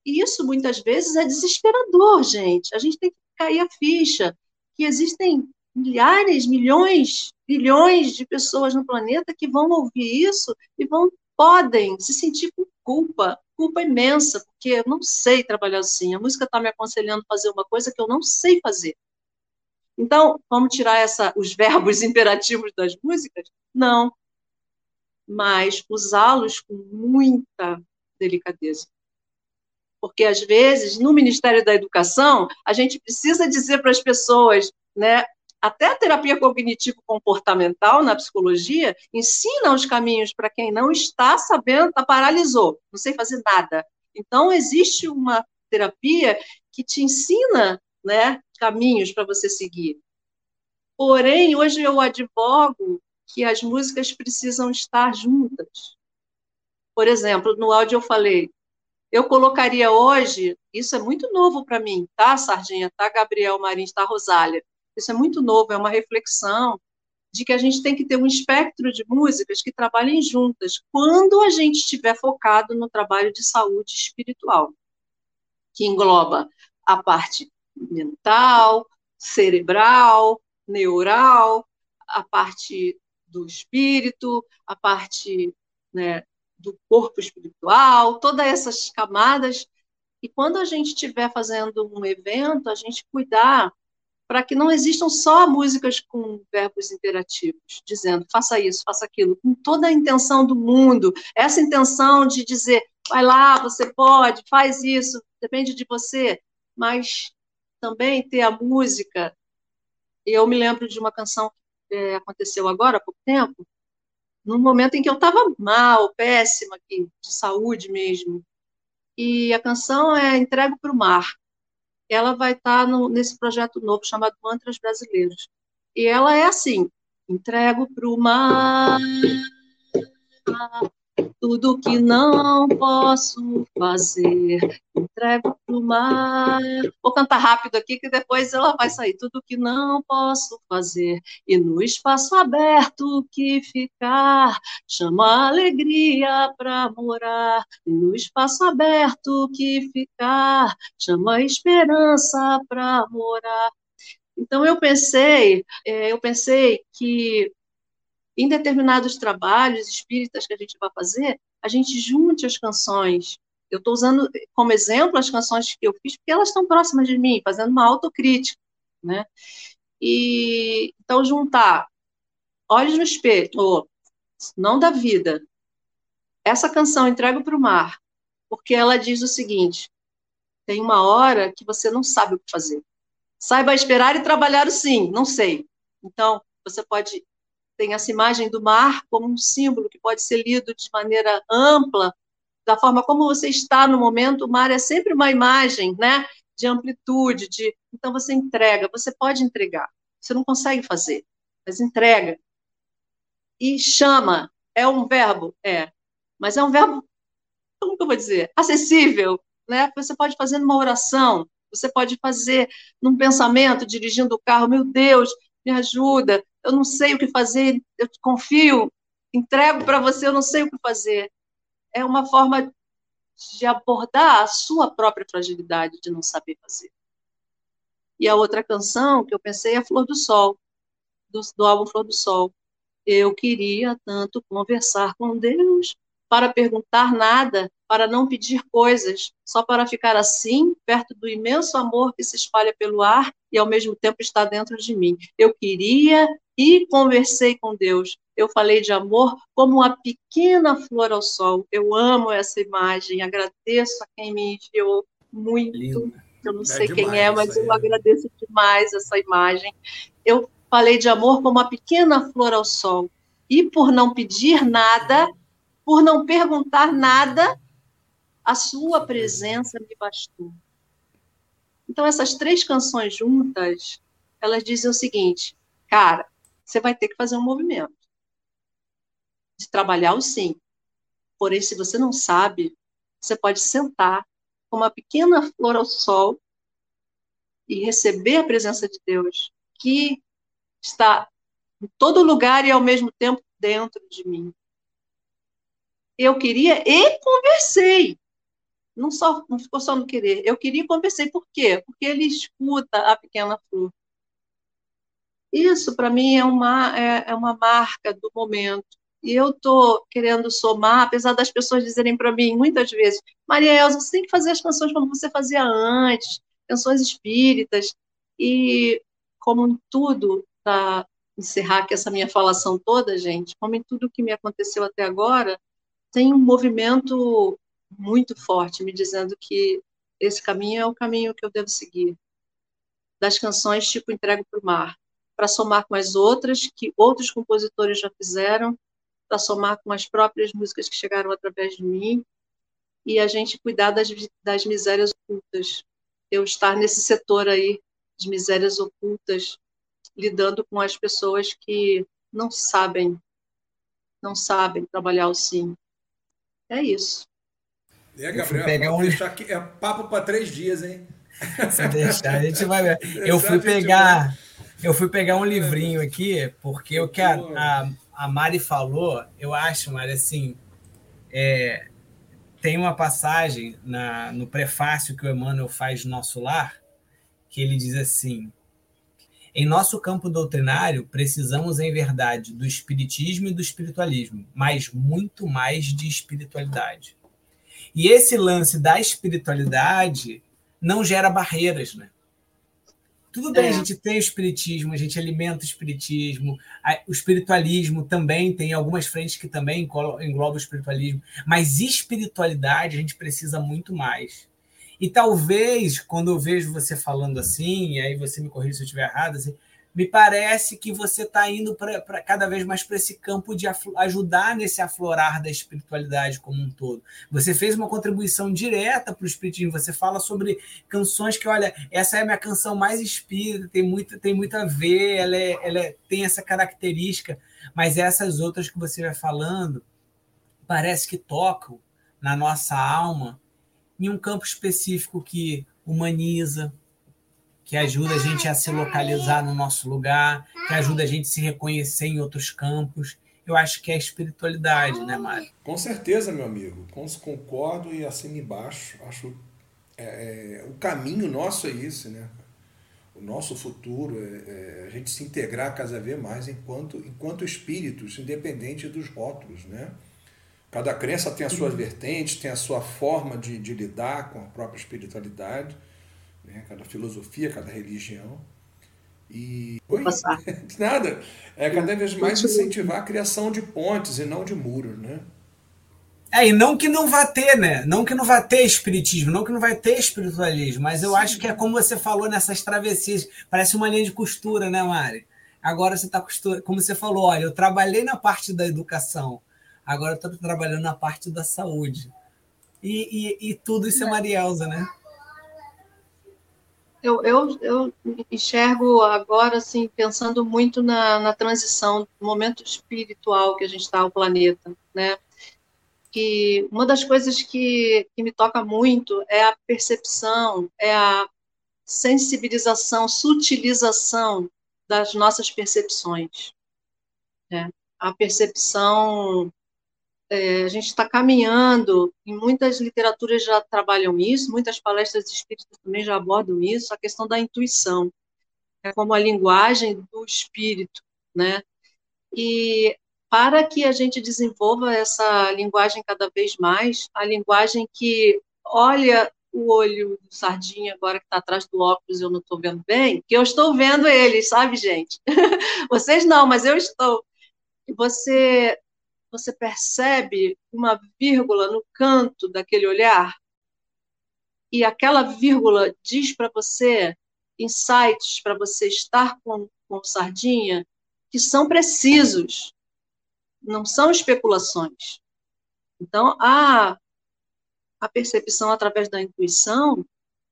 E isso muitas vezes é desesperador, gente. A gente tem que cair a ficha que existem milhares, milhões, bilhões de pessoas no planeta que vão ouvir isso e vão podem se sentir com culpa, culpa imensa, porque eu não sei trabalhar assim. A música está me aconselhando a fazer uma coisa que eu não sei fazer. Então, vamos tirar essa, os verbos imperativos das músicas? Não. Mas usá-los com muita delicadeza. Porque, às vezes, no Ministério da Educação, a gente precisa dizer para as pessoas, né, até a terapia cognitivo-comportamental na psicologia ensina os caminhos para quem não está sabendo, está paralisou, não sei fazer nada. Então, existe uma terapia que te ensina né, caminhos para você seguir. Porém, hoje eu advogo que as músicas precisam estar juntas. Por exemplo, no áudio eu falei, eu colocaria hoje, isso é muito novo para mim, tá, Sardinha, tá, Gabriel Marins, tá, Rosália? Isso é muito novo, é uma reflexão de que a gente tem que ter um espectro de músicas que trabalhem juntas quando a gente estiver focado no trabalho de saúde espiritual, que engloba a parte mental, cerebral, neural, a parte do espírito, a parte né, do corpo espiritual, todas essas camadas. E quando a gente estiver fazendo um evento, a gente cuidar para que não existam só músicas com verbos interativos, dizendo faça isso, faça aquilo, com toda a intenção do mundo, essa intenção de dizer vai lá, você pode, faz isso, depende de você, mas também ter a música. Eu me lembro de uma canção que é, aconteceu agora há pouco tempo, num momento em que eu estava mal, péssima, de saúde mesmo. E a canção é Entrego para o Mar. Ela vai estar tá nesse projeto novo chamado Mantras Brasileiros. E ela é assim: entrego para o mar tudo que não posso fazer, entrego pro mar. Vou cantar rápido aqui, que depois ela vai sair. Tudo que não posso fazer, e no espaço aberto que ficar, chama a alegria para morar. E no espaço aberto que ficar, chama a esperança para morar. Então eu pensei, é, eu pensei que em determinados trabalhos espíritas que a gente vai fazer, a gente junte as canções. Eu estou usando como exemplo as canções que eu fiz, porque elas estão próximas de mim, fazendo uma autocrítica, né? E então juntar Olhos no Espelho, Não da Vida, essa canção Entrego para o Mar, porque ela diz o seguinte: tem uma hora que você não sabe o que fazer. Saiba esperar e trabalhar o sim, não sei. Então, você pode tem essa imagem do mar como um símbolo que pode ser lido de maneira ampla, da forma como você está no momento, o mar é sempre uma imagem, né, de amplitude, de então você entrega, você pode entregar. Você não consegue fazer, mas entrega. E chama, é um verbo, é, mas é um verbo como que eu vou dizer? Acessível, né? Você pode fazer numa oração, você pode fazer num pensamento, dirigindo o carro, meu Deus, me ajuda, eu não sei o que fazer, eu confio, entrego para você, eu não sei o que fazer. É uma forma de abordar a sua própria fragilidade de não saber fazer. E a outra canção que eu pensei é Flor do Sol, do, do álbum Flor do Sol. Eu queria tanto conversar com Deus para perguntar nada, para não pedir coisas, só para ficar assim, perto do imenso amor que se espalha pelo ar e ao mesmo tempo está dentro de mim. Eu queria e conversei com Deus. Eu falei de amor como uma pequena flor ao sol. Eu amo essa imagem, agradeço a quem me enviou muito. Lindo. Eu não é sei quem é, mas eu agradeço demais essa imagem. Eu falei de amor como uma pequena flor ao sol. E por não pedir nada, por não perguntar nada, a sua presença me bastou. Então, essas três canções juntas, elas dizem o seguinte, cara, você vai ter que fazer um movimento de trabalhar o sim. Porém, se você não sabe, você pode sentar com uma pequena flor ao sol e receber a presença de Deus, que está em todo lugar e ao mesmo tempo dentro de mim. Eu queria e conversei. Não, só, não ficou só no querer. Eu queria e conversei. Por quê? Porque ele escuta a pequena flor. Isso, para mim, é uma, é, é uma marca do momento. E eu estou querendo somar, apesar das pessoas dizerem para mim muitas vezes, Maria Elza, você tem que fazer as canções como você fazia antes, canções espíritas. E, como em tudo, para encerrar aqui essa minha falação toda, gente, como em tudo que me aconteceu até agora, tem um movimento muito forte me dizendo que esse caminho é o caminho que eu devo seguir. Das canções tipo Entrego para o Mar para somar com as outras que outros compositores já fizeram, para somar com as próprias músicas que chegaram através de mim, e a gente cuidar das, das misérias ocultas. Eu estar nesse setor aí de misérias ocultas, lidando com as pessoas que não sabem, não sabem trabalhar o sim. É isso. É, Gabriel, pegar um... deixar aqui, é papo para três dias, hein? Se deixar, a gente vai ver. Eu fui pegar. Eu fui pegar um livrinho aqui, porque o que a, a, a Mari falou, eu acho, Mari, assim, é, tem uma passagem na, no prefácio que o Emmanuel faz no nosso lar, que ele diz assim: em nosso campo doutrinário, precisamos, em verdade, do espiritismo e do espiritualismo, mas muito mais de espiritualidade. E esse lance da espiritualidade não gera barreiras, né? Tudo bem, é. a gente tem o espiritismo, a gente alimenta o espiritismo, o espiritualismo também tem algumas frentes que também englobam o espiritualismo, mas espiritualidade a gente precisa muito mais. E talvez, quando eu vejo você falando assim, e aí você me corrija se eu estiver errado, assim, me parece que você está indo para cada vez mais para esse campo de ajudar nesse aflorar da espiritualidade como um todo. Você fez uma contribuição direta para o espiritismo. Você fala sobre canções que, olha, essa é a minha canção mais espírita, tem muito, tem muito a ver, ela, é, ela é, tem essa característica, mas essas outras que você vai falando parece que tocam na nossa alma em um campo específico que humaniza, que ajuda a gente a se localizar no nosso lugar, que ajuda a gente a se reconhecer em outros campos. Eu acho que é a espiritualidade, né, Mário? Com certeza, meu amigo. Concordo e assim embaixo. Acho é, é, o caminho nosso é esse, né? O nosso futuro é, é, a gente se integrar cada vez mais enquanto, enquanto espíritos, independente dos rótulos, né? Cada crença tem as suas vertentes, tem a sua forma de, de lidar com a própria espiritualidade, né? cada filosofia, cada religião. E. Oi? Nada. É cada vez mais incentivar a criação de pontes e não de muros, né? É, e não que não vá ter, né? Não que não vá ter espiritismo, não que não vai ter espiritualismo, mas eu Sim. acho que é como você falou nessas travessias, parece uma linha de costura, né, Mari? Agora você está costura, como você falou, olha, eu trabalhei na parte da educação, agora estou trabalhando na parte da saúde. E, e, e tudo isso é Marielza, né? Eu, eu, eu enxergo agora, assim, pensando muito na, na transição, no momento espiritual que a gente está ao planeta, né? Que uma das coisas que, que me toca muito é a percepção, é a sensibilização, sutilização das nossas percepções. Né? A percepção é, a gente está caminhando, em muitas literaturas já trabalham isso, muitas palestras espíritas também já abordam isso, a questão da intuição, é como a linguagem do espírito, né? E para que a gente desenvolva essa linguagem cada vez mais, a linguagem que olha o olho do sardinha agora que está atrás do óculos, eu não estou vendo bem, que eu estou vendo ele, sabe, gente? Vocês não, mas eu estou. Você você percebe uma vírgula no canto daquele olhar e aquela vírgula diz para você insights para você estar com, com sardinha que são precisos, não são especulações. Então, a, a percepção através da intuição,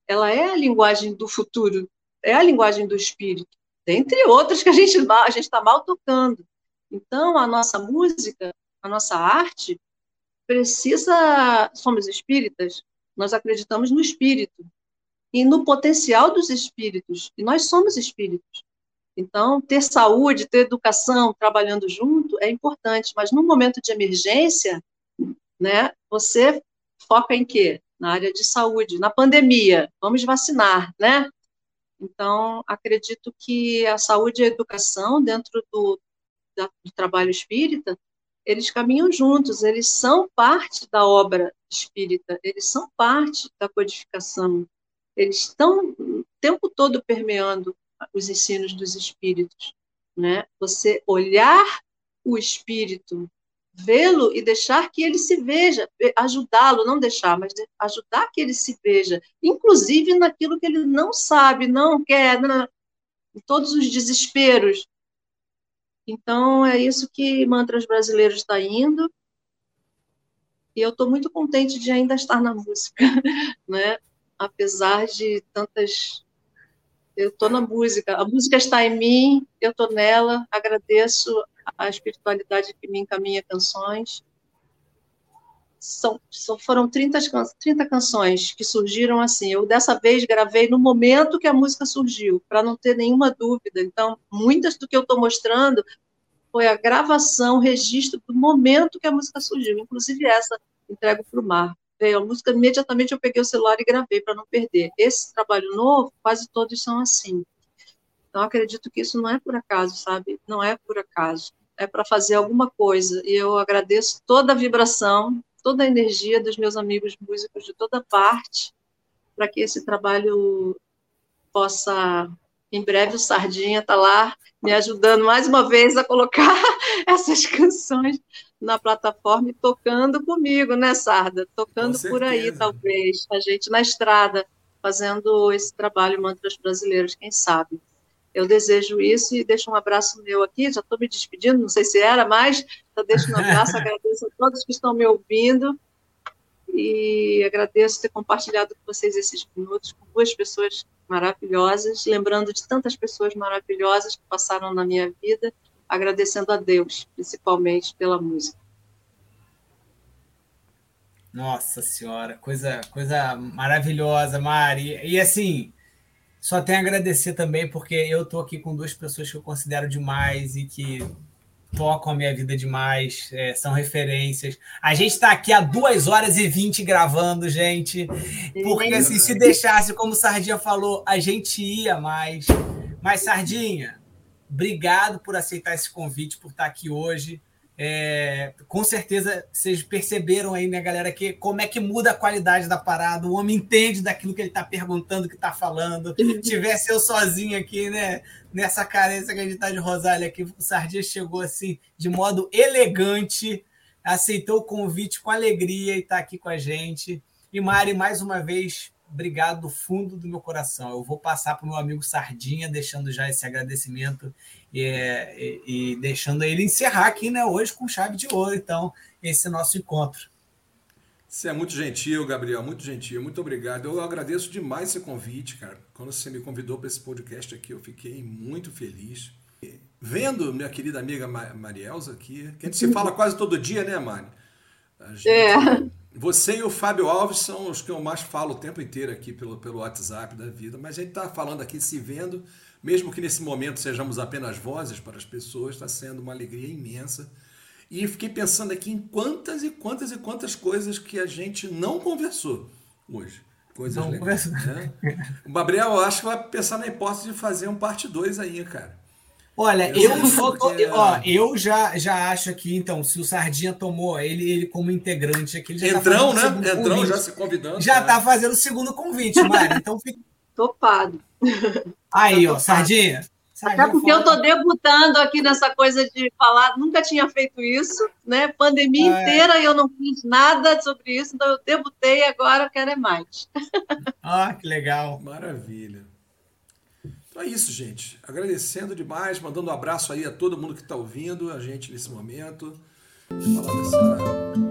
ela é a linguagem do futuro, é a linguagem do espírito, dentre outras que a gente a está mal tocando. Então, a nossa música, a nossa arte precisa. Somos espíritas, nós acreditamos no espírito e no potencial dos espíritos, e nós somos espíritos. Então, ter saúde, ter educação, trabalhando junto é importante, mas no momento de emergência, né, você foca em quê? Na área de saúde, na pandemia, vamos vacinar, né? Então, acredito que a saúde e a educação, dentro do, do trabalho espírita, eles caminham juntos, eles são parte da obra espírita, eles são parte da codificação, eles estão o tempo todo permeando os ensinos dos espíritos, né? Você olhar o espírito, vê-lo e deixar que ele se veja, ajudá-lo, não deixar, mas ajudar que ele se veja, inclusive naquilo que ele não sabe, não quer, não, em todos os desesperos, então, é isso que Mantras Brasileiros está indo. E eu estou muito contente de ainda estar na música, né? apesar de tantas. Eu estou na música, a música está em mim, eu estou nela, agradeço a espiritualidade que me encaminha canções. São, foram 30, 30 canções que surgiram assim. Eu dessa vez gravei no momento que a música surgiu, para não ter nenhuma dúvida. Então, muitas do que eu estou mostrando foi a gravação, registro do momento que a música surgiu, inclusive essa entrego para o mar. veio a música, imediatamente eu peguei o celular e gravei para não perder. Esse trabalho novo, quase todos são assim. Então, acredito que isso não é por acaso, sabe? Não é por acaso. É para fazer alguma coisa. E eu agradeço toda a vibração, toda a energia dos meus amigos músicos de toda parte, para que esse trabalho possa. Em breve, o Sardinha está lá me ajudando mais uma vez a colocar essas canções na plataforma e tocando comigo, né, Sarda? Tocando por aí, talvez. A gente na estrada, fazendo esse trabalho Mantras Brasileiros, quem sabe. Eu desejo isso e deixo um abraço meu aqui. Já estou me despedindo, não sei se era, mas eu deixo um abraço, agradeço a todos que estão me ouvindo e agradeço ter compartilhado com vocês esses minutos com duas pessoas maravilhosas, lembrando de tantas pessoas maravilhosas que passaram na minha vida agradecendo a Deus, principalmente pela música. Nossa Senhora, coisa, coisa maravilhosa, Mari. E assim, só tenho a agradecer também, porque eu estou aqui com duas pessoas que eu considero demais e que tocam a minha vida demais, é, são referências. A gente está aqui há duas horas e vinte gravando, gente, porque assim, se deixasse, como o Sardinha falou, a gente ia mais. Mas, Sardinha, Obrigado por aceitar esse convite, por estar aqui hoje. É, com certeza vocês perceberam aí, né, galera, que como é que muda a qualidade da parada. O homem entende daquilo que ele está perguntando, que está falando. Tivesse eu sozinho aqui, né, nessa carência que a gente está de Rosália aqui, o Sardinha chegou assim, de modo elegante, aceitou o convite com alegria e está aqui com a gente. E Mari, mais uma vez, obrigado do fundo do meu coração. Eu vou passar para o meu amigo Sardinha, deixando já esse agradecimento e, e, e, deixando ele encerrar aqui né, hoje com chave de ouro, então, esse nosso encontro. Você é muito gentil, Gabriel, muito gentil, muito obrigado. Eu agradeço demais esse convite, cara. Quando você me convidou para esse podcast aqui, eu fiquei muito feliz. Vendo minha querida amiga Marielza aqui, que a gente se fala quase todo dia, né, Mari? Gente... É você e o Fábio Alves são os que eu mais falo o tempo inteiro aqui pelo, pelo WhatsApp da vida, mas a gente está falando aqui, se vendo, mesmo que nesse momento sejamos apenas vozes para as pessoas, está sendo uma alegria imensa. E fiquei pensando aqui em quantas e quantas e quantas coisas que a gente não conversou hoje. Coisas não legais. Né? O Gabriel, eu acho que vai pensar na hipótese de fazer um parte 2 aí, cara. Olha, eu, eu, ó, eu já, já acho aqui, então, se o Sardinha tomou ele, ele como integrante aqui, ele já tá Entrão, tá né? Entrão, convite. já se convidando. Já está fazendo o segundo convite, Mari. Então fica. Topado. Aí, ó, Sardinha. Sardinha Até porque eu tô debutando aqui nessa coisa de falar, nunca tinha feito isso, né? Pandemia ah, inteira e eu não fiz nada sobre isso, então eu debutei e agora quero é mais. Ah, que legal. Maravilha. Então é isso, gente. Agradecendo demais, mandando um abraço aí a todo mundo que está ouvindo a gente nesse momento.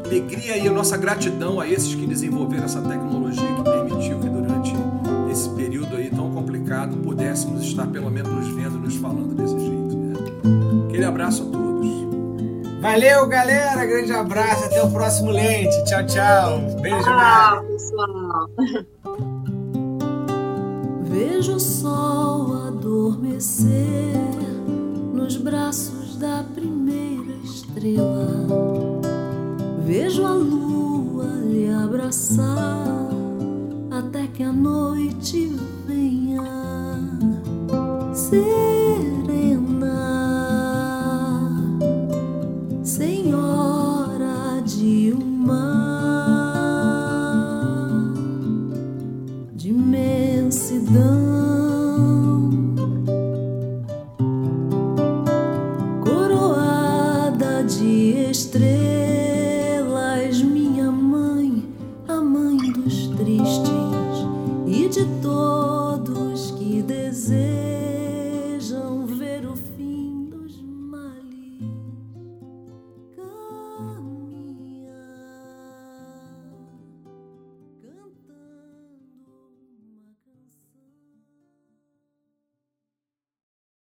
Alegria e a nossa gratidão a esses que desenvolveram essa tecnologia que permitiu que durante esse período aí tão complicado pudéssemos estar pelo menos nos vendo, nos falando desse jeito. Né? Aquele abraço a todos. Valeu, galera. Grande abraço. Até o próximo Lente. Tchau, tchau. Beijo, Tchau, pessoal. Vejo o sol adormecer nos braços da primeira estrela. Vejo a lua lhe abraçar até que a noite venha serena.